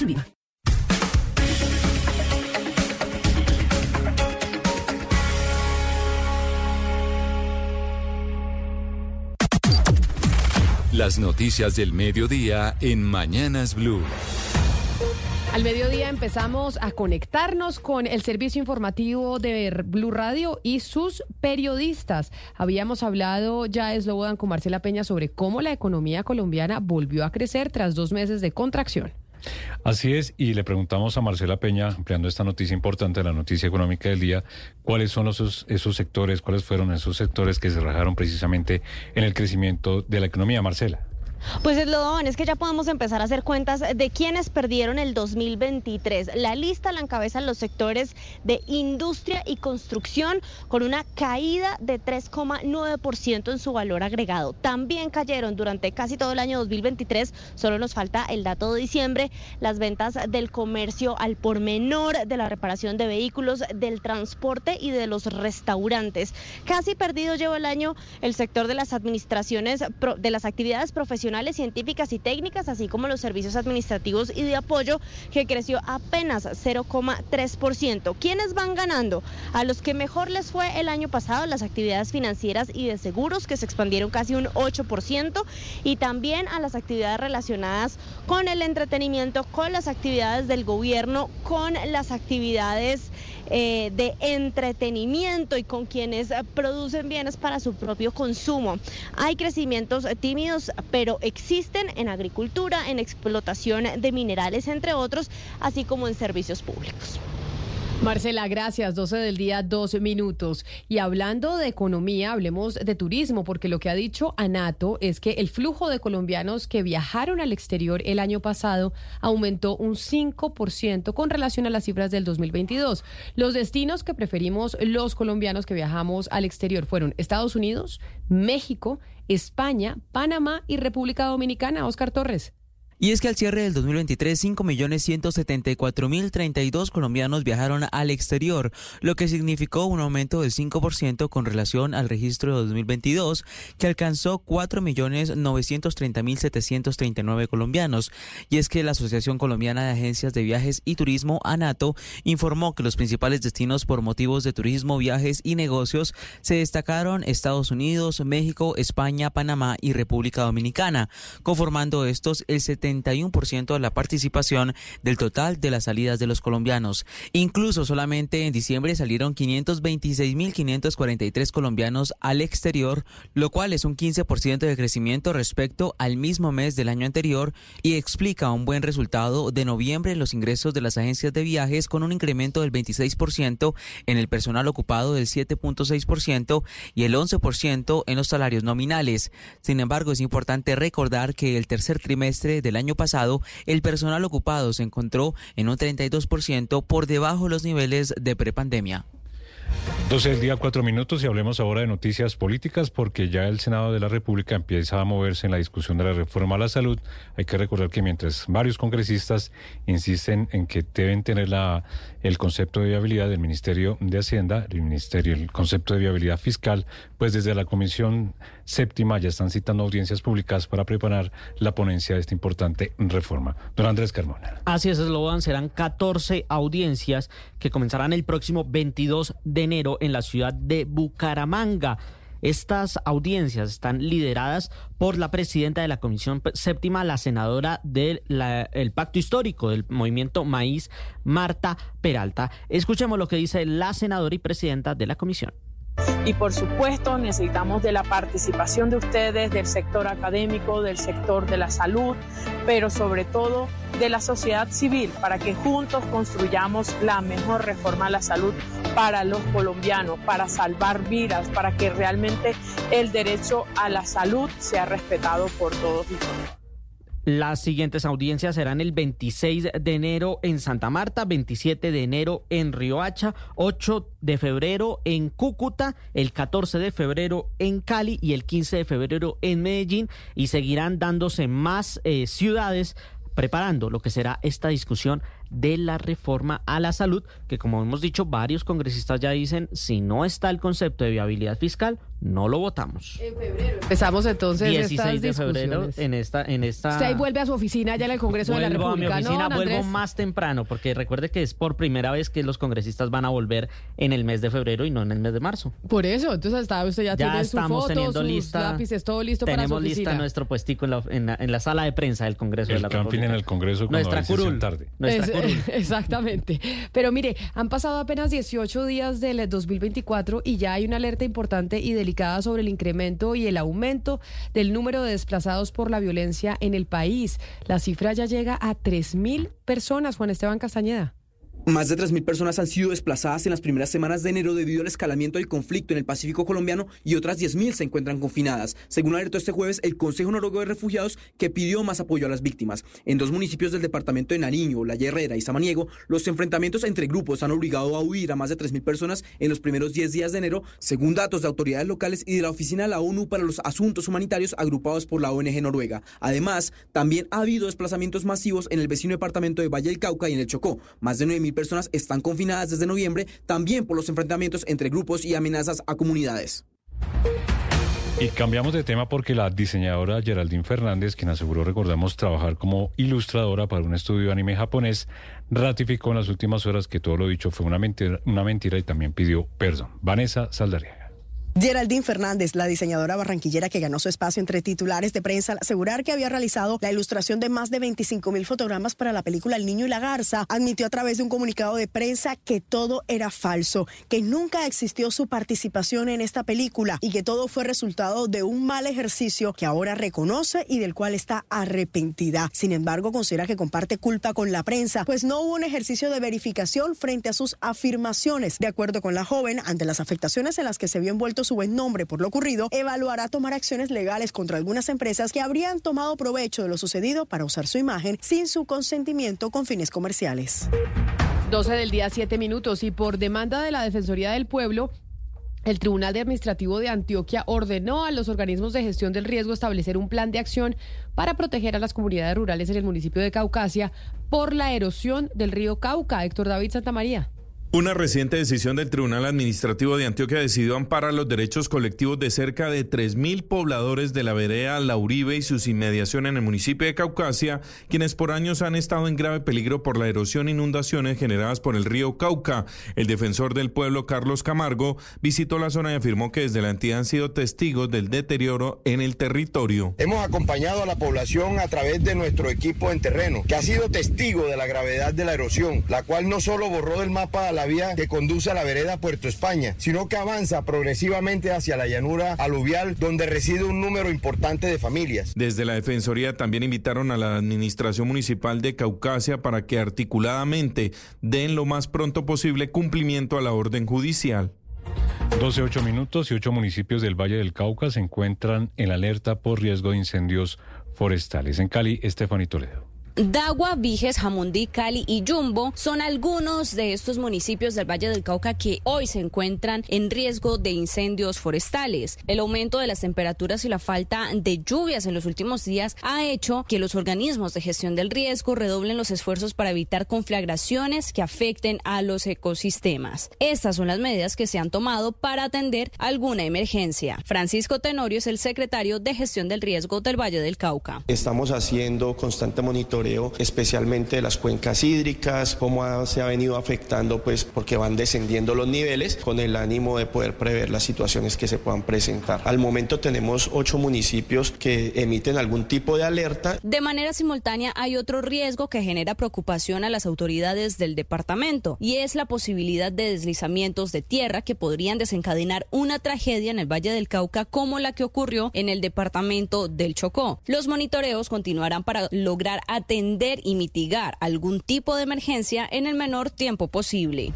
viva. Las noticias del mediodía en Mañanas Blue. Al mediodía empezamos a conectarnos con el servicio informativo de Blue Radio y sus periodistas. Habíamos hablado ya, Slobodan, con Marcela Peña sobre cómo la economía colombiana volvió a crecer tras dos meses de contracción. Así es, y le preguntamos a Marcela Peña, ampliando esta noticia importante, la noticia económica del día, cuáles son esos, esos sectores, cuáles fueron esos sectores que se rajaron precisamente en el crecimiento de la economía. Marcela. Pues es lo es que ya podemos empezar a hacer cuentas de quienes perdieron el 2023. La lista la encabezan los sectores de industria y construcción con una caída de 3,9% en su valor agregado. También cayeron durante casi todo el año 2023, solo nos falta el dato de diciembre, las ventas del comercio al por menor, de la reparación de vehículos, del transporte y de los restaurantes. Casi perdido lleva el año el sector de las administraciones, de las actividades profesionales científicas y técnicas, así como los servicios administrativos y de apoyo, que creció apenas 0,3%. ¿Quiénes van ganando? A los que mejor les fue el año pasado, las actividades financieras y de seguros, que se expandieron casi un 8%, y también a las actividades relacionadas con el entretenimiento, con las actividades del gobierno, con las actividades eh, de entretenimiento y con quienes eh, producen bienes para su propio consumo. Hay crecimientos tímidos, pero existen en agricultura, en explotación de minerales, entre otros, así como en servicios públicos. Marcela, gracias. 12 del día, 12 minutos. Y hablando de economía, hablemos de turismo, porque lo que ha dicho Anato es que el flujo de colombianos que viajaron al exterior el año pasado aumentó un 5% con relación a las cifras del 2022. Los destinos que preferimos los colombianos que viajamos al exterior fueron Estados Unidos, México, España, Panamá y República Dominicana. Oscar Torres. Y es que al cierre del 2023, 5.174.032 colombianos viajaron al exterior, lo que significó un aumento del 5% con relación al registro de 2022, que alcanzó 4.930.739 colombianos. Y es que la Asociación Colombiana de Agencias de Viajes y Turismo, ANATO, informó que los principales destinos por motivos de turismo, viajes y negocios se destacaron Estados Unidos, México, España, Panamá y República Dominicana, conformando estos el 70 de la participación del total de las salidas de los colombianos. Incluso solamente en diciembre salieron 526.543 colombianos al exterior, lo cual es un 15% de crecimiento respecto al mismo mes del año anterior y explica un buen resultado de noviembre en los ingresos de las agencias de viajes con un incremento del 26% en el personal ocupado del 7.6% y el 11% en los salarios nominales. Sin embargo, es importante recordar que el tercer trimestre del año año pasado, el personal ocupado se encontró en un 32% por debajo de los niveles de prepandemia. 12 del día, cuatro minutos y hablemos ahora de noticias políticas porque ya el Senado de la República empieza a moverse en la discusión de la reforma a la salud. Hay que recordar que mientras varios congresistas insisten en que deben tener la, el concepto de viabilidad del Ministerio de Hacienda, el Ministerio, el concepto de viabilidad fiscal, pues desde la Comisión Séptima ya están citando audiencias públicas para preparar la ponencia de esta importante reforma. Don Andrés Carmona. Así es, Slobodan, serán 14 audiencias que comenzarán el próximo 22 de enero en la ciudad de Bucaramanga. Estas audiencias están lideradas por la presidenta de la Comisión Séptima, la senadora del el Pacto Histórico del Movimiento Maíz, Marta Peralta. Escuchemos lo que dice la senadora y presidenta de la comisión. Y por supuesto necesitamos de la participación de ustedes, del sector académico, del sector de la salud, pero sobre todo de la sociedad civil, para que juntos construyamos la mejor reforma a la salud para los colombianos, para salvar vidas, para que realmente el derecho a la salud sea respetado por todos y todas. Las siguientes audiencias serán el 26 de enero en Santa Marta, 27 de enero en Riohacha, 8 de febrero en Cúcuta, el 14 de febrero en Cali y el 15 de febrero en Medellín y seguirán dándose más eh, ciudades preparando lo que será esta discusión de la reforma a la salud, que como hemos dicho, varios congresistas ya dicen, si no está el concepto de viabilidad fiscal, no lo votamos. En febrero. Empezamos entonces 16 estas de febrero en esta en esta Usted ahí vuelve a su oficina allá en el Congreso de la Vuelvo a mi República, oficina, ¿no, vuelvo Andrés? más temprano, porque recuerde que es por primera vez que los congresistas van a volver en el mes de febrero y no en el mes de marzo. Por eso, entonces hasta usted ya, Ya tiene su estamos foto, teniendo sus lista. lápices, todo listo para su Tenemos lista nuestro puestico en la, en la- en la sala de prensa del Congreso de El la camping República. en el Congreso cuando Nuestra curul. tarde. Nuestra Es- curul. exactamente. Pero mire, han pasado apenas 18 días del 2024 y ya hay una alerta importante y delicada sobre el incremento y el aumento del número de desplazados por la violencia en el país. La cifra ya llega a 3.000 personas, Juan Esteban Castañeda. Más de 3.000 personas han sido desplazadas en las primeras semanas de enero debido al escalamiento del conflicto en el Pacífico colombiano y otras 10.000 se encuentran confinadas, según alertó este jueves el Consejo Noruego de Refugiados que pidió más apoyo a las víctimas. En dos municipios del departamento de Nariño, La Herrera y Samaniego, los enfrentamientos entre grupos han obligado a huir a más de 3.000 personas en los primeros 10 días de enero, según datos de autoridades locales y de la Oficina de la ONU para los Asuntos Humanitarios agrupados por la ONG Noruega. Además, también ha habido desplazamientos masivos en el vecino departamento de Valle del Cauca y en el Chocó. Más de 9.000 personas están confinadas desde noviembre, también por los enfrentamientos entre grupos y amenazas a comunidades. Y cambiamos de tema porque la diseñadora Geraldine Fernández, quien aseguró, recordamos, trabajar como ilustradora para un estudio de anime japonés, ratificó en las últimas horas que todo lo dicho fue una mentira, una mentira y también pidió perdón. Vanessa Saldaria. Geraldine Fernández, la diseñadora barranquillera que ganó su espacio entre titulares de prensa al asegurar que había realizado la ilustración de más de 25 mil fotogramas para la película El Niño y la Garza, admitió a través de un comunicado de prensa que todo era falso, que nunca existió su participación en esta película y que todo fue resultado de un mal ejercicio que ahora reconoce y del cual está arrepentida. Sin embargo, considera que comparte culpa con la prensa, pues no hubo un ejercicio de verificación frente a sus afirmaciones. De acuerdo con la joven, ante las afectaciones en las que se vio envuelto su buen nombre por lo ocurrido, evaluará tomar acciones legales contra algunas empresas que habrían tomado provecho de lo sucedido para usar su imagen sin su consentimiento con fines comerciales. 12 del día, 7 minutos. Y por demanda de la Defensoría del Pueblo, el Tribunal Administrativo de Antioquia ordenó a los organismos de gestión del riesgo establecer un plan de acción para proteger a las comunidades rurales en el municipio de Caucasia por la erosión del río Cauca. Héctor David Santamaría. Una reciente decisión del Tribunal Administrativo de Antioquia decidió amparar los derechos colectivos de cerca de 3.000 pobladores de la vereda La Uribe y sus inmediaciones en el municipio de Caucasia, quienes por años han estado en grave peligro por la erosión e inundaciones generadas por el río Cauca. El defensor del pueblo, Carlos Camargo, visitó la zona y afirmó que desde la entidad han sido testigos del deterioro en el territorio. Hemos acompañado a la población a través de nuestro equipo en terreno, que ha sido testigo de la gravedad de la erosión, la cual no solo borró del mapa la vía que conduce a la vereda Puerto España, sino que avanza progresivamente hacia la llanura aluvial, donde reside un número importante de familias. Desde la Defensoría también invitaron a la Administración Municipal de Caucasia para que articuladamente den lo más pronto posible cumplimiento a la orden judicial. 12, 8 minutos y ocho municipios del Valle del Cauca se encuentran en alerta por riesgo de incendios forestales. En Cali, Estefany Toledo. Dagua, Viges, Jamundí, Cali y Yumbo son algunos de estos municipios del Valle del Cauca que hoy se encuentran en riesgo de incendios forestales. El aumento de las temperaturas y la falta de lluvias en los últimos días ha hecho que los organismos de gestión del riesgo redoblen los esfuerzos para evitar conflagraciones que afecten a los ecosistemas. Estas son las medidas que se han tomado para atender alguna emergencia. Francisco Tenorio es el secretario de gestión del riesgo del Valle del Cauca. Estamos haciendo constante monitoreo especialmente de las cuencas hídricas, cómo ha- se ha venido afectando, pues porque van descendiendo los niveles, con el ánimo de poder prever las situaciones que se puedan presentar. Al momento tenemos ocho municipios que emiten algún tipo de alerta. De manera simultánea hay otro riesgo que genera preocupación a las autoridades del departamento y es la posibilidad de deslizamientos de tierra que podrían desencadenar una tragedia en el Valle del Cauca como la que ocurrió en el departamento del Chocó. Los monitoreos continuarán para lograr atender y mitigar algún tipo de emergencia en el menor tiempo posible.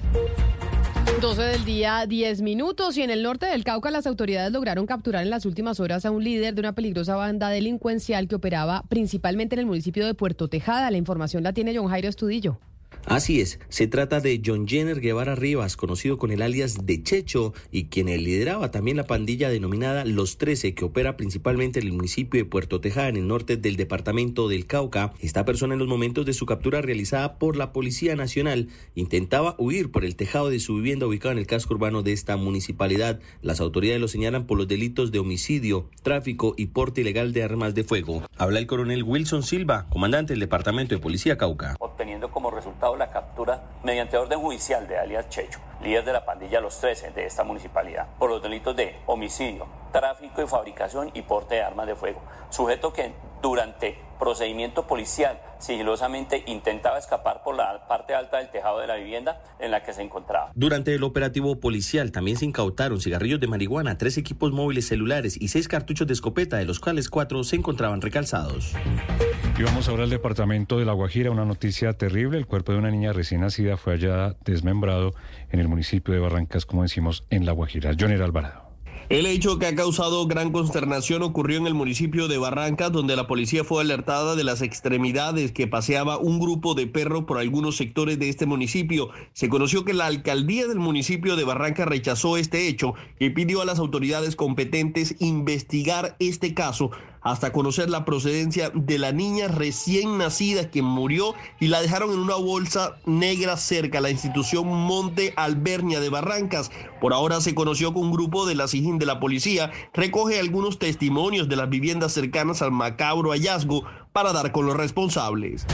12 del día, 10 minutos. Y en el norte del Cauca, las autoridades lograron capturar en las últimas horas a un líder de una peligrosa banda delincuencial que operaba principalmente en el municipio de Puerto Tejada. La información la tiene John Jairo Estudillo. Así es, se trata de John Jenner Guevara Rivas, conocido con el alias de Checho y quien lideraba también la pandilla denominada Los Trece, que opera principalmente en el municipio de Puerto Tejada, en el norte del departamento del Cauca. Esta persona en los momentos de su captura realizada por la Policía Nacional intentaba huir por el tejado de su vivienda ubicada en el casco urbano de esta municipalidad. Las autoridades lo señalan por los delitos de homicidio, tráfico y porte ilegal de armas de fuego. Habla el coronel Wilson Silva, comandante del departamento de Policía Cauca. Obteniendo como resultado la captura mediante orden judicial de alias Checho, líder de la pandilla Los 13 de esta municipalidad, por los delitos de homicidio, tráfico y fabricación y porte de armas de fuego. Sujeto que durante procedimiento policial sigilosamente intentaba escapar por la parte alta del tejado de la vivienda en la que se encontraba. Durante el operativo policial también se incautaron cigarrillos de marihuana, tres equipos móviles celulares y seis cartuchos de escopeta, de los cuales cuatro se encontraban recalzados. Y vamos ahora al departamento de La Guajira, una noticia terrible. El cuerpo de una niña recién nacida fue hallada desmembrado en el municipio de Barrancas, como decimos, en La Guajira. Joner Alvarado. El hecho que ha causado gran consternación ocurrió en el municipio de Barrancas, donde la policía fue alertada de las extremidades que paseaba un grupo de perros por algunos sectores de este municipio. Se conoció que la alcaldía del municipio de Barrancas rechazó este hecho y pidió a las autoridades competentes investigar este caso hasta conocer la procedencia de la niña recién nacida que murió y la dejaron en una bolsa negra cerca a la institución Monte Albernia de Barrancas. Por ahora se conoció que un grupo de la SIGIN de la policía recoge algunos testimonios de las viviendas cercanas al macabro hallazgo para dar con los responsables.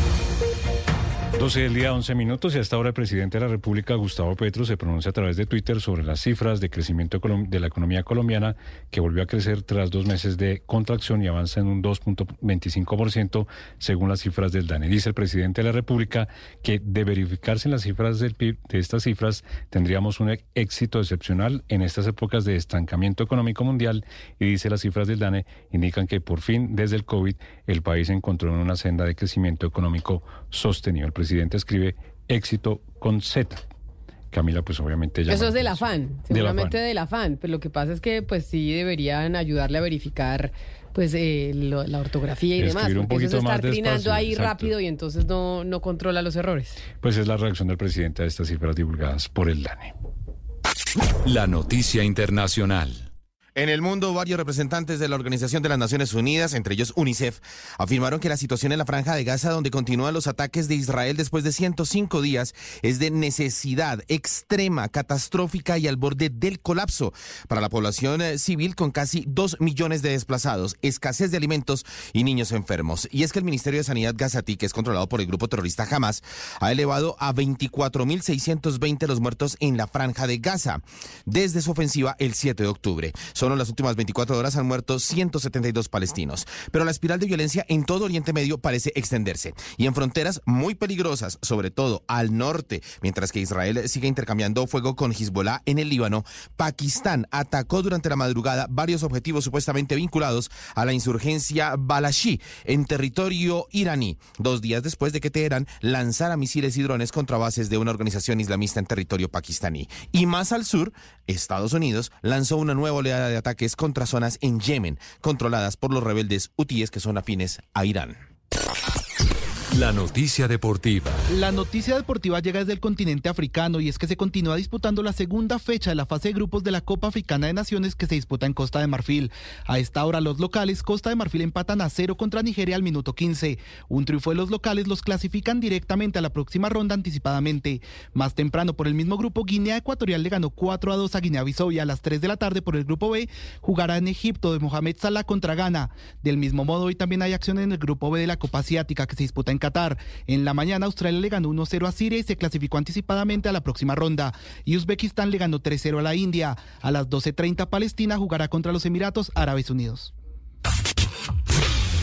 12 del día, 11 minutos y hasta ahora el presidente de la República, Gustavo Petro, se pronuncia a través de Twitter sobre las cifras de crecimiento de la economía colombiana que volvió a crecer tras dos meses de contracción y avanza en un 2.25% según las cifras del DANE. Dice el presidente de la República que de verificarse en las cifras del PIB de estas cifras tendríamos un éxito excepcional en estas épocas de estancamiento económico mundial y dice las cifras del DANE indican que por fin desde el COVID el país encontró en una senda de crecimiento económico sostenido. Presidente escribe éxito con Z. Camila, pues obviamente ya. Eso es del afán, seguramente del afán. Pero lo que pasa es que, pues sí deberían ayudarle a verificar, pues eh, la ortografía y demás. Porque eso se está trinando ahí rápido y entonces no, no controla los errores. Pues es la reacción del presidente a estas cifras divulgadas por el DANE. La noticia internacional. En el mundo, varios representantes de la Organización de las Naciones Unidas, entre ellos UNICEF, afirmaron que la situación en la franja de Gaza, donde continúan los ataques de Israel después de 105 días, es de necesidad extrema, catastrófica y al borde del colapso para la población eh, civil con casi 2 millones de desplazados, escasez de alimentos y niños enfermos. Y es que el Ministerio de Sanidad Gazatí, que es controlado por el grupo terrorista Hamas, ha elevado a 24.620 los muertos en la franja de Gaza desde su ofensiva el 7 de octubre. Solo en las últimas 24 horas han muerto 172 palestinos. Pero la espiral de violencia en todo Oriente Medio parece extenderse y en fronteras muy peligrosas, sobre todo al norte, mientras que Israel sigue intercambiando fuego con Hezbollah en el Líbano, Pakistán atacó durante la madrugada varios objetivos supuestamente vinculados a la insurgencia Balashi en territorio iraní, dos días después de que Teherán lanzara misiles y drones contra bases de una organización islamista en territorio pakistaní. Y más al sur, Estados Unidos lanzó una nueva oleada de ataques contra zonas en Yemen, controladas por los rebeldes hutíes que son afines a Irán. La noticia deportiva. La noticia deportiva llega desde el continente africano y es que se continúa disputando la segunda fecha de la fase de grupos de la Copa Africana de Naciones que se disputa en Costa de Marfil. A esta hora los locales Costa de Marfil empatan a cero contra Nigeria al minuto 15. Un triunfo de los locales los clasifican directamente a la próxima ronda anticipadamente. Más temprano por el mismo grupo Guinea Ecuatorial le ganó 4 a 2 a Guinea-Bissau y a las 3 de la tarde por el grupo B jugará en Egipto de Mohamed Salah contra Ghana. Del mismo modo hoy también hay acción en el grupo B de la Copa Asiática que se disputa en Qatar. En la mañana Australia le ganó 1-0 a Siria y se clasificó anticipadamente a la próxima ronda. Y Uzbekistán le ganó 3-0 a la India. A las 12.30 Palestina jugará contra los Emiratos Árabes Unidos.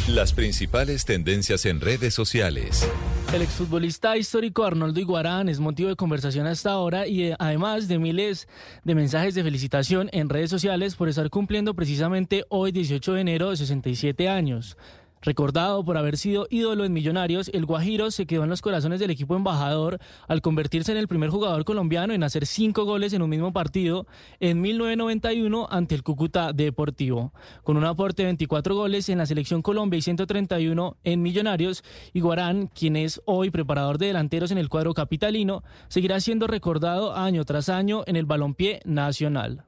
Las principales tendencias en redes sociales. El exfutbolista histórico Arnoldo Iguarán es motivo de conversación hasta ahora y eh, además de miles de mensajes de felicitación en redes sociales por estar cumpliendo precisamente hoy 18 de enero de 67 años. Recordado por haber sido ídolo en Millonarios, el Guajiro se quedó en los corazones del equipo embajador al convertirse en el primer jugador colombiano en hacer cinco goles en un mismo partido en 1991 ante el Cúcuta Deportivo. Con un aporte de 24 goles en la selección Colombia y 131 en Millonarios, Iguarán, quien es hoy preparador de delanteros en el cuadro capitalino, seguirá siendo recordado año tras año en el balompié nacional.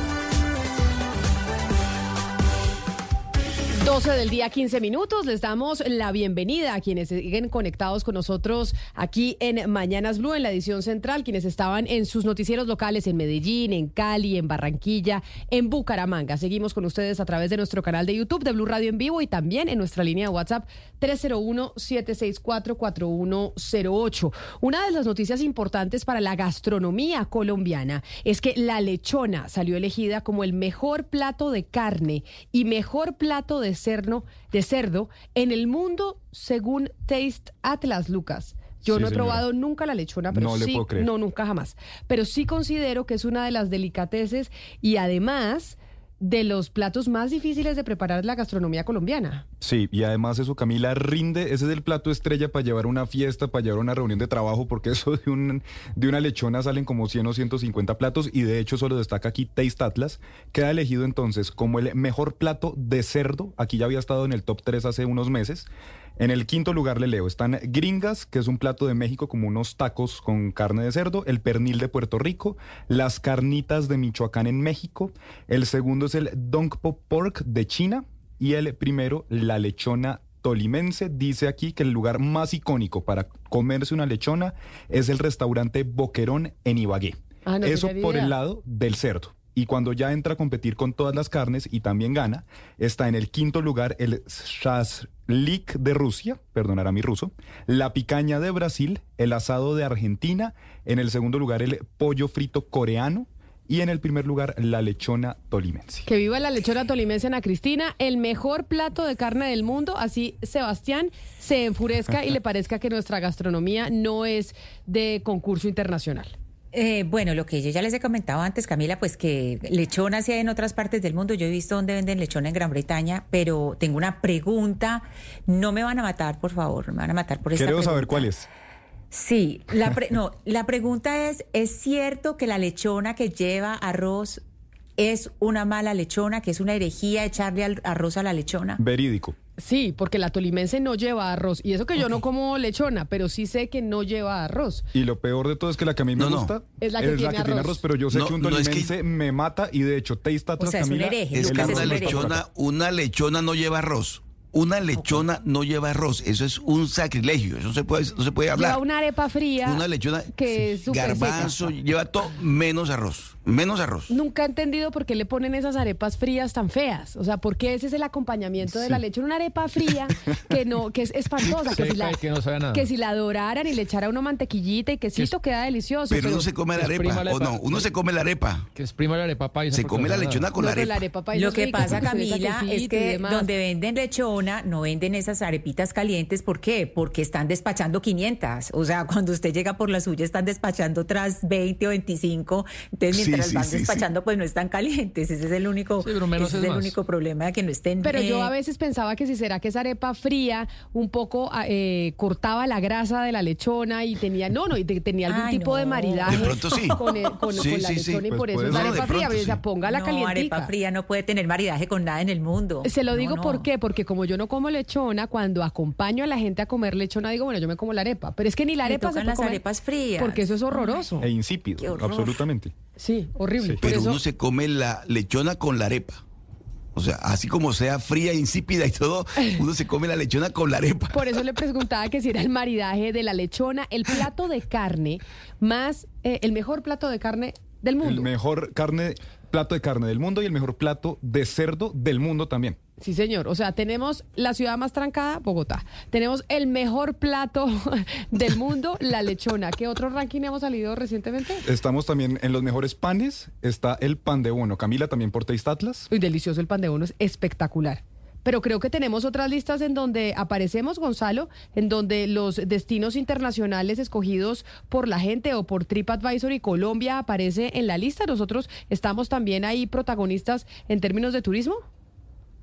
12 del día, 15 minutos. Les damos la bienvenida a quienes siguen conectados con nosotros aquí en Mañanas Blue, en la edición central, quienes estaban en sus noticieros locales en Medellín, en Cali, en Barranquilla, en Bucaramanga. Seguimos con ustedes a través de nuestro canal de YouTube de Blue Radio en vivo y también en nuestra línea de WhatsApp 301-764-4108. Una de las noticias importantes para la gastronomía colombiana es que la lechona salió elegida como el mejor plato de carne y mejor plato de cerdo, de cerdo en el mundo según Taste Atlas, Lucas. Yo Sí, no he señora. probado nunca la lechona, pero No le sí, puedo creer. no, nunca jamás. Pero sí considero que es una de las delicateces y además de los platos más difíciles de preparar la gastronomía colombiana. Sí, y además eso, Camila, rinde, ese es el plato estrella para llevar una fiesta, para llevar una reunión de trabajo, porque eso de, un, de una lechona salen como 100 o 150 platos, y de hecho solo destaca aquí Taste Atlas, queda elegido entonces como el mejor plato de cerdo, aquí ya había estado en el top 3 hace unos meses. En el quinto lugar le leo, están gringas, que es un plato de México como unos tacos con carne de cerdo, el pernil de Puerto Rico, las carnitas de Michoacán en México, el segundo es el Dongpo Pork de China y el primero la lechona tolimense. Dice aquí que el lugar más icónico para comerse una lechona es el restaurante Boquerón en Ibagué. Ah, no Eso por el lado del cerdo. Y cuando ya entra a competir con todas las carnes y también gana, está en el quinto lugar el shashlik de Rusia, perdonará mi ruso, la picaña de Brasil, el asado de Argentina, en el segundo lugar el pollo frito coreano y en el primer lugar la lechona tolimense. Que viva la lechona tolimense Ana Cristina, el mejor plato de carne del mundo, así Sebastián se enfurezca y le parezca que nuestra gastronomía no es de concurso internacional. Eh, bueno, lo que yo ya les he comentado antes, Camila, pues que lechona sí hay en otras partes del mundo. Yo he visto dónde venden lechona en Gran Bretaña, pero tengo una pregunta. No me van a matar, por favor, no me van a matar por esta Quiero saber cuál es. Sí, la pre- no, la pregunta es, ¿es cierto que la lechona que lleva arroz es una mala lechona, que es una herejía echarle al- arroz a la lechona? Verídico. Sí, porque la tolimense no lleva arroz. Y eso que yo no como lechona, pero sí sé que no lleva arroz. Y lo peor de todo es que la que a mí me No, no. gusta Es la que tiene arroz. pero yo sé No, que un no, es que- tolimense me mata y de hecho Taste Atlas, sea, es un Camila, hereje, Es el que Lucas, una es un lechona, una lechona no lleva arroz. Una lechona no lleva arroz. Eso es un sacrilegio. Eso se puede, no se puede hablar. Lleva una arepa fría. Una lechona que es garbanzo, seca. lleva todo menos arroz. Menos arroz. Nunca he entendido por qué le ponen esas arepas frías tan feas. O sea, ¿por qué ese es el acompañamiento de la lechona? Una arepa fría que no, que es espantosa. Que si, la, que no sabe a nada. que si la doraran y le echara una mantequillita y quesito, queda delicioso. Pero uno se come la arepa. ¿O no? Uno se come la arepa. Que es prima de la arepa paisa. Se porque come la lechona nada. con la No, pero arepa. la arepa paisa Lo que rica pasa, porque Camila, es que donde venden lechona, no venden esas arepitas calientes. ¿Por qué? Porque están despachando 500. O sea, cuando usted llega por la suya, están despachando otras 20 o 25. Entonces, mientras sí, van sí, sí. despachando, pues no están calientes. Ese es el único, menos ese es el único problema de que no estén. Pero yo a veces pensaba que si será que esa arepa fría un poco ah, eh, cortaba la grasa de la lechona y tenía, no, no, y te- tenía algún Ay, tipo de maridaje De pronto sí. con, el- con- Sí, con la sí, sí. lechona y Pues por eso es arepa fría. pronto O sea, póngala no, calientica. arepa fría no puede tener maridaje con nada en el mundo. Se lo digo No, no. por qué, porque como yo no como lechona, cuando acompaño a la gente a comer lechona, digo, bueno, yo me como la arepa. Pero es que ni la arepa se puede las comer arepas frías. Porque eso es horroroso. E insípido, absolutamente. Sí, horrible. Pero eso- uno se come la lechona con la arepa. O sea, así como sea fría, insípida y todo, uno se come la lechona con la arepa. Por eso le preguntaba que si era el maridaje de la lechona, el plato de carne más, eh, el mejor plato de carne del El mundo. mejor carne, plato de carne del mundo y el mejor plato de cerdo del mundo también. Sí, señor. O sea, tenemos la ciudad más trancada, Bogotá. Tenemos el mejor plato del mundo, la lechona. ¿Qué otro ranking hemos salido recientemente? Estamos también en los mejores panes. Está el pan de bono. Camila también por Taste Atlas. Uy, delicioso el pan de uno, es espectacular. Pero creo que tenemos otras listas en donde aparecemos, Gonzalo, en donde los destinos internacionales escogidos por la gente o por TripAdvisor y Colombia aparece en la lista. Nosotros estamos también ahí protagonistas en términos de turismo.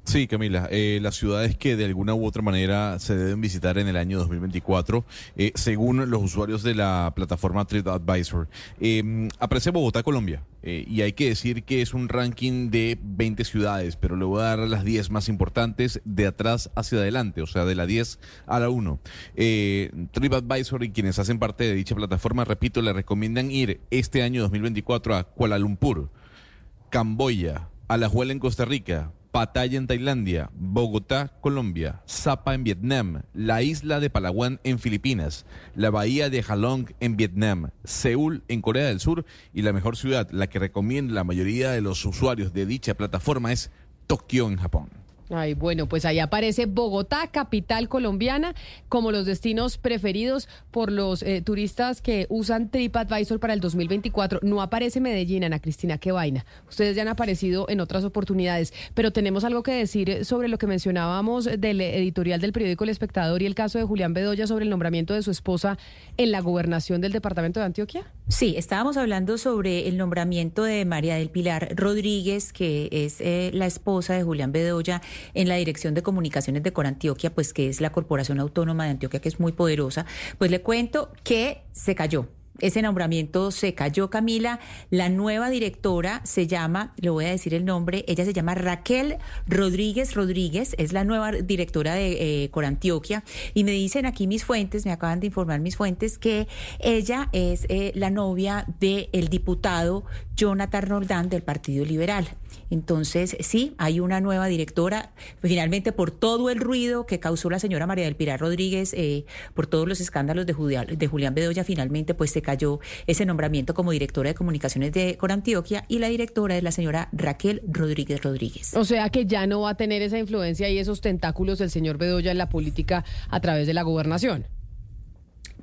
Sí, Camila, eh, las ciudades que de alguna u otra manera se deben visitar en el año 2024, eh, según los usuarios de la plataforma TripAdvisor. Eh, aparece Bogotá, Colombia, eh, y hay que decir que es un ranking de 20 ciudades, pero le voy a dar las 10 más importantes de atrás hacia adelante, o sea, de la 10 a la 1. Eh, TripAdvisor y quienes hacen parte de dicha plataforma, repito, le recomiendan ir este año 2024 a Kuala Lumpur, Camboya, Alajuela en Costa Rica, Pattaya en Tailandia, Bogotá, Colombia, Sapa en Vietnam, la isla de Palawan en Filipinas, la bahía de Halong en Vietnam, Seúl en Corea del Sur y la mejor ciudad, la que recomienda la mayoría de los usuarios de dicha plataforma es Tokio en Japón. Ay, bueno, pues ahí aparece Bogotá, capital colombiana, como los destinos preferidos por los eh, turistas que usan TripAdvisor para el 2024. No aparece Medellín, Ana Cristina, qué vaina. Ustedes ya han aparecido en otras oportunidades, pero tenemos algo que decir sobre lo que mencionábamos del editorial del periódico El Espectador y el caso de Julián Bedoya sobre el nombramiento de su esposa en la gobernación del departamento de Antioquia. Sí, estábamos hablando sobre el nombramiento de María del Pilar Rodríguez, que es eh, la esposa de Julián Bedoya en la Dirección de Comunicaciones de Corantioquia, pues que es la Corporación Autónoma de Antioquia, que es muy poderosa. Pues le cuento que se cayó. Ese nombramiento se cayó, Camila. La nueva directora se llama, le voy a decir el nombre, ella se llama Raquel Rodríguez Rodríguez, es la nueva directora de eh, Corantioquia. Y me dicen aquí mis fuentes, me acaban de informar mis fuentes, que ella es eh, la novia del diputado Jonathan Roldán del Partido Liberal. Entonces, sí, hay una nueva directora. Finalmente, por todo el ruido que causó la señora María del Pilar Rodríguez, eh, por todos los escándalos de, Julián, de Julián Bedoya, finalmente, pues se cayó ese nombramiento como directora de comunicaciones de Corantioquia y la directora es la señora Raquel Rodríguez Rodríguez. O sea que ya no va a tener esa influencia y esos tentáculos del señor Bedoya en la política a través de la gobernación.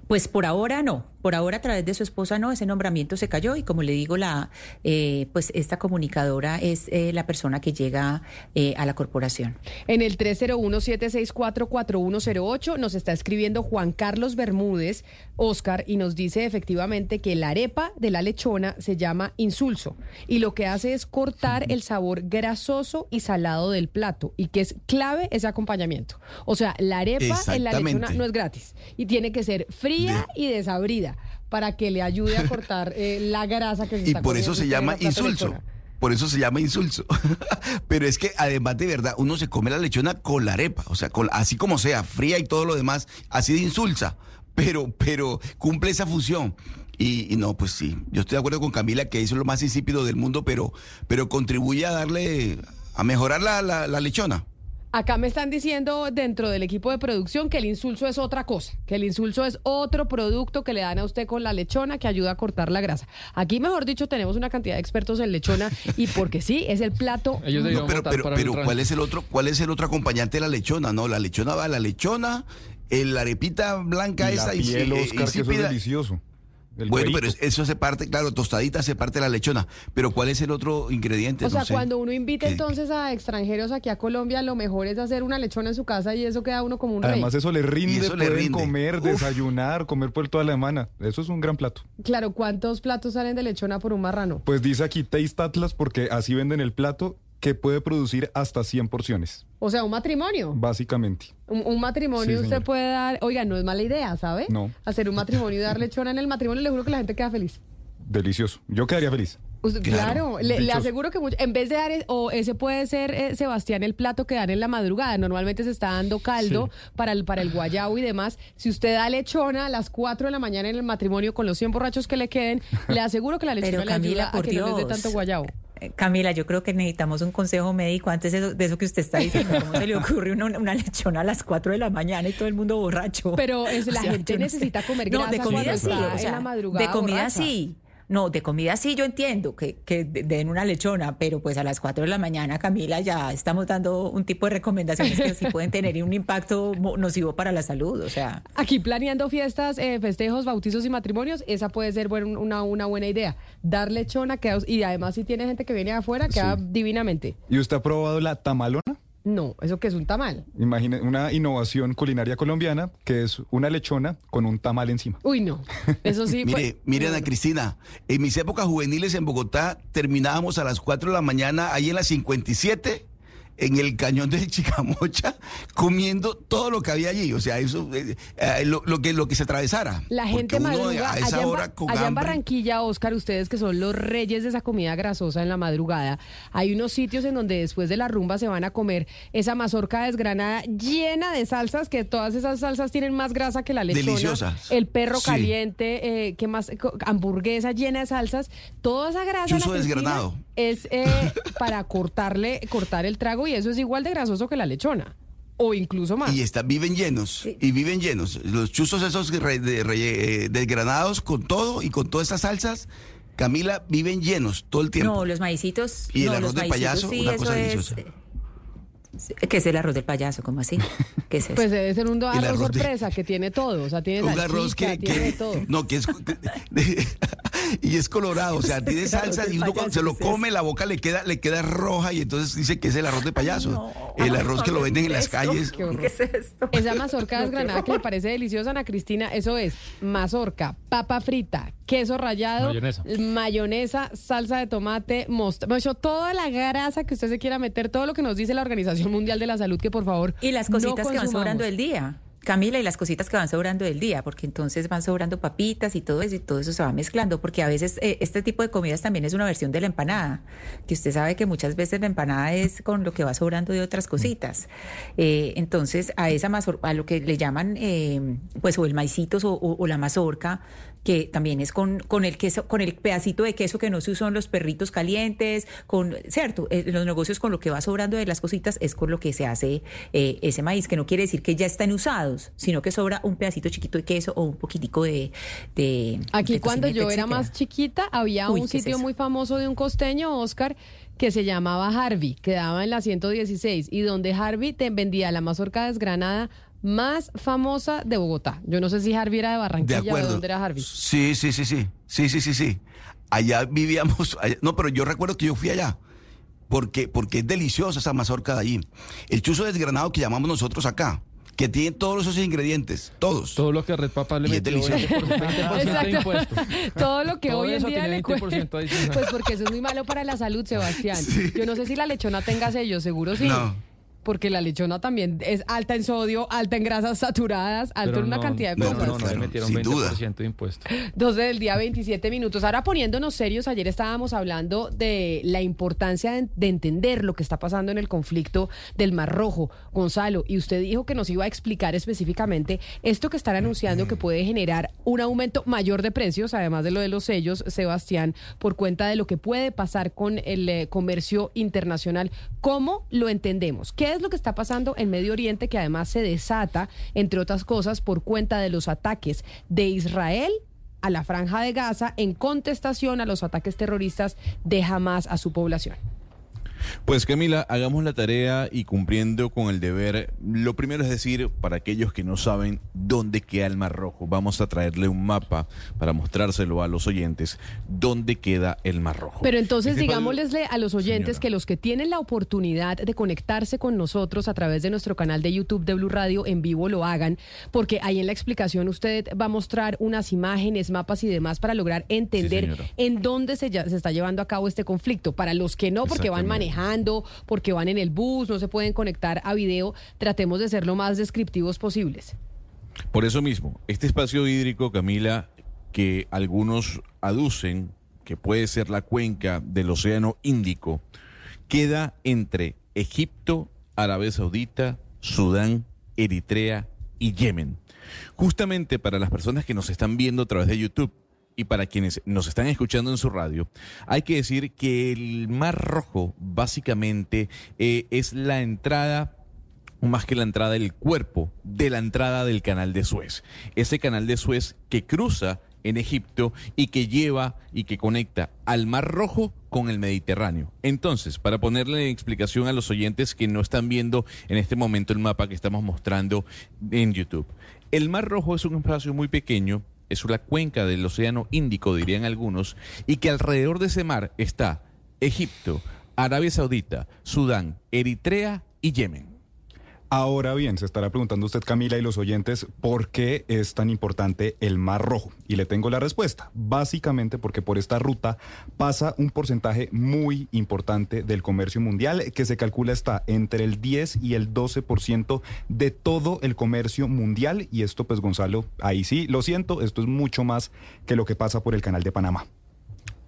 Pues por ahora no, por ahora a través de su esposa no, ese nombramiento se cayó y como le digo, la, eh, pues esta comunicadora es eh, la persona que llega eh, a la corporación. En el 301-764-4108 nos está escribiendo Juan Carlos Bermúdez, Oscar, y nos dice efectivamente que la arepa de la lechona se llama insulso y lo que hace es cortar el sabor grasoso y salado del plato y que es clave ese acompañamiento. O sea, la arepa en la lechona no es gratis y tiene que ser fría y desabrida para que le ayude a cortar eh, la grasa que se Y está por eso se llama insulso. lechona. Por eso se llama insulso. Pero es que además de verdad, uno se come la lechona con la arepa, o sea, con, así como sea, fría y todo lo demás, así de insulsa. Pero, pero cumple esa función. Y, y no, pues sí, yo estoy de acuerdo con Camila que eso es lo más insípido del mundo, pero, pero contribuye a darle, a mejorar la, la, la lechona. Acá me están diciendo dentro del equipo de producción que el insulso es otra cosa, que el insulso es otro producto que le dan a usted con la lechona que ayuda a cortar la grasa. Aquí, mejor dicho, tenemos una cantidad de expertos en lechona y porque sí, es el plato. No, pero, pero, pero ¿cuál es el otro, cuál es el otro acompañante de la lechona? No, la lechona va la lechona, el- la arepita blanca Y la esa piel, eh, Oscar, que eso es delicioso. El bueno, cuerito. pero es- eso hace parte, claro, tostadita hace parte de la lechona. Pero ¿cuál es el otro ingrediente? O sea, sé. cuando uno invita ¿Qué? entonces a extranjeros aquí a Colombia, lo mejor es hacer una lechona en su casa y eso queda uno como un Además, rey. eso le rinde, Y eso le pueden rinde. comer, Uf. desayunar, comer por toda la semana. Eso es un gran plato. Claro, ¿cuántos platos salen de lechona por un marrano? Pues dice aquí Taste Atlas porque así venden el plato que puede producir hasta 100 porciones, O sea, un matrimonio. básicamente. Un, un matrimonio Sí, usted puede dar, oiga, no es mala idea, ¿sabe? No. Hacer un matrimonio y dar lechona en el matrimonio, le juro que la gente queda feliz. Delicioso. Yo quedaría feliz. Usted- claro, Claro, le, aseguro que mucho- en vez de dar, es- o ese puede ser, eh, Sebastián, el plato que dan en la madrugada. Normalmente se está dando caldo para, el, para el guayabo y demás. Si usted da lechona a las 4 de la mañana en el matrimonio con los 100 borrachos que le queden, le aseguro que la lechona Pero le ayuda Camila, a por que no les dé tanto guayabo. Camila, yo creo que necesitamos un consejo médico antes de eso, de eso que usted está diciendo. ¿Cómo se le ocurre una, una lechona a las 4 de la mañana y todo el mundo borracho? Pero es, la O sea, gente no sé. necesita comer No, grasa de comida sí, está o en la madrugada de comida borracha. sí. No, de comida sí yo entiendo que, que de- den una lechona, pero pues a las 4 de la mañana, Camila, ya estamos dando un tipo de recomendaciones que sí pueden tener un impacto nocivo para la salud. O sea, Aquí planeando fiestas, eh, festejos, bautizos y matrimonios, esa puede ser buen- una, una buena idea. Dar lechona queda, y además si tiene gente que viene de afuera, queda Sí. divinamente. ¿Y usted ha probado la tamalona? No, ¿eso que es un tamal? Imagine una innovación culinaria colombiana que es una lechona con un tamal encima. Uy, no. Eso sí. Mire, pues, mire, Ana. Cristina, en mis épocas juveniles en Bogotá terminábamos a las 4 de la mañana ahí en la 57 en el cañón del Chicamocha comiendo todo lo que había allí, o sea, eso eh, eh, lo, lo que lo que se atravesara. La gente madruga. a esa allá en, hora allá. Barranquilla, Oscar, ustedes que son los reyes de esa comida grasosa en la madrugada, hay unos sitios en donde después de la rumba se van a comer esa mazorca desgranada llena de salsas, que todas esas salsas tienen más grasa que la lechona. Deliciosas. El perro Sí. caliente, eh, ¿qué más? Hamburguesa llena de salsas. Toda esa grasa. Chuzo desgranado. Es eh, para cortarle, cortar el trago y eso es igual de grasoso que la lechona. O incluso más. Y está, viven llenos, y viven llenos. Los chuzos esos re- de- re- eh, desgranados con todo y con todas estas salsas, Camila, viven llenos todo el tiempo. No, los maicitos. Y el no, arroz los de maicitos, payaso, sí, una cosa deliciosa. ¿Qué es el arroz del payaso? ¿Cómo así? ¿Qué es eso? Pues debe ser un arroz, arroz de- sorpresa que tiene todo, o sea, tiene un salchicha, arroz que, tiene que- todo. no que es y es colorado, o sea, tiene Es salsa y uno cuando se lo payaso, ¿qué es come la boca le queda le queda roja y entonces dice que es el arroz de payaso. el arroz que lo venden en las calles. Qué horror. Esa mazorca desgranada que le parece deliciosa, Ana Cristina, eso es mazorca, papa frita, queso rallado, Mayonesa. mayonesa, salsa de tomate, mostaza, toda la grasa que usted se quiera meter, todo lo que nos dice la Organización Mundial de la Salud, que por favor. Y las no cositas que van sobrando del día. Camila, y las cositas que van sobrando del día, porque entonces van sobrando papitas y todo eso, y todo eso se va mezclando, porque a veces eh, este tipo de comidas también es una versión de la empanada, que usted sabe que muchas veces la empanada es con lo que va sobrando de otras cositas. Eh, entonces, a esa mazor- a lo que le llaman, eh, pues, o el maicitos o, o- o la mazorca, que también es con, con el queso, con el pedacito de queso que no se usan los perritos calientes, con, cierto, Eh, los negocios con lo que va sobrando de las cositas es con lo que se hace eh, ese maíz, que no quiere decir que ya están usados, sino que sobra un pedacito chiquito de queso o un poquitico de, de Aquí de cuando yo era más chiquita había Uy, un ¿qué es sitio muy famoso de un costeño, Oscar, que se llamaba Harvey, quedaba en la 116 y donde Harvey te vendía la mazorca desgranada más famosa de Bogotá. Yo no sé si Harvey era de De Barranquilla o de acuerdo. dónde era Harvey. Sí, sí, sí, sí. Sí, sí, sí, sí. Allá vivíamos, allá- no, pero yo recuerdo que yo fui allá. Porque, porque es deliciosa esa mazorca de allí. El chuzo desgranado que llamamos nosotros acá, que tiene todos esos ingredientes, todos. Todo lo que Red Papa le Y es metió delicioso. 20% de Exacto. impuestos. Todo lo que Todo hoy en día tiene le cu- 20% adicional. Pues porque eso es muy malo para la salud, Sebastián. Yo no sé si la lechona tenga sello, seguro sí. No. Porque la lechona también es alta en sodio, alta en grasas saturadas, alta Pero en una no, cantidad de no, cosas. No, no, le Claro, metieron sin duda. 20% de impuestos. 12 del día, 27 minutos. Ahora poniéndonos serios, ayer estábamos hablando de la importancia de, de entender lo que está pasando en el conflicto del Mar Rojo. Gonzalo, y usted dijo que nos iba a explicar específicamente esto que están anunciando que puede generar un aumento mayor de precios, además de lo de los sellos, Sebastián, por cuenta de lo que puede pasar con el eh, comercio internacional. ¿Cómo lo entendemos? ¿Qué es lo que está pasando en Medio Oriente que además se desata, entre otras cosas, por cuenta de los ataques de Israel a la franja de Gaza en contestación a los ataques terroristas de Hamas a su población. Pues Camila, hagamos la tarea y cumpliendo con el deber, lo primero es decir, para aquellos que no saben dónde queda el Mar Rojo, vamos a traerle un mapa para mostrárselo a los oyentes, dónde queda el Mar Rojo. Pero entonces Este digámosle a los oyentes Señora. que los que tienen la oportunidad de conectarse con nosotros a través de nuestro canal de YouTube de Blue Radio en vivo lo hagan, porque ahí en la explicación usted va a mostrar unas imágenes, mapas y demás para lograr entender en dónde se, ya- se está llevando a cabo este conflicto. Para los que no, porque van Exactamente. Porque van en el bus, no se pueden conectar a video, tratemos de ser lo más descriptivos posibles. Por eso mismo, este espacio hídrico, Camila, que algunos aducen que puede ser la cuenca del Océano Índico, queda entre Egipto, Arabia Saudita, Sudán, Eritrea y Yemen. Justamente para las personas que nos están viendo a través de YouTube y para quienes nos están escuchando en su radio, hay que decir que el Mar Rojo básicamente eh, es la entrada más que la entrada del cuerpo de la entrada del canal de Suez. Ese canal de Suez que cruza en Egipto y que lleva y que conecta al Mar Rojo con el Mediterráneo. Entonces, para ponerle explicación a los oyentes que no están viendo en este momento el mapa que estamos mostrando en YouTube, el Mar Rojo es un espacio muy pequeño, es una cuenca del Océano Índico, dirían algunos, y que alrededor de ese mar está Egipto, Arabia Saudita, Sudán, Eritrea y Yemen. Ahora bien, se estará preguntando usted, Camila, y los oyentes, ¿por qué es tan importante el Mar Rojo? Y le tengo la respuesta. Básicamente porque por esta ruta pasa un porcentaje muy importante del comercio mundial, que se calcula está entre el 10 y el 12% de todo el comercio mundial. Y esto, pues, Gonzalo, ahí sí, lo siento, esto es mucho más que lo que pasa por el canal de Panamá.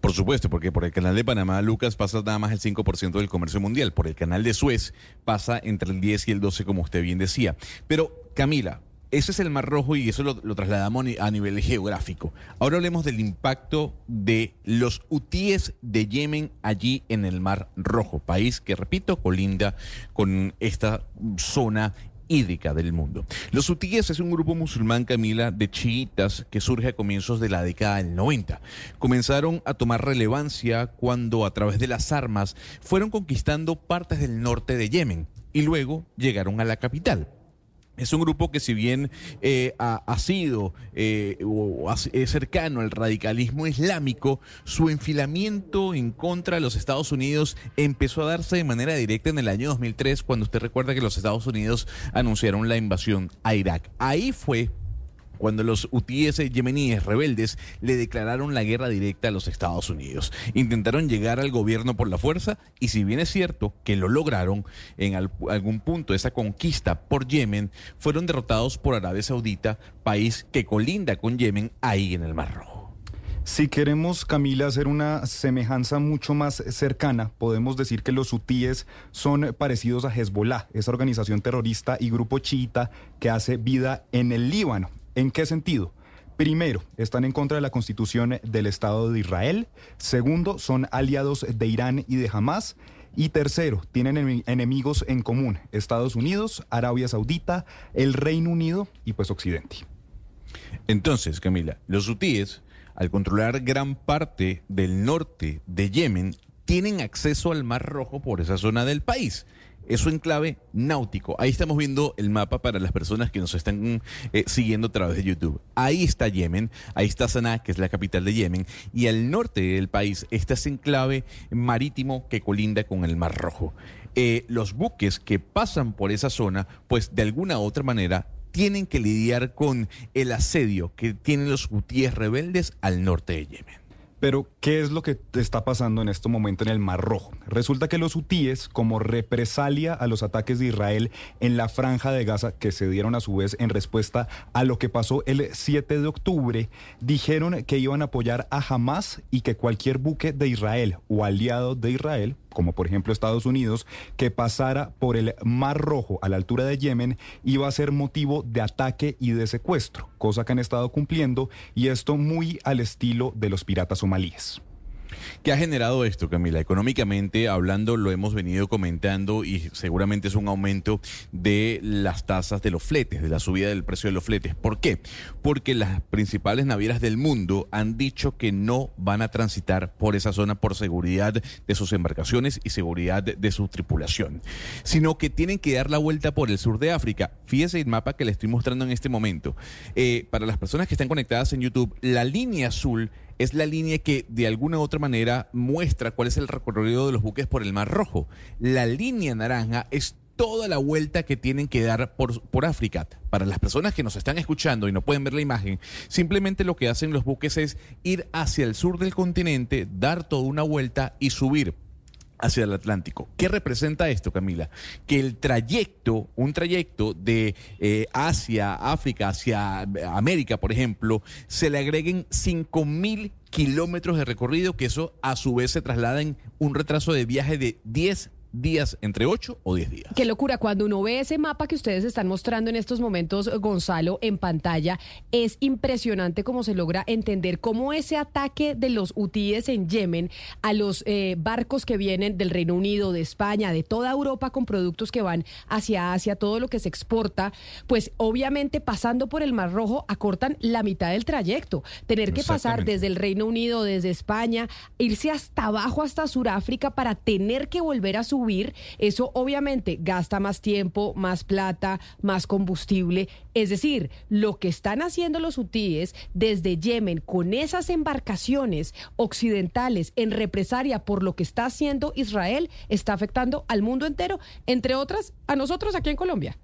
Por supuesto, porque por el canal de Panamá, Lucas, pasa nada más el 5% del comercio mundial. Por el canal de Suez pasa entre el 10 y el 12, como usted bien decía. Pero, Camila, ese es el Mar Rojo y eso lo, trasladamos a nivel geográfico. Ahora hablemos del impacto de los hutíes de Yemen allí en el Mar Rojo, país que, repito, colinda con esta zona hídrica del mundo. Los hutíes es un grupo musulmán, Camila, de chiitas que surge a comienzos de la década del 90. Comenzaron a tomar relevancia cuando a través de las armas fueron conquistando partes del norte de Yemen y luego llegaron a la capital. Es un grupo que si bien eh, ha, sido eh, o es cercano al radicalismo islámico, su enfilamiento en contra de los Estados Unidos empezó a darse de manera directa en el año 2003, cuando usted recuerda que los Estados Unidos anunciaron la invasión a Irak. Ahí fue cuando los hutíes yemeníes rebeldes le declararon la guerra directa a los Estados Unidos. Intentaron llegar al gobierno por la fuerza y si bien es cierto que lo lograron, en algún punto esa conquista por Yemen fueron derrotados por Arabia Saudita, país que colinda con Yemen ahí en el Mar Rojo. Si queremos, Camila, hacer una semejanza mucho más cercana, podemos decir que los hutíes son parecidos a Hezbollah, esa organización terrorista y grupo chiita que hace vida en el Líbano. ¿En qué sentido? Primero, están en contra de la constitución del Estado de Israel. Segundo, son aliados de Irán y de Hamas. Y tercero, tienen enemigos en común, Estados Unidos, Arabia Saudita, el Reino Unido y pues Occidente. Entonces, Camila, los hutíes, al controlar gran parte del norte de Yemen, tienen acceso al Mar Rojo por esa zona del país es su enclave náutico. Ahí estamos viendo el mapa para las personas que nos están eh, siguiendo a través de YouTube. Ahí está Yemen, ahí está Sanaa, que es la capital de Yemen, y al norte del país está ese enclave marítimo que colinda con el Mar Rojo. Eh, los buques que pasan por esa zona, pues de alguna u otra manera tienen que lidiar con el asedio que tienen los hutíes rebeldes al norte de Yemen. Pero, ¿qué es lo que está pasando en este momento en el Mar Rojo? Resulta que los hutíes, como represalia a los ataques de Israel en la franja de Gaza, que se dieron a su vez en respuesta a lo que pasó el 7 de octubre, dijeron que iban a apoyar a Hamas y que cualquier buque de Israel o aliado de Israel como por ejemplo Estados Unidos, que pasara por el Mar Rojo a la altura de Yemen, iba a ser motivo de ataque y de secuestro, cosa que han estado cumpliendo y esto muy al estilo de los piratas somalíes. ¿Qué ha generado esto, Camila? Económicamente hablando, lo hemos venido comentando y seguramente es un aumento de las tasas de los fletes, de la subida del precio de los fletes. ¿Por qué? Porque las principales navieras del mundo han dicho que no van a transitar por esa zona por seguridad de sus embarcaciones y seguridad de, su tripulación, sino que tienen que dar la vuelta por el sur de África. Fíjese el mapa que le estoy mostrando en este momento. Eh, para las personas que están conectadas en YouTube, la línea azul es la línea que de alguna u otra manera muestra cuál es el recorrido de los buques por el Mar Rojo. La línea naranja es toda la vuelta que tienen que dar por, por África. Para las personas que nos están escuchando y no pueden ver la imagen, simplemente lo que hacen los buques es ir hacia el sur del continente, dar toda una vuelta y subir hacia el Atlántico. ¿Qué representa esto, Camila? Que el trayecto, un trayecto de eh, Asia, África, hacia América, por ejemplo, se le agreguen 5 mil kilómetros de recorrido, que eso a su vez se traslada en un retraso de viaje de 10 días, entre 8 o 10 días. Qué locura, cuando uno ve ese mapa que ustedes están mostrando en estos momentos, Gonzalo, en pantalla, es impresionante cómo se logra entender cómo ese ataque de los hutíes en Yemen a los eh, barcos que vienen del Reino Unido, de España, de toda Europa con productos que van hacia Asia, todo lo que se exporta, pues obviamente pasando por el Mar Rojo acortan la mitad del trayecto. Tener que pasar desde el Reino Unido, desde España, irse hasta abajo, hasta Sudáfrica para tener que volver a su eso obviamente gasta más tiempo, más plata, más combustible. Es decir, lo que están haciendo los hutíes desde Yemen con esas embarcaciones occidentales en represalia por lo que está haciendo Israel está afectando al mundo entero, entre otras a nosotros aquí en Colombia.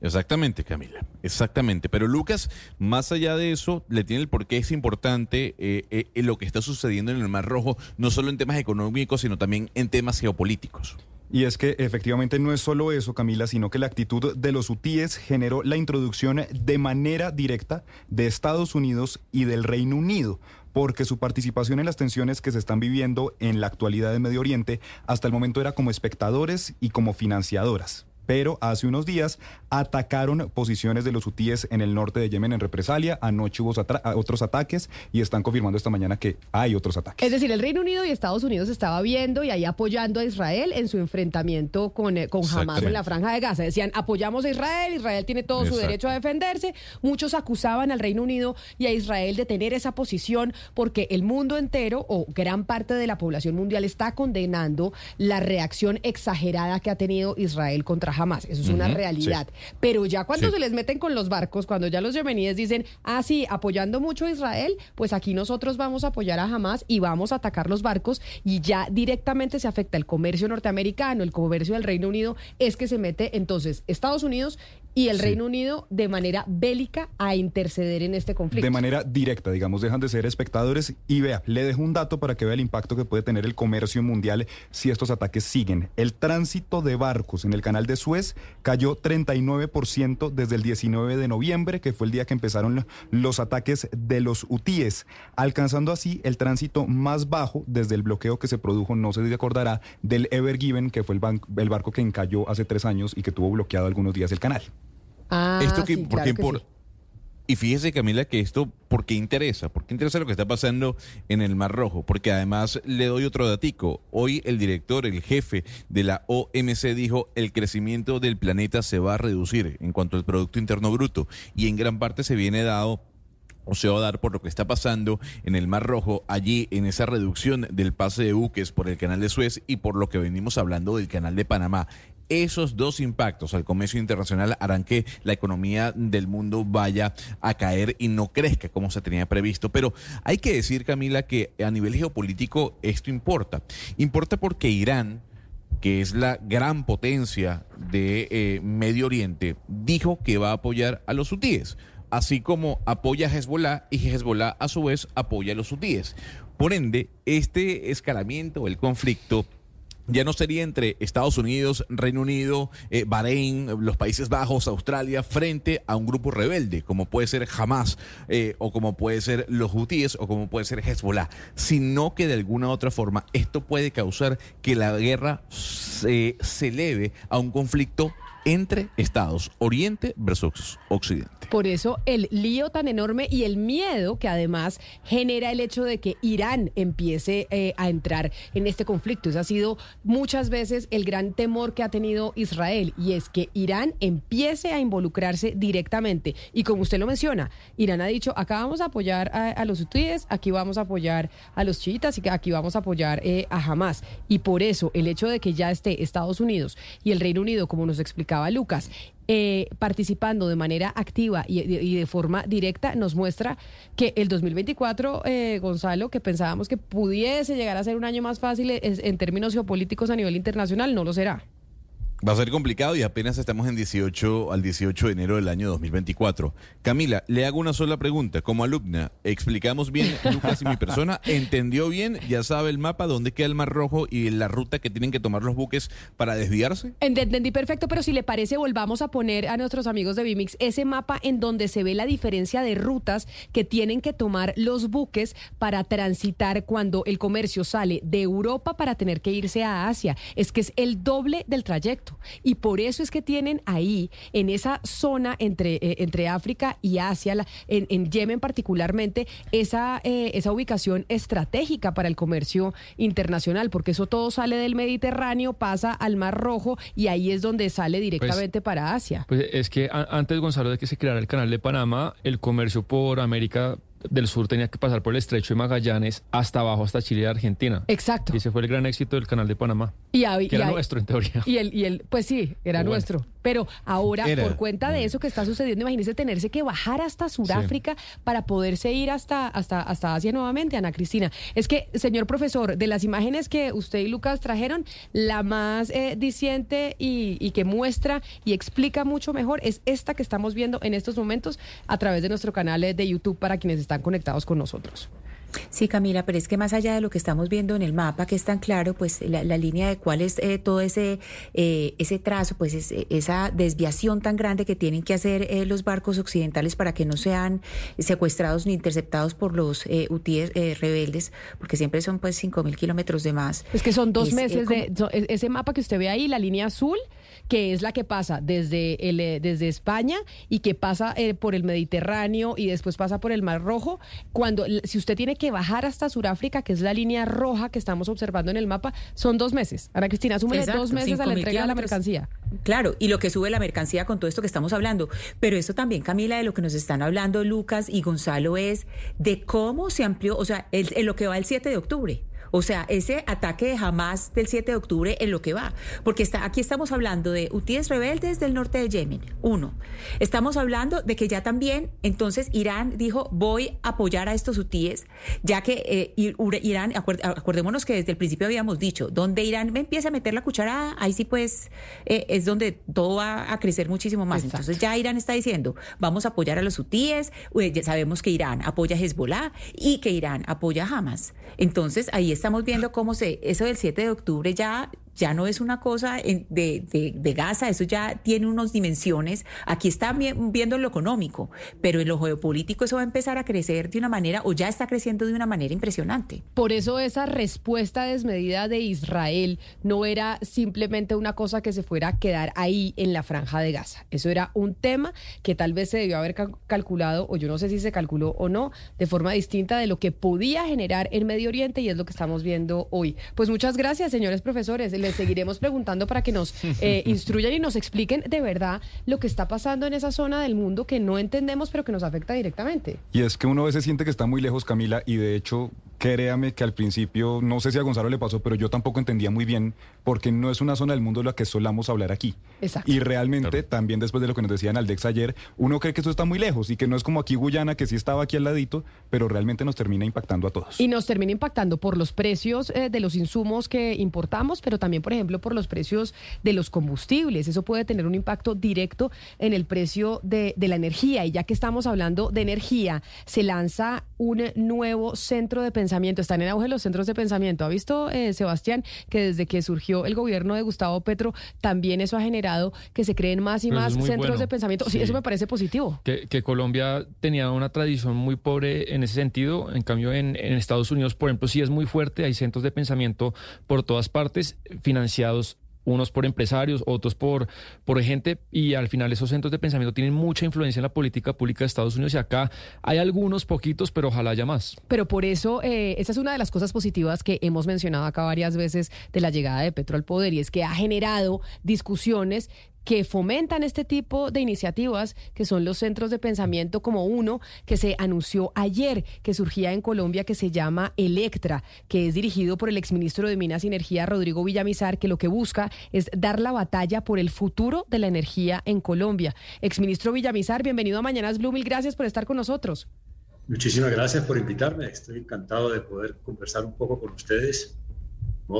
Exactamente, Camila, exactamente. Pero Lucas, más allá de eso, le tiene el por qué es importante eh, eh, lo que está sucediendo en el Mar Rojo, no solo en temas económicos, sino también en temas geopolíticos. Y es que efectivamente no es solo eso, Camila, sino que la actitud de los hutíes generó la introducción de manera directa de Estados Unidos y del Reino Unido porque su participación en las tensiones que se están viviendo en la actualidad en Medio Oriente hasta el momento era como espectadores y como financiadoras pero hace unos días atacaron posiciones de los hutíes en el norte de Yemen en represalia. Anoche hubo otros ataques y están confirmando esta mañana que hay otros ataques. Es decir, el Reino Unido y Estados Unidos estaba viendo y ahí apoyando a Israel en su enfrentamiento con, eh, con Hamas en la franja de Gaza. Decían, apoyamos a Israel, Israel tiene todo su derecho a defenderse. Muchos acusaban al Reino Unido y a Israel de tener esa posición porque el mundo entero o gran parte de la población mundial está condenando la reacción exagerada que ha tenido Israel contra jamás. Eso es una realidad. Pero ya cuando se les meten con los barcos, cuando ya los yemeníes dicen, ah, sí, apoyando mucho a Israel, pues aquí nosotros vamos a apoyar a Hamas y vamos a atacar los barcos y ya directamente se afecta el comercio norteamericano, el comercio del Reino Unido, es que se mete entonces Estados Unidos y el Reino Unido de manera bélica a interceder en este conflicto. De manera directa, digamos, dejan de ser espectadores y vea, le dejo un dato para que vea el impacto que puede tener el comercio mundial si estos ataques siguen. El tránsito de barcos en el canal de Suez cayó 39% desde el 19 de noviembre, que fue el día que empezaron los ataques de los hutíes, alcanzando así el tránsito más bajo desde el bloqueo que se produjo, no se acordará, del Ever Given, que fue el, el barco que encalló hace tres años y que tuvo bloqueado algunos días el canal. Ah, esto que, sí, porque claro que por, sí. Y fíjese, Camila, que esto, ¿por qué interesa? ¿Por qué interesa lo que está pasando en el Mar Rojo? Porque además le doy otro datico. Hoy el director, el jefe de la OMC dijo el crecimiento del planeta se va a reducir en cuanto al Producto Interno Bruto y en gran parte se viene dado o se va a dar por lo que está pasando en el Mar Rojo, allí en esa reducción del pase de buques por el canal de Suez y por lo que venimos hablando del canal de Panamá. Esos dos impactos al comercio internacional harán que la economía del mundo vaya a caer y no crezca como se tenía previsto. Pero hay que decir, Camila, que a nivel geopolítico esto importa. Importa porque Irán que es la gran potencia de eh, Medio Oriente, dijo que va a apoyar a los hutíes, así como apoya a Hezbollah y Hezbollah a su vez apoya a los hutíes. Por ende, este escalamiento, el conflicto, ya no sería entre Estados Unidos, Reino Unido, eh, Bahrein, los Países Bajos, Australia, frente a un grupo rebelde, como puede ser Hamas, eh, o como puede ser los hutíes, o como puede ser Hezbollah, sino que de alguna u otra forma esto puede causar que la guerra se, se eleve a un conflicto entre Estados, Oriente versus Occidente. Por eso el lío tan enorme y el miedo que además genera el hecho de que Irán empiece eh, a entrar en este conflicto. Ese ha sido muchas veces el gran temor que ha tenido Israel y es que Irán empiece a involucrarse directamente. Y como usted lo menciona, Irán ha dicho, acá vamos a apoyar a, los hutíes, aquí vamos a apoyar a los chiitas y aquí vamos a apoyar eh, a Hamas. Y por eso el hecho de que ya esté Estados Unidos y el Reino Unido, como nos explicaba Lucas, eh, participando de manera activa y, y de forma directa, nos muestra que el 2024, eh, Gonzalo, que pensábamos que pudiese llegar a ser un año más fácil es- en términos geopolíticos a nivel internacional, no lo será. Va a ser complicado y apenas estamos en 18 al 18 de enero del año 2024. Camila, le hago una sola pregunta. Como alumna, ¿explicamos bien, Lucas y mi persona? ¿Entendió bien? ¿Ya sabe el mapa, dónde queda el Mar Rojo y la ruta que tienen que tomar los buques para desviarse? Ent- Entendí perfecto, pero si le parece, volvamos a poner a nuestros amigos de Vimix ese mapa en donde se ve la diferencia de rutas que tienen que tomar los buques para transitar cuando el comercio sale de Europa para tener que irse a Asia. Es que es el doble del trayecto. Y por eso es que tienen ahí, en esa zona entre, eh, entre África y Asia, la- en, en Yemen particularmente, esa, eh, esa ubicación estratégica para el comercio internacional, porque eso todo sale del Mediterráneo, pasa al Mar Rojo y ahí es donde sale directamente para Asia. Pues es que a- antes, Gonzalo, de que se creara el canal de Panamá, el comercio por América del sur tenía que pasar por el estrecho de Magallanes hasta abajo, hasta Chile y Argentina. Exacto. Y ese fue el gran éxito del canal de Panamá. Y, que era nuestro, en teoría. Y el, y el, pues sí, era nuestro. Pero ahora, por cuenta de eso que está sucediendo, imagínese tenerse que bajar hasta Sudáfrica para poderse ir hasta, hasta, hasta Asia nuevamente, Ana Cristina. Es que, señor profesor, de las imágenes que usted y Lucas trajeron, la más eh, diciente y, y que muestra y explica mucho mejor es esta que estamos viendo en estos momentos a través de nuestro canal de YouTube para quienes están conectados con nosotros. Sí, Camila, pero es que más allá de lo que estamos viendo en el mapa, que es tan claro, pues la, línea de cuál es eh, todo ese, eh, ese trazo, pues es, esa desviación tan grande que tienen que hacer eh, los barcos occidentales para que no sean secuestrados ni interceptados por los UTIs rebeldes, porque siempre son pues cinco mil kilómetros de más. Es que son dos meses de... ese mapa que usted ve ahí, la línea azul, que es la que pasa desde, el, eh, desde España y que pasa eh, por el Mediterráneo y después pasa por el Mar Rojo. Cuando, si usted tiene que bajar hasta Sudáfrica, que es la línea roja que estamos observando en el mapa, son dos meses. Ana Cristina, súmele dos meses a la entrega de la mercancía. Claro, y lo que sube la mercancía con todo esto que estamos hablando. Pero esto también, Camila, de lo que nos están hablando Lucas y Gonzalo es de cómo se amplió, o sea, en lo que va el 7 de octubre. O sea, ese ataque de Hamas del 7 de octubre en lo que va. Porque está, aquí estamos hablando de hutíes rebeldes del norte de Yemen, uno. Estamos hablando de que ya también, entonces, Irán dijo, voy a apoyar a estos hutíes, ya que eh, Irán, acordémonos que desde el principio habíamos dicho, donde Irán empieza a meter la cucharada, ahí sí pues eh, es donde todo va a crecer muchísimo más. Entonces ya Irán está diciendo, vamos a apoyar a los hutíes, ya sabemos que Irán apoya a Hezbollah y que Irán apoya a Hamas. Entonces ahí estamos viendo cómo se, eso del 7 de octubre ya ya no es una cosa de, de, Gaza, eso ya tiene unas dimensiones. Aquí está viendo lo económico, pero en lo geopolítico eso va a empezar a crecer de una manera, o ya está creciendo de una manera impresionante. Por eso esa respuesta desmedida de Israel no era simplemente una cosa que se fuera a quedar ahí en la franja de Gaza. Eso era un tema que tal vez se debió haber calculado, o yo no sé si se calculó o no, de forma distinta de lo que podía generar en Medio Oriente y es lo que estamos viendo hoy. Pues muchas gracias, señores profesores seguiremos preguntando para que nos eh, instruyan y nos expliquen de verdad lo que está pasando en esa zona del mundo que no entendemos, pero que nos afecta directamente. Y es que uno a veces siente que está muy lejos, Camila, y de hecho créame que al principio, no sé si a Gonzalo le pasó, pero yo tampoco entendía muy bien, porque no es una zona del mundo de la que solamos hablar aquí. Exacto. Y realmente, también después de lo que nos decían Aldex ayer, uno cree que eso está muy lejos y que no es como aquí Guyana, que sí estaba aquí al ladito, pero realmente nos termina impactando a todos. Y nos termina impactando por los precios eh, de los insumos que importamos, pero también, por ejemplo, por los precios de los combustibles. Eso puede tener un impacto directo en el precio de, de la energía. Y ya que estamos hablando de energía, se lanza un nuevo centro de pensamiento están en auge los centros de pensamiento. ¿Ha visto, eh, Sebastián, que desde que surgió el gobierno de Gustavo Petro, también eso ha generado que se creen más y más centros de pensamiento? Sí, eso me parece positivo. Que, Colombia tenía una tradición muy pobre en ese sentido. En cambio, en, en Estados Unidos, por ejemplo, sí es muy fuerte. Hay centros de pensamiento por todas partes financiados unos por empresarios, otros por, por gente, y al final esos centros de pensamiento tienen mucha influencia en la política pública de Estados Unidos y acá hay algunos poquitos, pero ojalá haya más. Pero por eso, eh, esa es una de las cosas positivas que hemos mencionado acá varias veces de la llegada de Petro al poder, y es que ha generado discusiones que fomentan este tipo de iniciativas, que son los centros de pensamiento como uno que se anunció ayer, que surgía en Colombia, que se llama Electra, que es dirigido por el exministro de Minas y Energía, Rodrigo Villamizar, que lo que busca es dar la batalla por el futuro de la energía en Colombia. Exministro Villamizar, bienvenido a Mañanas Blue, mil gracias por estar con nosotros. Muchísimas gracias por invitarme, estoy encantado de poder conversar un poco con ustedes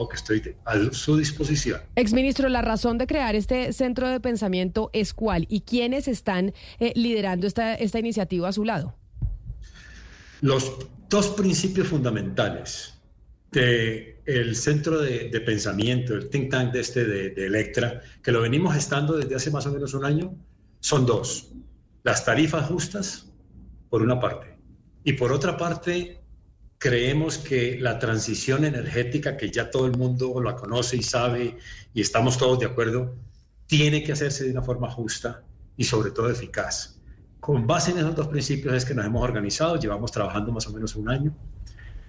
que estoy a su disposición. Exministro, la razón de crear este centro de pensamiento es cuál y quiénes están eh, liderando esta, esta iniciativa a su lado. Los dos principios fundamentales del el centro de, pensamiento, el think tank de este de, de Electra, que lo venimos estando desde hace más o menos un año, son dos. Las tarifas justas, por una parte, y por otra parte, creemos que la transición energética, que ya todo el mundo la conoce y sabe y estamos todos de acuerdo, tiene que hacerse de una forma justa y sobre todo eficaz. Con base en esos dos principios es que nos hemos organizado, llevamos trabajando más o menos un año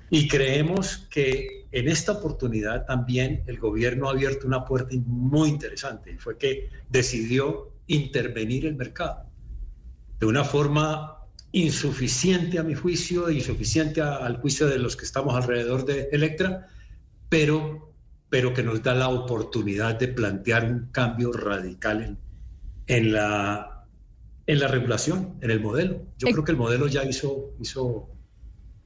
y creemos que en esta oportunidad también el gobierno ha abierto una puerta muy interesante, fue que decidió intervenir el mercado de una forma insuficiente a mi juicio, insuficiente al juicio de los que estamos alrededor de Electra, pero, pero que nos da la oportunidad de plantear un cambio radical en, en la, en la regulación, en el modelo. Yo creo que el modelo ya hizo, hizo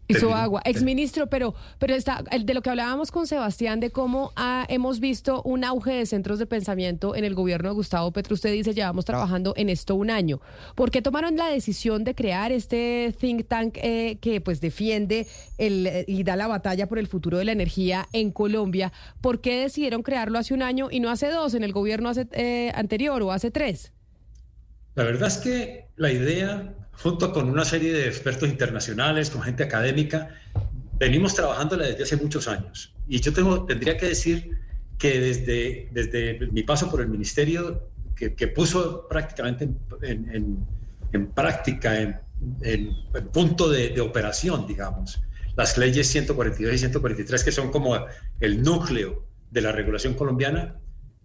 Hizo agua. Exministro, pero, pero está, de lo que hablábamos con Sebastián, de cómo hemos visto un auge de centros de pensamiento en el gobierno de Gustavo Petro. Usted dice, llevamos trabajando en esto un año. ¿Por qué tomaron la decisión de crear este think tank eh, que pues defiende el, y da la batalla por el futuro de la energía en Colombia? ¿Por qué decidieron crearlo hace un año y no hace dos, en el gobierno hace, eh, anterior o hace tres? La verdad es que la idea junto con una serie de expertos internacionales, con gente académica, venimos trabajándola desde hace muchos años. Y yo tengo, tendría que decir que desde, desde mi paso por el ministerio, que, puso prácticamente en, en, práctica, en, en punto de, de, operación, digamos, las leyes 142 y 143, que son como el núcleo de la regulación colombiana,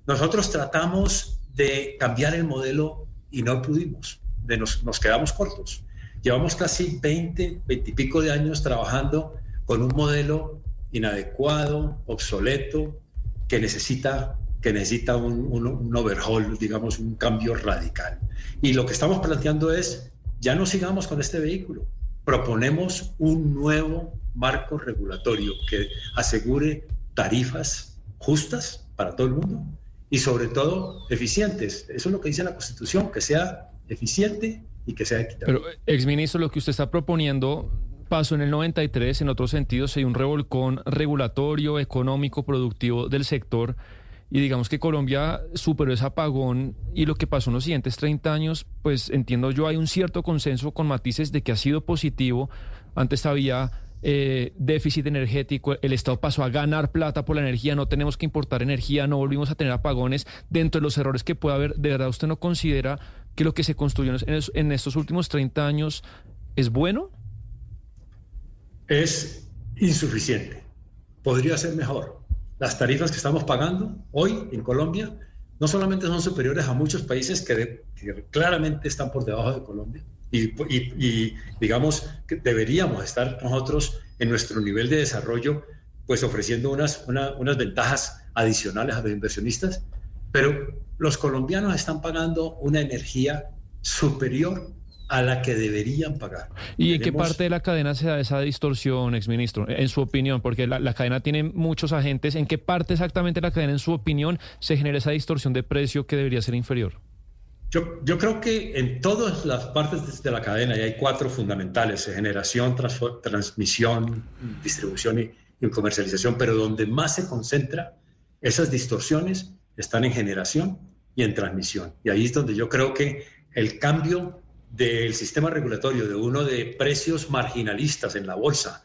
nosotros tratamos de cambiar el modelo y no pudimos nos, quedamos cortos. Llevamos casi 20, 20 y pico de años trabajando con un modelo inadecuado, obsoleto, que necesita, que necesita un, un, overhaul, digamos, un cambio radical. Y lo que estamos planteando es, ya no sigamos con este vehículo, proponemos un nuevo marco regulatorio que asegure tarifas justas para todo el mundo y sobre todo eficientes. Eso es lo que dice la Constitución, que sea eficiente y que sea equitable. Pero, exministro, lo que usted está proponiendo pasó en el 93, en otros sentidos, hay un revolcón regulatorio, económico, productivo del sector. Y digamos que Colombia superó ese apagón y lo que pasó en los siguientes 30 años, pues entiendo yo, hay un cierto consenso con matices de que ha sido positivo. Antes había eh, déficit energético, el Estado pasó a ganar plata por la energía, no tenemos que importar energía, no volvimos a tener apagones. Dentro de los errores que puede haber, ¿de verdad usted no considera que lo que se construyó en, estos últimos 30 años es bueno? Es insuficiente. Podría ser mejor. Las tarifas que estamos pagando hoy en Colombia no solamente son superiores a muchos países que, claramente están por debajo de Colombia, y, digamos que deberíamos estar nosotros en nuestro nivel de desarrollo, pues ofreciendo unas, unas ventajas adicionales a los inversionistas, pero los colombianos están pagando una energía superior a la que deberían pagar. ¿Y en qué parte de la cadena se da esa distorsión, exministro, en su opinión? Porque la, cadena tiene muchos agentes. ¿En qué parte exactamente de la cadena, en su opinión, se genera esa distorsión de precio que debería ser inferior? Yo, yo creo que en todas las partes de la cadena, y hay cuatro fundamentales, generación, transmisión, distribución y comercialización, pero donde más se concentra esas distorsiones están en generación y en transmisión. Y ahí es donde yo creo que el cambio del sistema regulatorio de uno de precios marginalistas en la bolsa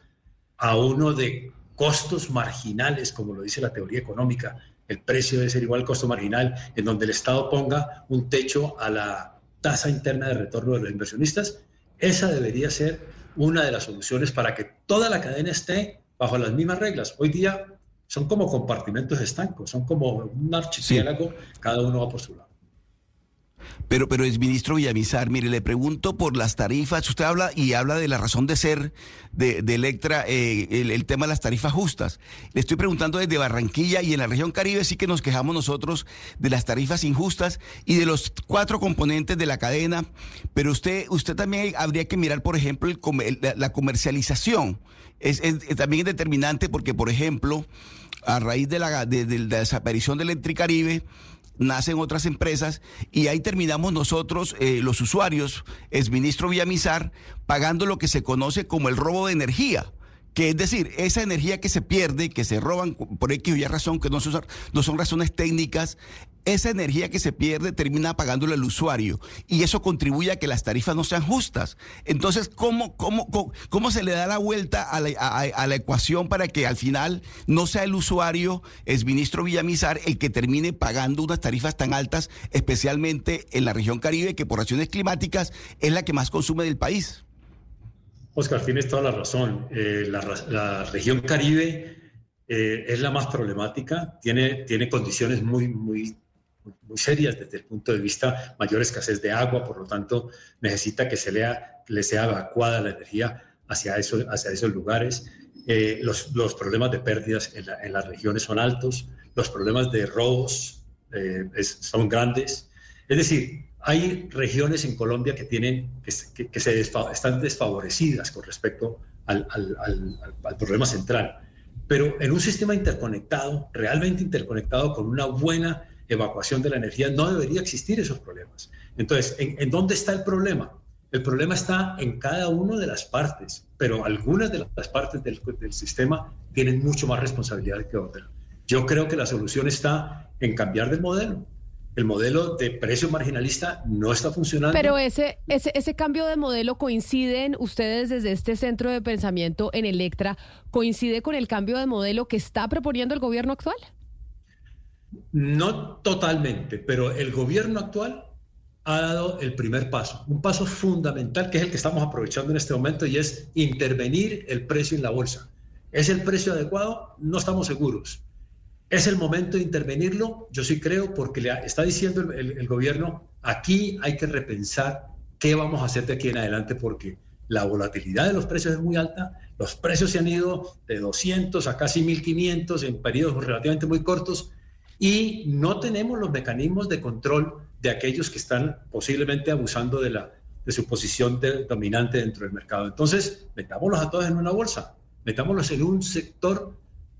a uno de costos marginales, como lo dice la teoría económica, el precio debe ser igual al costo marginal, en donde el Estado ponga un techo a la tasa interna de retorno de los inversionistas, esa debería ser una de las soluciones para que toda la cadena esté bajo las mismas reglas. Hoy día son como compartimentos estancos, son como un archipiélago, cada uno va por su lado. Pero, pero es ministro Villamizar, mire, le pregunto por las tarifas. Usted habla y habla de la razón de ser de, Electra, eh, el, tema de las tarifas justas. Le estoy preguntando desde Barranquilla y en la región Caribe sí que nos quejamos nosotros de las tarifas injustas y de los cuatro componentes de la cadena. Pero usted, usted también habría que mirar, por ejemplo, la, comercialización. Es, también es determinante porque, por ejemplo, a raíz de la, de, la desaparición de Electricaribe, nacen otras empresas y ahí terminamos nosotros, eh, los usuarios, es ministro Villamizar, pagando lo que se conoce como el robo de energía que es decir, esa energía que se pierde, que se roban por X o Y razón, que no son, no son razones técnicas, esa energía que se pierde termina pagándole al usuario y eso contribuye a que las tarifas no sean justas. Entonces, ¿cómo, cómo, cómo, se le da la vuelta a la, ecuación para que al final no sea el usuario, es ministro Villamizar, el que termine pagando unas tarifas tan altas, especialmente en la región Caribe, que por razones climáticas es la que más consume del país? Oscar, tienes toda la razón. Eh, la, región Caribe eh, es la más problemática, tiene, tiene condiciones muy, muy muy serias desde el punto de vista mayor escasez de agua, por lo tanto necesita que se lea, le sea evacuada la energía hacia, eso, hacia esos lugares. Eh, los, los, problemas de pérdidas en, en, las regiones son altos, los problemas de robos eh, son grandes. Es decir, hay regiones en Colombia que, tienen, que, que se están desfavorecidas con respecto al, al, al, al problema central. Pero en un sistema interconectado, realmente interconectado, con una buena evacuación de la energía, no debería existir esos problemas. Entonces, ¿en, en dónde está el problema? El problema está en cada una de las partes, pero algunas de las partes del, del sistema tienen mucho más responsabilidad que otras. Yo creo que la solución está en cambiar de modelo. El modelo de precio marginalista no está funcionando. Pero ese, ese, ese cambio de modelo coinciden ustedes desde este centro de pensamiento en Electra, coincide con el cambio de modelo que está proponiendo el gobierno actual. No totalmente, pero el gobierno actual ha dado el primer paso, un paso fundamental que es el que estamos aprovechando en este momento y es intervenir el precio en la bolsa. ¿Es el precio adecuado? No estamos seguros. ¿Es el momento de intervenirlo? Yo sí creo porque le está diciendo el, el, gobierno, aquí hay que repensar qué vamos a hacer de aquí en adelante porque la volatilidad de los precios es muy alta, los precios se han ido de 200 a casi 1500 en periodos relativamente muy cortos y no tenemos los mecanismos de control de aquellos que están posiblemente abusando de, la, de su posición dominante dentro del mercado. Entonces, metámoslos a todos en una bolsa, metámoslos en un sector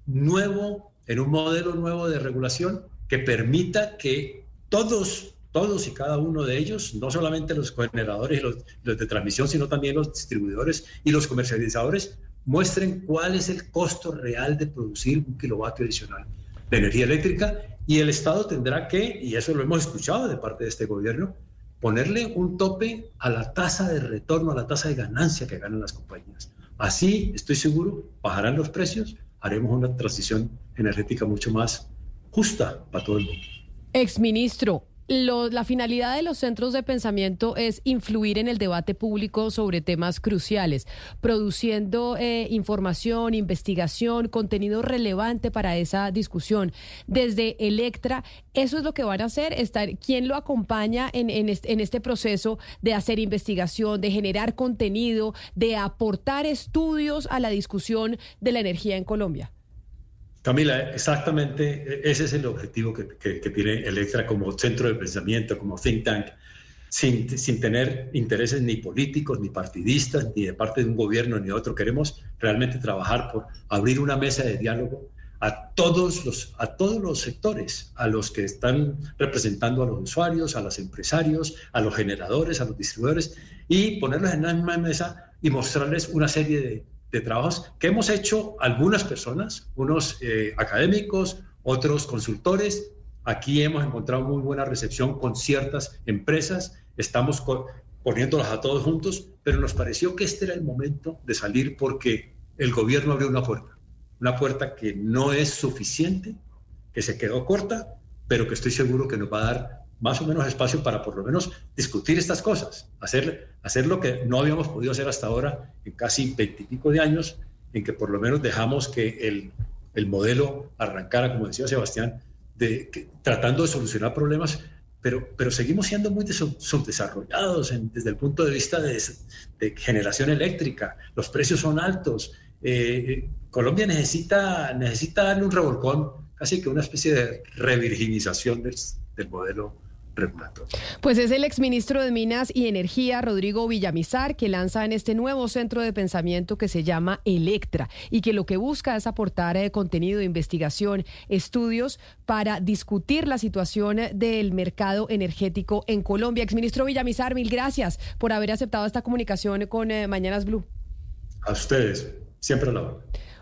nuevo, en un modelo nuevo de regulación que permita que todos, todos y cada uno de ellos, no solamente los generadores y los, los de transmisión, sino también los distribuidores y los comercializadores, muestren cuál es el costo real de producir un kilovatio adicional de energía eléctrica y el Estado tendrá que, y eso lo hemos escuchado de parte de este gobierno, ponerle un tope a la tasa de retorno, a la tasa de ganancia que ganan las compañías. Así, estoy seguro, bajarán los precios, haremos una transición energética mucho más justa para todo el mundo. Exministro, la finalidad de los centros de pensamiento es influir en el debate público sobre temas cruciales, produciendo eh, información, investigación, contenido relevante para esa discusión. Desde Electra, eso es lo que van a hacer, estar, ¿quién lo acompaña en, en, este, en este proceso de hacer investigación, de generar contenido, de aportar estudios a la discusión de la energía en Colombia? Camila, exactamente ese es el objetivo que, tiene Electra como centro de pensamiento, como think tank, sin, sin, tener intereses ni políticos, ni partidistas, ni de parte de un gobierno ni de otro. Queremos realmente trabajar por abrir una mesa de diálogo a todos los, a todos los sectores, a los que están representando a los usuarios, a los empresarios, a los generadores, a los distribuidores, y ponerlos en la misma mesa y mostrarles una serie de, de trabajos que hemos hecho algunas personas, unos eh, académicos, otros consultores. Aquí hemos encontrado muy buena recepción con ciertas empresas, estamos poniéndolas a todos juntos, pero nos pareció que este era el momento de salir porque el gobierno abrió una puerta, una puerta que no es suficiente, que se quedó corta, pero que estoy seguro que nos va a dar más o menos espacio para por lo menos discutir estas cosas, hacer, hacer lo que no habíamos podido hacer hasta ahora en casi veintipico de años, en que por lo menos dejamos que el, el modelo arrancara, como decía Sebastián, de, que, tratando de solucionar problemas, pero, pero seguimos siendo muy subdesarrollados en, desde el punto de vista de, de, generación eléctrica, los precios son altos. Eh, Colombia necesita, necesita darle un revolcón, casi que una especie de revirginización del, del modelo Pues es el exministro de Minas y Energía, Rodrigo Villamizar, que lanza en este nuevo centro de pensamiento que se llama Electra y que lo que busca es aportar eh, contenido de investigación, estudios para discutir la situación del mercado energético en Colombia. Exministro Villamizar, mil gracias por haber aceptado esta comunicación con eh, Mañanas Blue. A ustedes, siempre a la hora.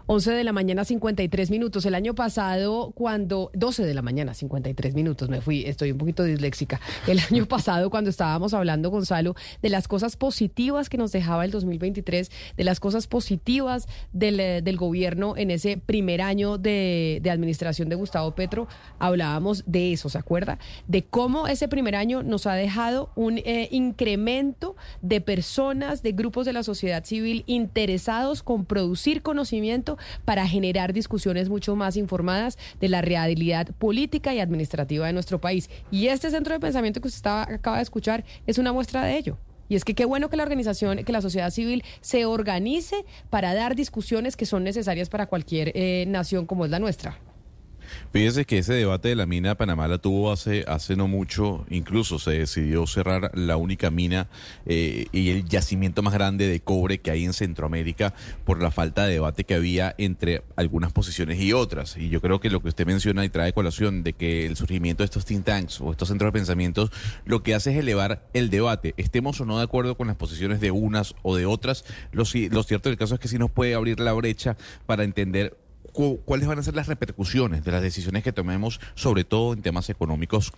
11 de la mañana 53 minutos. El año pasado, cuando 12 de la mañana 53 minutos, me fui, estoy un poquito disléxica. El año pasado, cuando estábamos hablando, Gonzalo, de las cosas positivas que nos dejaba el 2023, de las cosas positivas del, del gobierno en ese primer año de, de, administración de Gustavo Petro, hablábamos de eso, ¿se acuerda? De cómo ese primer año nos ha dejado un eh, incremento de personas, de grupos de la sociedad civil interesados con producir conocimiento para generar discusiones mucho más informadas de la realidad política y administrativa de nuestro país. Y este centro de pensamiento que usted estaba, acaba de escuchar es una muestra de ello. Y es que qué bueno que la organización, que la sociedad civil se organice para dar discusiones que son necesarias para cualquier eh, nación como es la nuestra. Fíjese que ese debate de la mina de Panamá la tuvo hace, hace no mucho, incluso se decidió cerrar la única mina eh, y el yacimiento más grande de cobre que hay en Centroamérica por la falta de debate que había entre algunas posiciones y otras. Y yo creo que lo que usted menciona y trae colación de que el surgimiento de estos think tanks o estos centros de pensamientos lo que hace es elevar el debate, estemos o no de acuerdo con las posiciones de unas o de otras, lo, lo cierto del caso es que sí nos puede abrir la brecha para entender cuáles van a ser las repercusiones de las decisiones que tomemos, sobre todo en temas económicos,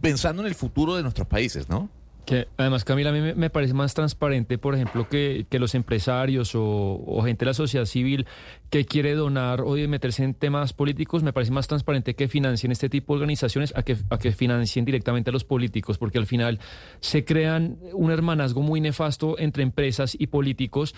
pensando en el futuro de nuestros países, ¿no? Que además, Camila, a mí me, parece más transparente, por ejemplo, que, los empresarios o, gente de la sociedad civil que quiere donar o meterse en temas políticos, me parece más transparente que financien este tipo de organizaciones a que, a que financien directamente a los políticos, porque al final se crean un hermanazgo muy nefasto entre empresas y políticos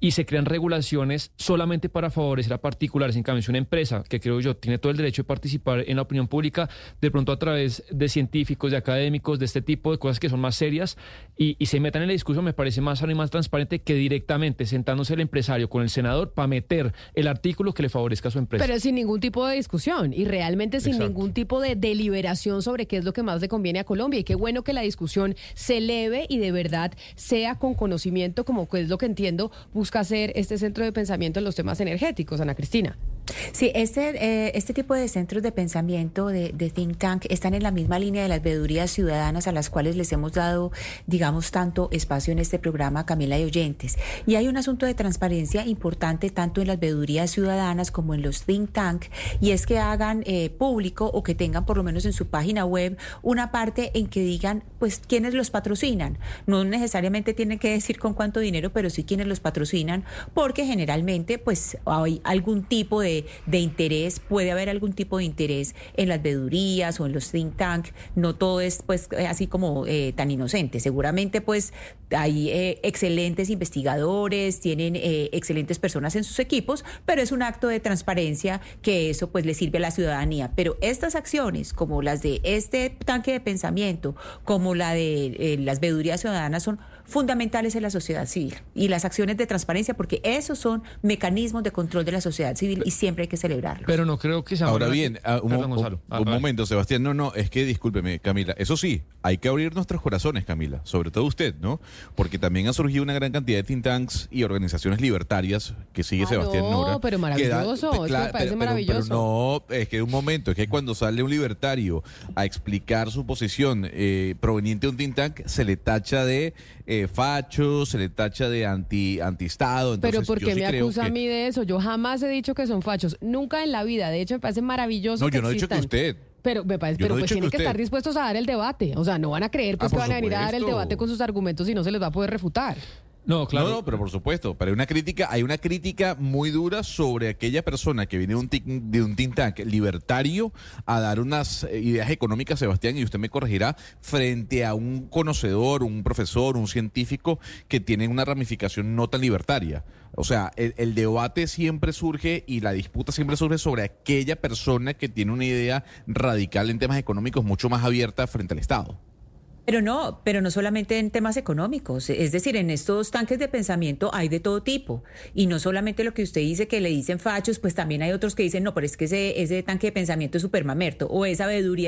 y se crean regulaciones solamente para favorecer a particulares. En cambio, si una empresa, que creo yo, tiene todo el derecho de participar en la opinión pública, de pronto a través de científicos, de académicos, de este tipo de cosas que son más serias, y, se metan en la discusión, me parece más sano y más transparente que directamente sentándose el empresario con el senador para meter el artículo que le favorezca a su empresa. Pero sin ningún tipo de discusión y realmente sin ningún tipo de deliberación sobre qué es lo que más le conviene a Colombia. Y qué bueno que la discusión se eleve y de verdad sea con conocimiento, como es lo que entiendo, busca hacer este centro de pensamiento en los temas energéticos, Ana Cristina. Sí, este, eh, este tipo de centros de pensamiento, de, think tank, están en la misma línea de las veedurías ciudadanas a las cuales les hemos dado, digamos, tanto espacio en este programa, Camila y Oyentes. Y hay un asunto de transparencia importante tanto en las veedurías ciudadanas como en los think tank, y es que hagan eh, público o que tengan por lo menos en su página web una parte en que digan, pues, quiénes los patrocinan. No necesariamente tienen que decir con cuánto dinero, pero sí quiénes los patrocinan, porque generalmente, pues, hay algún tipo de de, interés, puede haber algún tipo de interés en las vedurías o en los think tank, no todo es pues eh, así como eh, tan inocente, seguramente pues hay eh, excelentes investigadores, tienen excelentes personas en sus equipos, pero es un acto de transparencia que eso pues le sirve a la ciudadanía, pero estas acciones como las de este tanque de pensamiento, como la de las vedurías ciudadanas son fundamentales en la sociedad civil y las acciones de transparencia, porque esos son mecanismos de control de la sociedad civil y siempre hay que celebrarlos. Pero no creo que sea... Ahora bien, ah, un, ah, momento, Sebastián, no, no, es que discúlpeme, Camila, eso sí, hay que abrir nuestros corazones, Camila, sobre todo usted, ¿no? Porque también ha surgido una gran cantidad de think tanks y organizaciones libertarias que sigue ah, Sebastián no, Nora. pero maravilloso, eso me parece maravilloso. no, es que un momento, es que cuando sale un libertario a explicar su posición eh, proveniente de un think tank, se le tacha de eh, facho, se le tacha de anti antiestado. Pero ¿por qué me acusa a mí de eso? Yo jamás he dicho que son fachos, nunca en la vida. De hecho, me parece maravilloso. No, yo no he dicho que usted. Pero, me parece, pero pues tienen que, estar dispuestos a dar el debate. O sea, no van a creer pues, ah, que van a venir a dar el debate con sus argumentos y no se les va a poder refutar. No, claro. No, pero por supuesto, pero hay una crítica, hay una crítica muy dura sobre aquella persona que viene de un, de un think tank libertario a dar unas eh, ideas económicas, Sebastián, y usted me corregirá, frente a un conocedor, un profesor, un científico que tiene una ramificación no tan libertaria. O sea, el, el, debate siempre surge y la disputa siempre surge sobre aquella persona que tiene una idea radical en temas económicos mucho más abierta frente al Estado. Pero no, pero no solamente en temas económicos, es decir, en estos tanques de pensamiento hay de todo tipo y no solamente lo que usted dice que le dicen fachos, pues también hay otros que dicen, no, pero es que ese, ese tanque de pensamiento es súper mamerto o es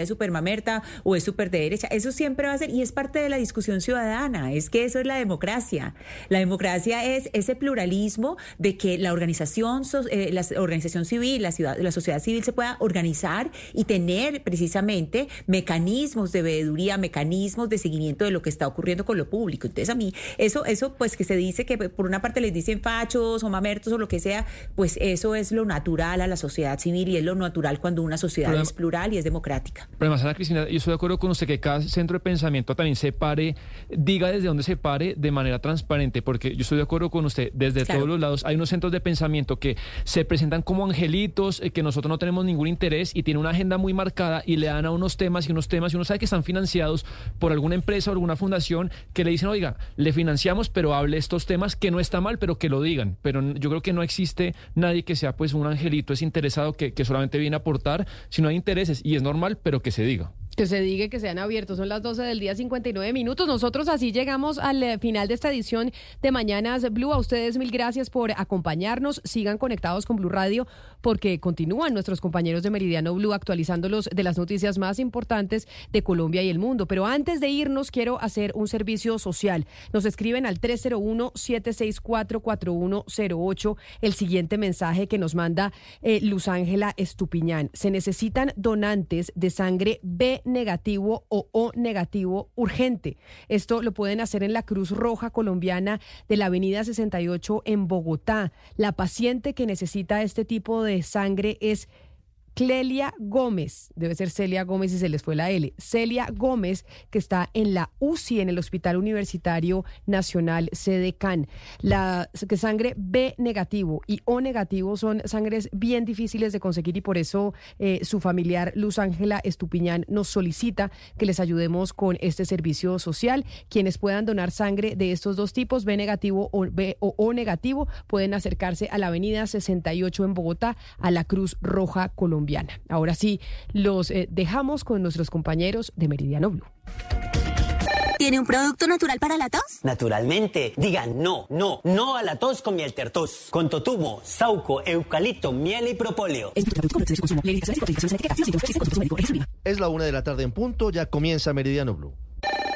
súper mamerta o es súper de derecha, eso siempre va a ser y es parte de la discusión ciudadana, es que eso es la democracia. La democracia es ese pluralismo de que la organización, eh, la organización civil, la, ciudad, la sociedad civil se pueda organizar y tener precisamente mecanismos de veeduría, mecanismos de seguimiento de lo que está ocurriendo con lo público. Entonces a mí, eso, eso pues que se dice que por una parte les dicen fachos o mamertos o lo que sea, pues eso es lo natural a la sociedad civil y es lo natural cuando una sociedad es plural y es democrática. Pero además, Ana Cristina, yo estoy de acuerdo con usted que cada centro de pensamiento también se pare, diga desde dónde se pare de manera transparente, porque yo estoy de acuerdo con usted, desde todos los lados hay unos centros de pensamiento que se presentan como angelitos, eh, que nosotros no tenemos ningún interés y tienen una agenda muy marcada y le dan a unos temas y unos temas y uno sabe que están financiados por alguna empresa o alguna fundación que le dicen, oiga, le financiamos, pero hable estos temas, que no está mal, pero que lo digan. Pero yo creo que no existe nadie que sea pues un angelito, es interesado que, que solamente viene a aportar, si no hay intereses, y es normal, pero que se diga. Que se diga que sean abiertos. Son las 12 del día, 59 minutos. Nosotros así llegamos al eh, final de esta edición de Mañanas Blue. A ustedes mil gracias por acompañarnos. Sigan conectados con Blue Radio porque continúan nuestros compañeros de Meridiano Blue actualizándolos de las noticias más importantes de Colombia y el mundo. Pero antes de irnos, quiero hacer un servicio social. Nos escriben al 301-764-4108 el siguiente mensaje que nos manda eh, Luz Ángela Estupiñán. Se necesitan donantes de sangre B negativo o O negativo urgente. Esto lo pueden hacer en la Cruz Roja Colombiana de la Avenida 68 en Bogotá. La paciente que necesita este tipo de sangre es Clelia Gómez, debe ser Celia Gómez y se les fue la L, Celia Gómez, que está en la UCI, en el Hospital Universitario Nacional CDCAN. La que sangre B negativo y O negativo son sangres bien difíciles de conseguir y por eso eh, su familiar Luz Ángela Estupiñán nos solicita que les ayudemos con este servicio social. Quienes puedan donar sangre de estos dos tipos, B negativo o, B, o, o negativo, pueden acercarse a la Avenida 68 en Bogotá, a la Cruz Roja Colombiana. Ahora sí, los eh, dejamos con nuestros compañeros de Meridiano Blue. ¿Tiene un producto natural para la tos? Naturalmente. Digan no, no, no a la tos con miel tertos. Con totumo, sauco, eucalipto, miel y propóleo. Es la una de la tarde en punto, ya comienza Meridiano Blue.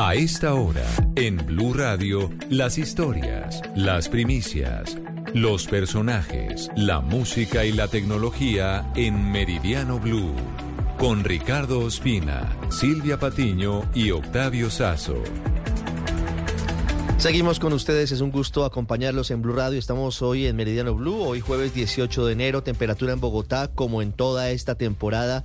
A esta hora, en Blue Radio, las historias, las primicias, los personajes, la música y la tecnología en Meridiano Blue. Con Ricardo Ospina, Silvia Patiño y Octavio Sazo. Seguimos con ustedes, es un gusto acompañarlos en Blue Radio. Estamos hoy en Meridiano Blue, hoy jueves 18 de enero, temperatura en Bogotá como en toda esta temporada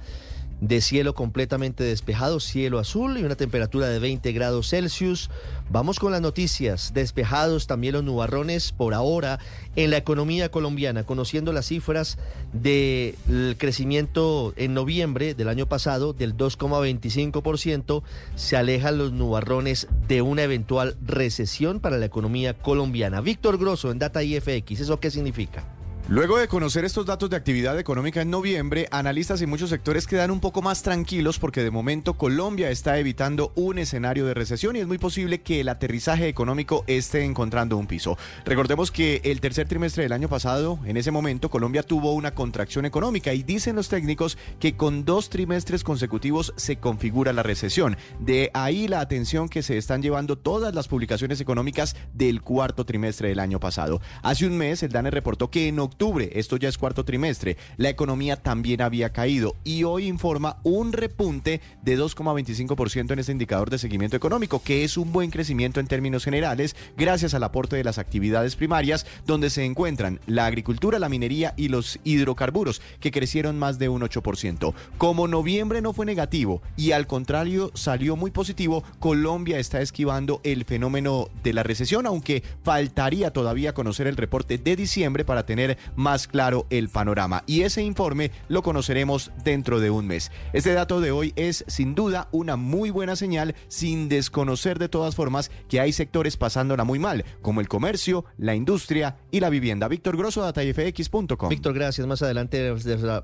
de cielo completamente despejado, cielo azul y una temperatura de 20 grados Celsius. Vamos con las noticias, despejados también los nubarrones por ahora en la economía colombiana, conociendo las cifras del crecimiento en noviembre del año pasado del 2,25%, se alejan los nubarrones de una eventual recesión para la economía colombiana. Víctor Grosso en Data IFX, ¿eso qué significa? Luego de conocer estos datos de actividad económica en noviembre, analistas y muchos sectores quedan un poco más tranquilos porque de momento Colombia está evitando un escenario de recesión y es muy posible que el aterrizaje económico esté encontrando un piso. Recordemos que el tercer trimestre del año pasado, en ese momento, Colombia tuvo una contracción económica y dicen los técnicos que con dos trimestres consecutivos se configura la recesión. De ahí la atención que se están llevando todas las publicaciones económicas del cuarto trimestre del año pasado. Hace un mes el DANE reportó que en esto ya es cuarto trimestre, la economía también había caído y hoy informa un repunte de 2,25% en este indicador de seguimiento económico, que es un buen crecimiento en términos generales gracias al aporte de las actividades primarias donde se encuentran la agricultura, la minería y los hidrocarburos, que crecieron más de un 8%. Como noviembre no fue negativo y al contrario salió muy positivo, Colombia está esquivando el fenómeno de la recesión, aunque faltaría todavía conocer el reporte de diciembre para tener más claro el panorama. Y ese informe lo conoceremos dentro de un mes. Este dato de hoy es sin duda una muy buena señal, sin desconocer de todas formas que hay sectores pasándola muy mal, como el comercio, la industria y la vivienda. Víctor Grosso, datafx.com. Víctor, gracias. Más adelante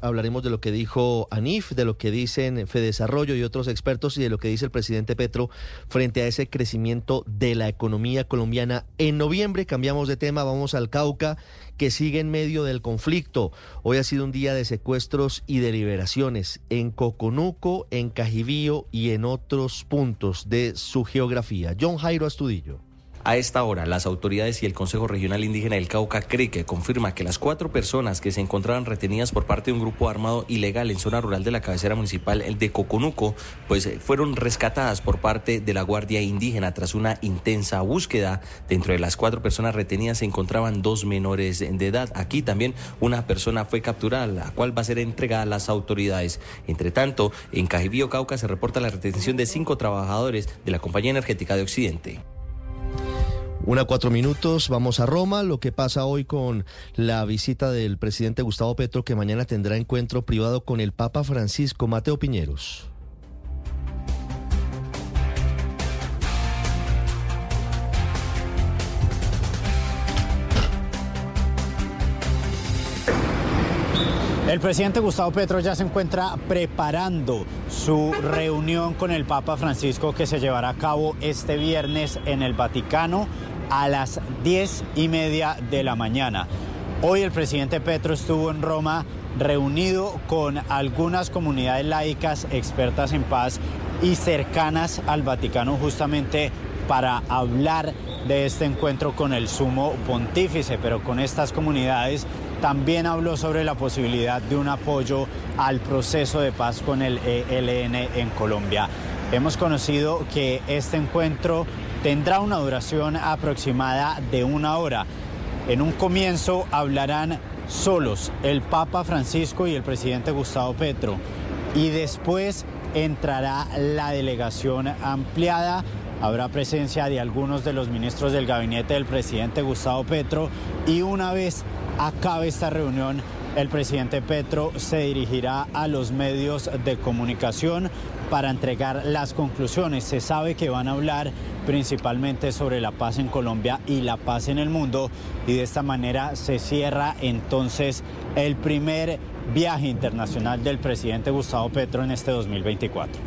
hablaremos de lo que dijo ANIF, de lo que dicen Fedesarrollo y otros expertos y de lo que dice el presidente Petro frente a ese crecimiento de la economía colombiana. En noviembre cambiamos de tema, vamos al Cauca que sigue en medio del conflicto. Hoy ha sido un día de secuestros y de liberaciones en Coconuco, en Cajibío y en otros puntos de su geografía. John Jairo Astudillo. A esta hora, las autoridades y el Consejo Regional Indígena del Cauca cree que confirma que las cuatro personas que se encontraban retenidas por parte de un grupo armado ilegal en zona rural de la cabecera municipal de Coconuco, pues eh, fueron rescatadas por parte de la Guardia Indígena tras una intensa búsqueda. Dentro de las cuatro personas retenidas se encontraban dos menores de edad. Aquí también una persona fue capturada, la cual va a ser entregada a las autoridades. Entre tanto, en Cajibío, Cauca, se reporta la retención de cinco trabajadores de la Compañía Energética de Occidente. Una cuatro minutos, vamos a Roma. Lo que pasa hoy con la visita del presidente Gustavo Petro, que mañana tendrá encuentro privado con el Papa Francisco Mateo Piñeros. El presidente Gustavo Petro ya se encuentra preparando su reunión con el Papa Francisco que se llevará a cabo este viernes en el Vaticano a las diez y media de la mañana. Hoy el presidente Petro estuvo en Roma reunido con algunas comunidades laicas expertas en paz y cercanas al Vaticano justamente para hablar de este encuentro con el sumo pontífice, pero con estas comunidades también habló sobre la posibilidad de un apoyo al proceso de paz con el ELN en Colombia. Hemos conocido que este encuentro tendrá una duración aproximada de una hora. En un comienzo hablarán solos el Papa Francisco y el presidente Gustavo Petro y después entrará la delegación ampliada. Habrá presencia de algunos de los ministros del gabinete del presidente Gustavo Petro y una vez acabe esta reunión, el presidente Petro se dirigirá a los medios de comunicación para entregar las conclusiones. Se sabe que van a hablar principalmente sobre la paz en Colombia y la paz en el mundo y de esta manera se cierra entonces el primer viaje internacional del presidente Gustavo Petro en este 2024.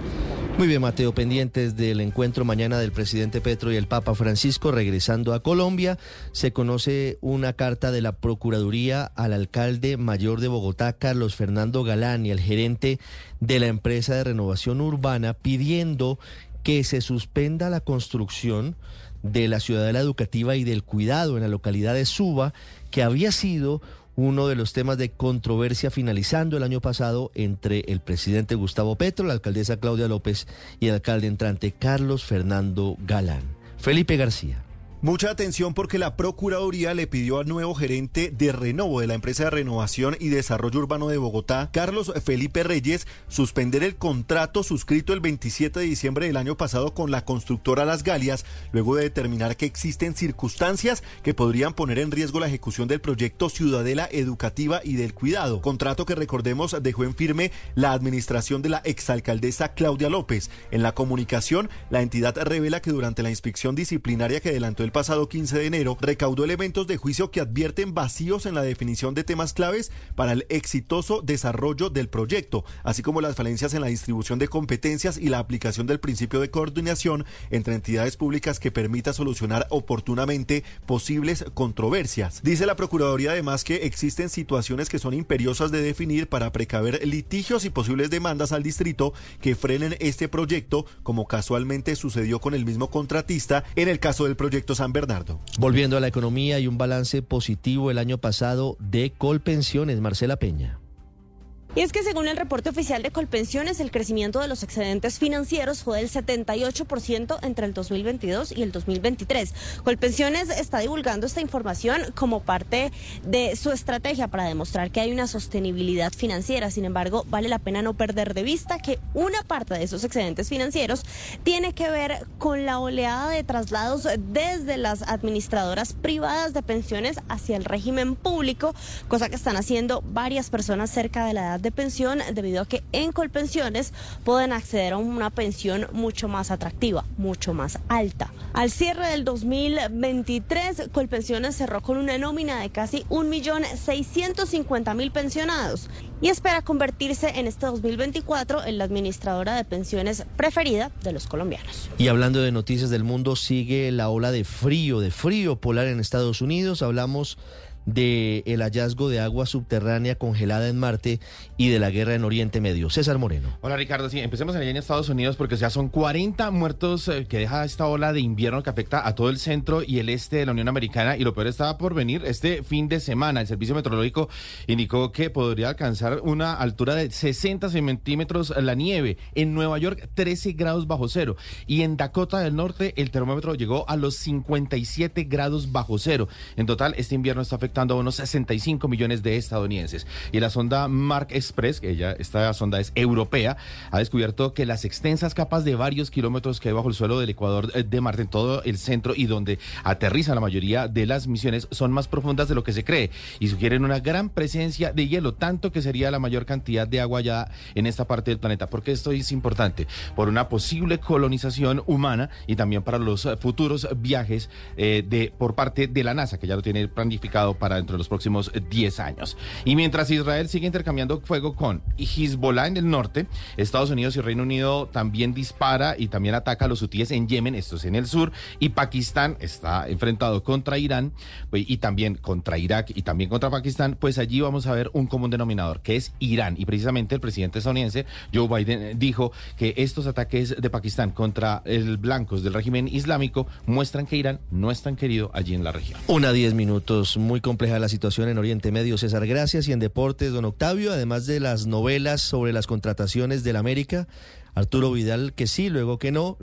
Muy bien, Mateo, pendientes del encuentro mañana del presidente Petro y el Papa Francisco regresando a Colombia. Se conoce una carta de la Procuraduría al alcalde mayor de Bogotá, Carlos Fernando Galán, y al gerente de la empresa de renovación urbana pidiendo que se suspenda la construcción de la ciudadela educativa y del cuidado en la localidad de Suba, que había sido uno de los temas de controversia finalizando el año pasado entre el presidente Gustavo Petro, la alcaldesa Claudia López y el alcalde entrante Carlos Fernando Galán. Felipe García. Mucha atención porque la Procuraduría le pidió al nuevo gerente de Renovo de la empresa de renovación y desarrollo urbano de Bogotá, Carlos Felipe Reyes, suspender el contrato suscrito el 27 de diciembre del año pasado con la constructora Las Galias, luego de determinar que existen circunstancias que podrían poner en riesgo la ejecución del proyecto Ciudadela Educativa y del Cuidado. Contrato que recordemos dejó en firme la administración de la exalcaldesa Claudia López. En la comunicación, la entidad revela que durante la inspección disciplinaria que adelantó el pasado 15 de enero, recaudó elementos de juicio que advierten vacíos en la definición de temas claves para el exitoso desarrollo del proyecto, así como las falencias en la distribución de competencias y la aplicación del principio de coordinación entre entidades públicas que permita solucionar oportunamente posibles controversias. Dice la Procuraduría además que existen situaciones que son imperiosas de definir para precaver litigios y posibles demandas al distrito que frenen este proyecto, como casualmente sucedió con el mismo contratista en el caso del proyecto San Bernardo. Volviendo a la economía, hay un balance positivo el año pasado de Colpensiones. Marcela Peña. Y es que según el reporte oficial de Colpensiones, el crecimiento de los excedentes financieros fue del 78% entre el 2022 y el 2023. Colpensiones está divulgando esta información como parte de su estrategia para demostrar que hay una sostenibilidad financiera. Sin embargo, vale la pena no perder de vista que una parte de esos excedentes financieros tiene que ver con la oleada de traslados desde las administradoras privadas de pensiones hacia el régimen público, cosa que están haciendo varias personas cerca de la edad de pensión debido a que en Colpensiones pueden acceder a una pensión mucho más atractiva, mucho más alta. Al cierre del 2023, Colpensiones cerró con una nómina de casi 1.650.000 pensionados y espera convertirse en este 2024 en la administradora de pensiones preferida de los colombianos. Y hablando de noticias del mundo, sigue la ola de frío, de frío polar en Estados Unidos. Hablamos del el hallazgo de agua subterránea congelada en Marte y de la guerra en Oriente Medio. César Moreno. Hola Ricardo, sí, empecemos allá en Estados Unidos porque ya son 40 muertos eh, que deja esta ola de invierno que afecta a todo el centro y el este de la Unión Americana y lo peor estaba por venir este fin de semana. El Servicio Meteorológico indicó que podría alcanzar una altura de 60 centímetros la nieve. En Nueva York 13 grados bajo cero y en Dakota del Norte el termómetro llegó a los 57 grados bajo cero. En total este invierno está afectando a unos 65 millones de estadounidenses. Y la sonda Mark Express, que ya esta sonda es europea, ha descubierto que las extensas capas de varios kilómetros que hay bajo el suelo del Ecuador eh, de Marte, en todo el centro y donde aterriza la mayoría de las misiones, son más profundas de lo que se cree y sugieren una gran presencia de hielo, tanto que sería la mayor cantidad de agua ya en esta parte del planeta. porque esto es importante? Por una posible colonización humana y también para los futuros viajes eh, de por parte de la NASA, que ya lo tiene planificado para dentro de los próximos 10 años. Y mientras Israel sigue intercambiando fuego con Hezbollah en el norte, Estados Unidos y Reino Unido también dispara y también ataca a los hutíes en Yemen, esto es en el sur, y Pakistán está enfrentado contra Irán pues, y también contra Irak y también contra Pakistán, pues allí vamos a ver un común denominador, que es Irán. Y precisamente el presidente estadounidense, Joe Biden, dijo que estos ataques de Pakistán contra el blancos del régimen islámico muestran que Irán no es tan querido allí en la región. Una diez minutos, muy compleja la situación en Oriente Medio. César, gracias. Y en deportes, don Octavio, además de las novelas sobre las contrataciones del América, Arturo Vidal que sí, luego que no.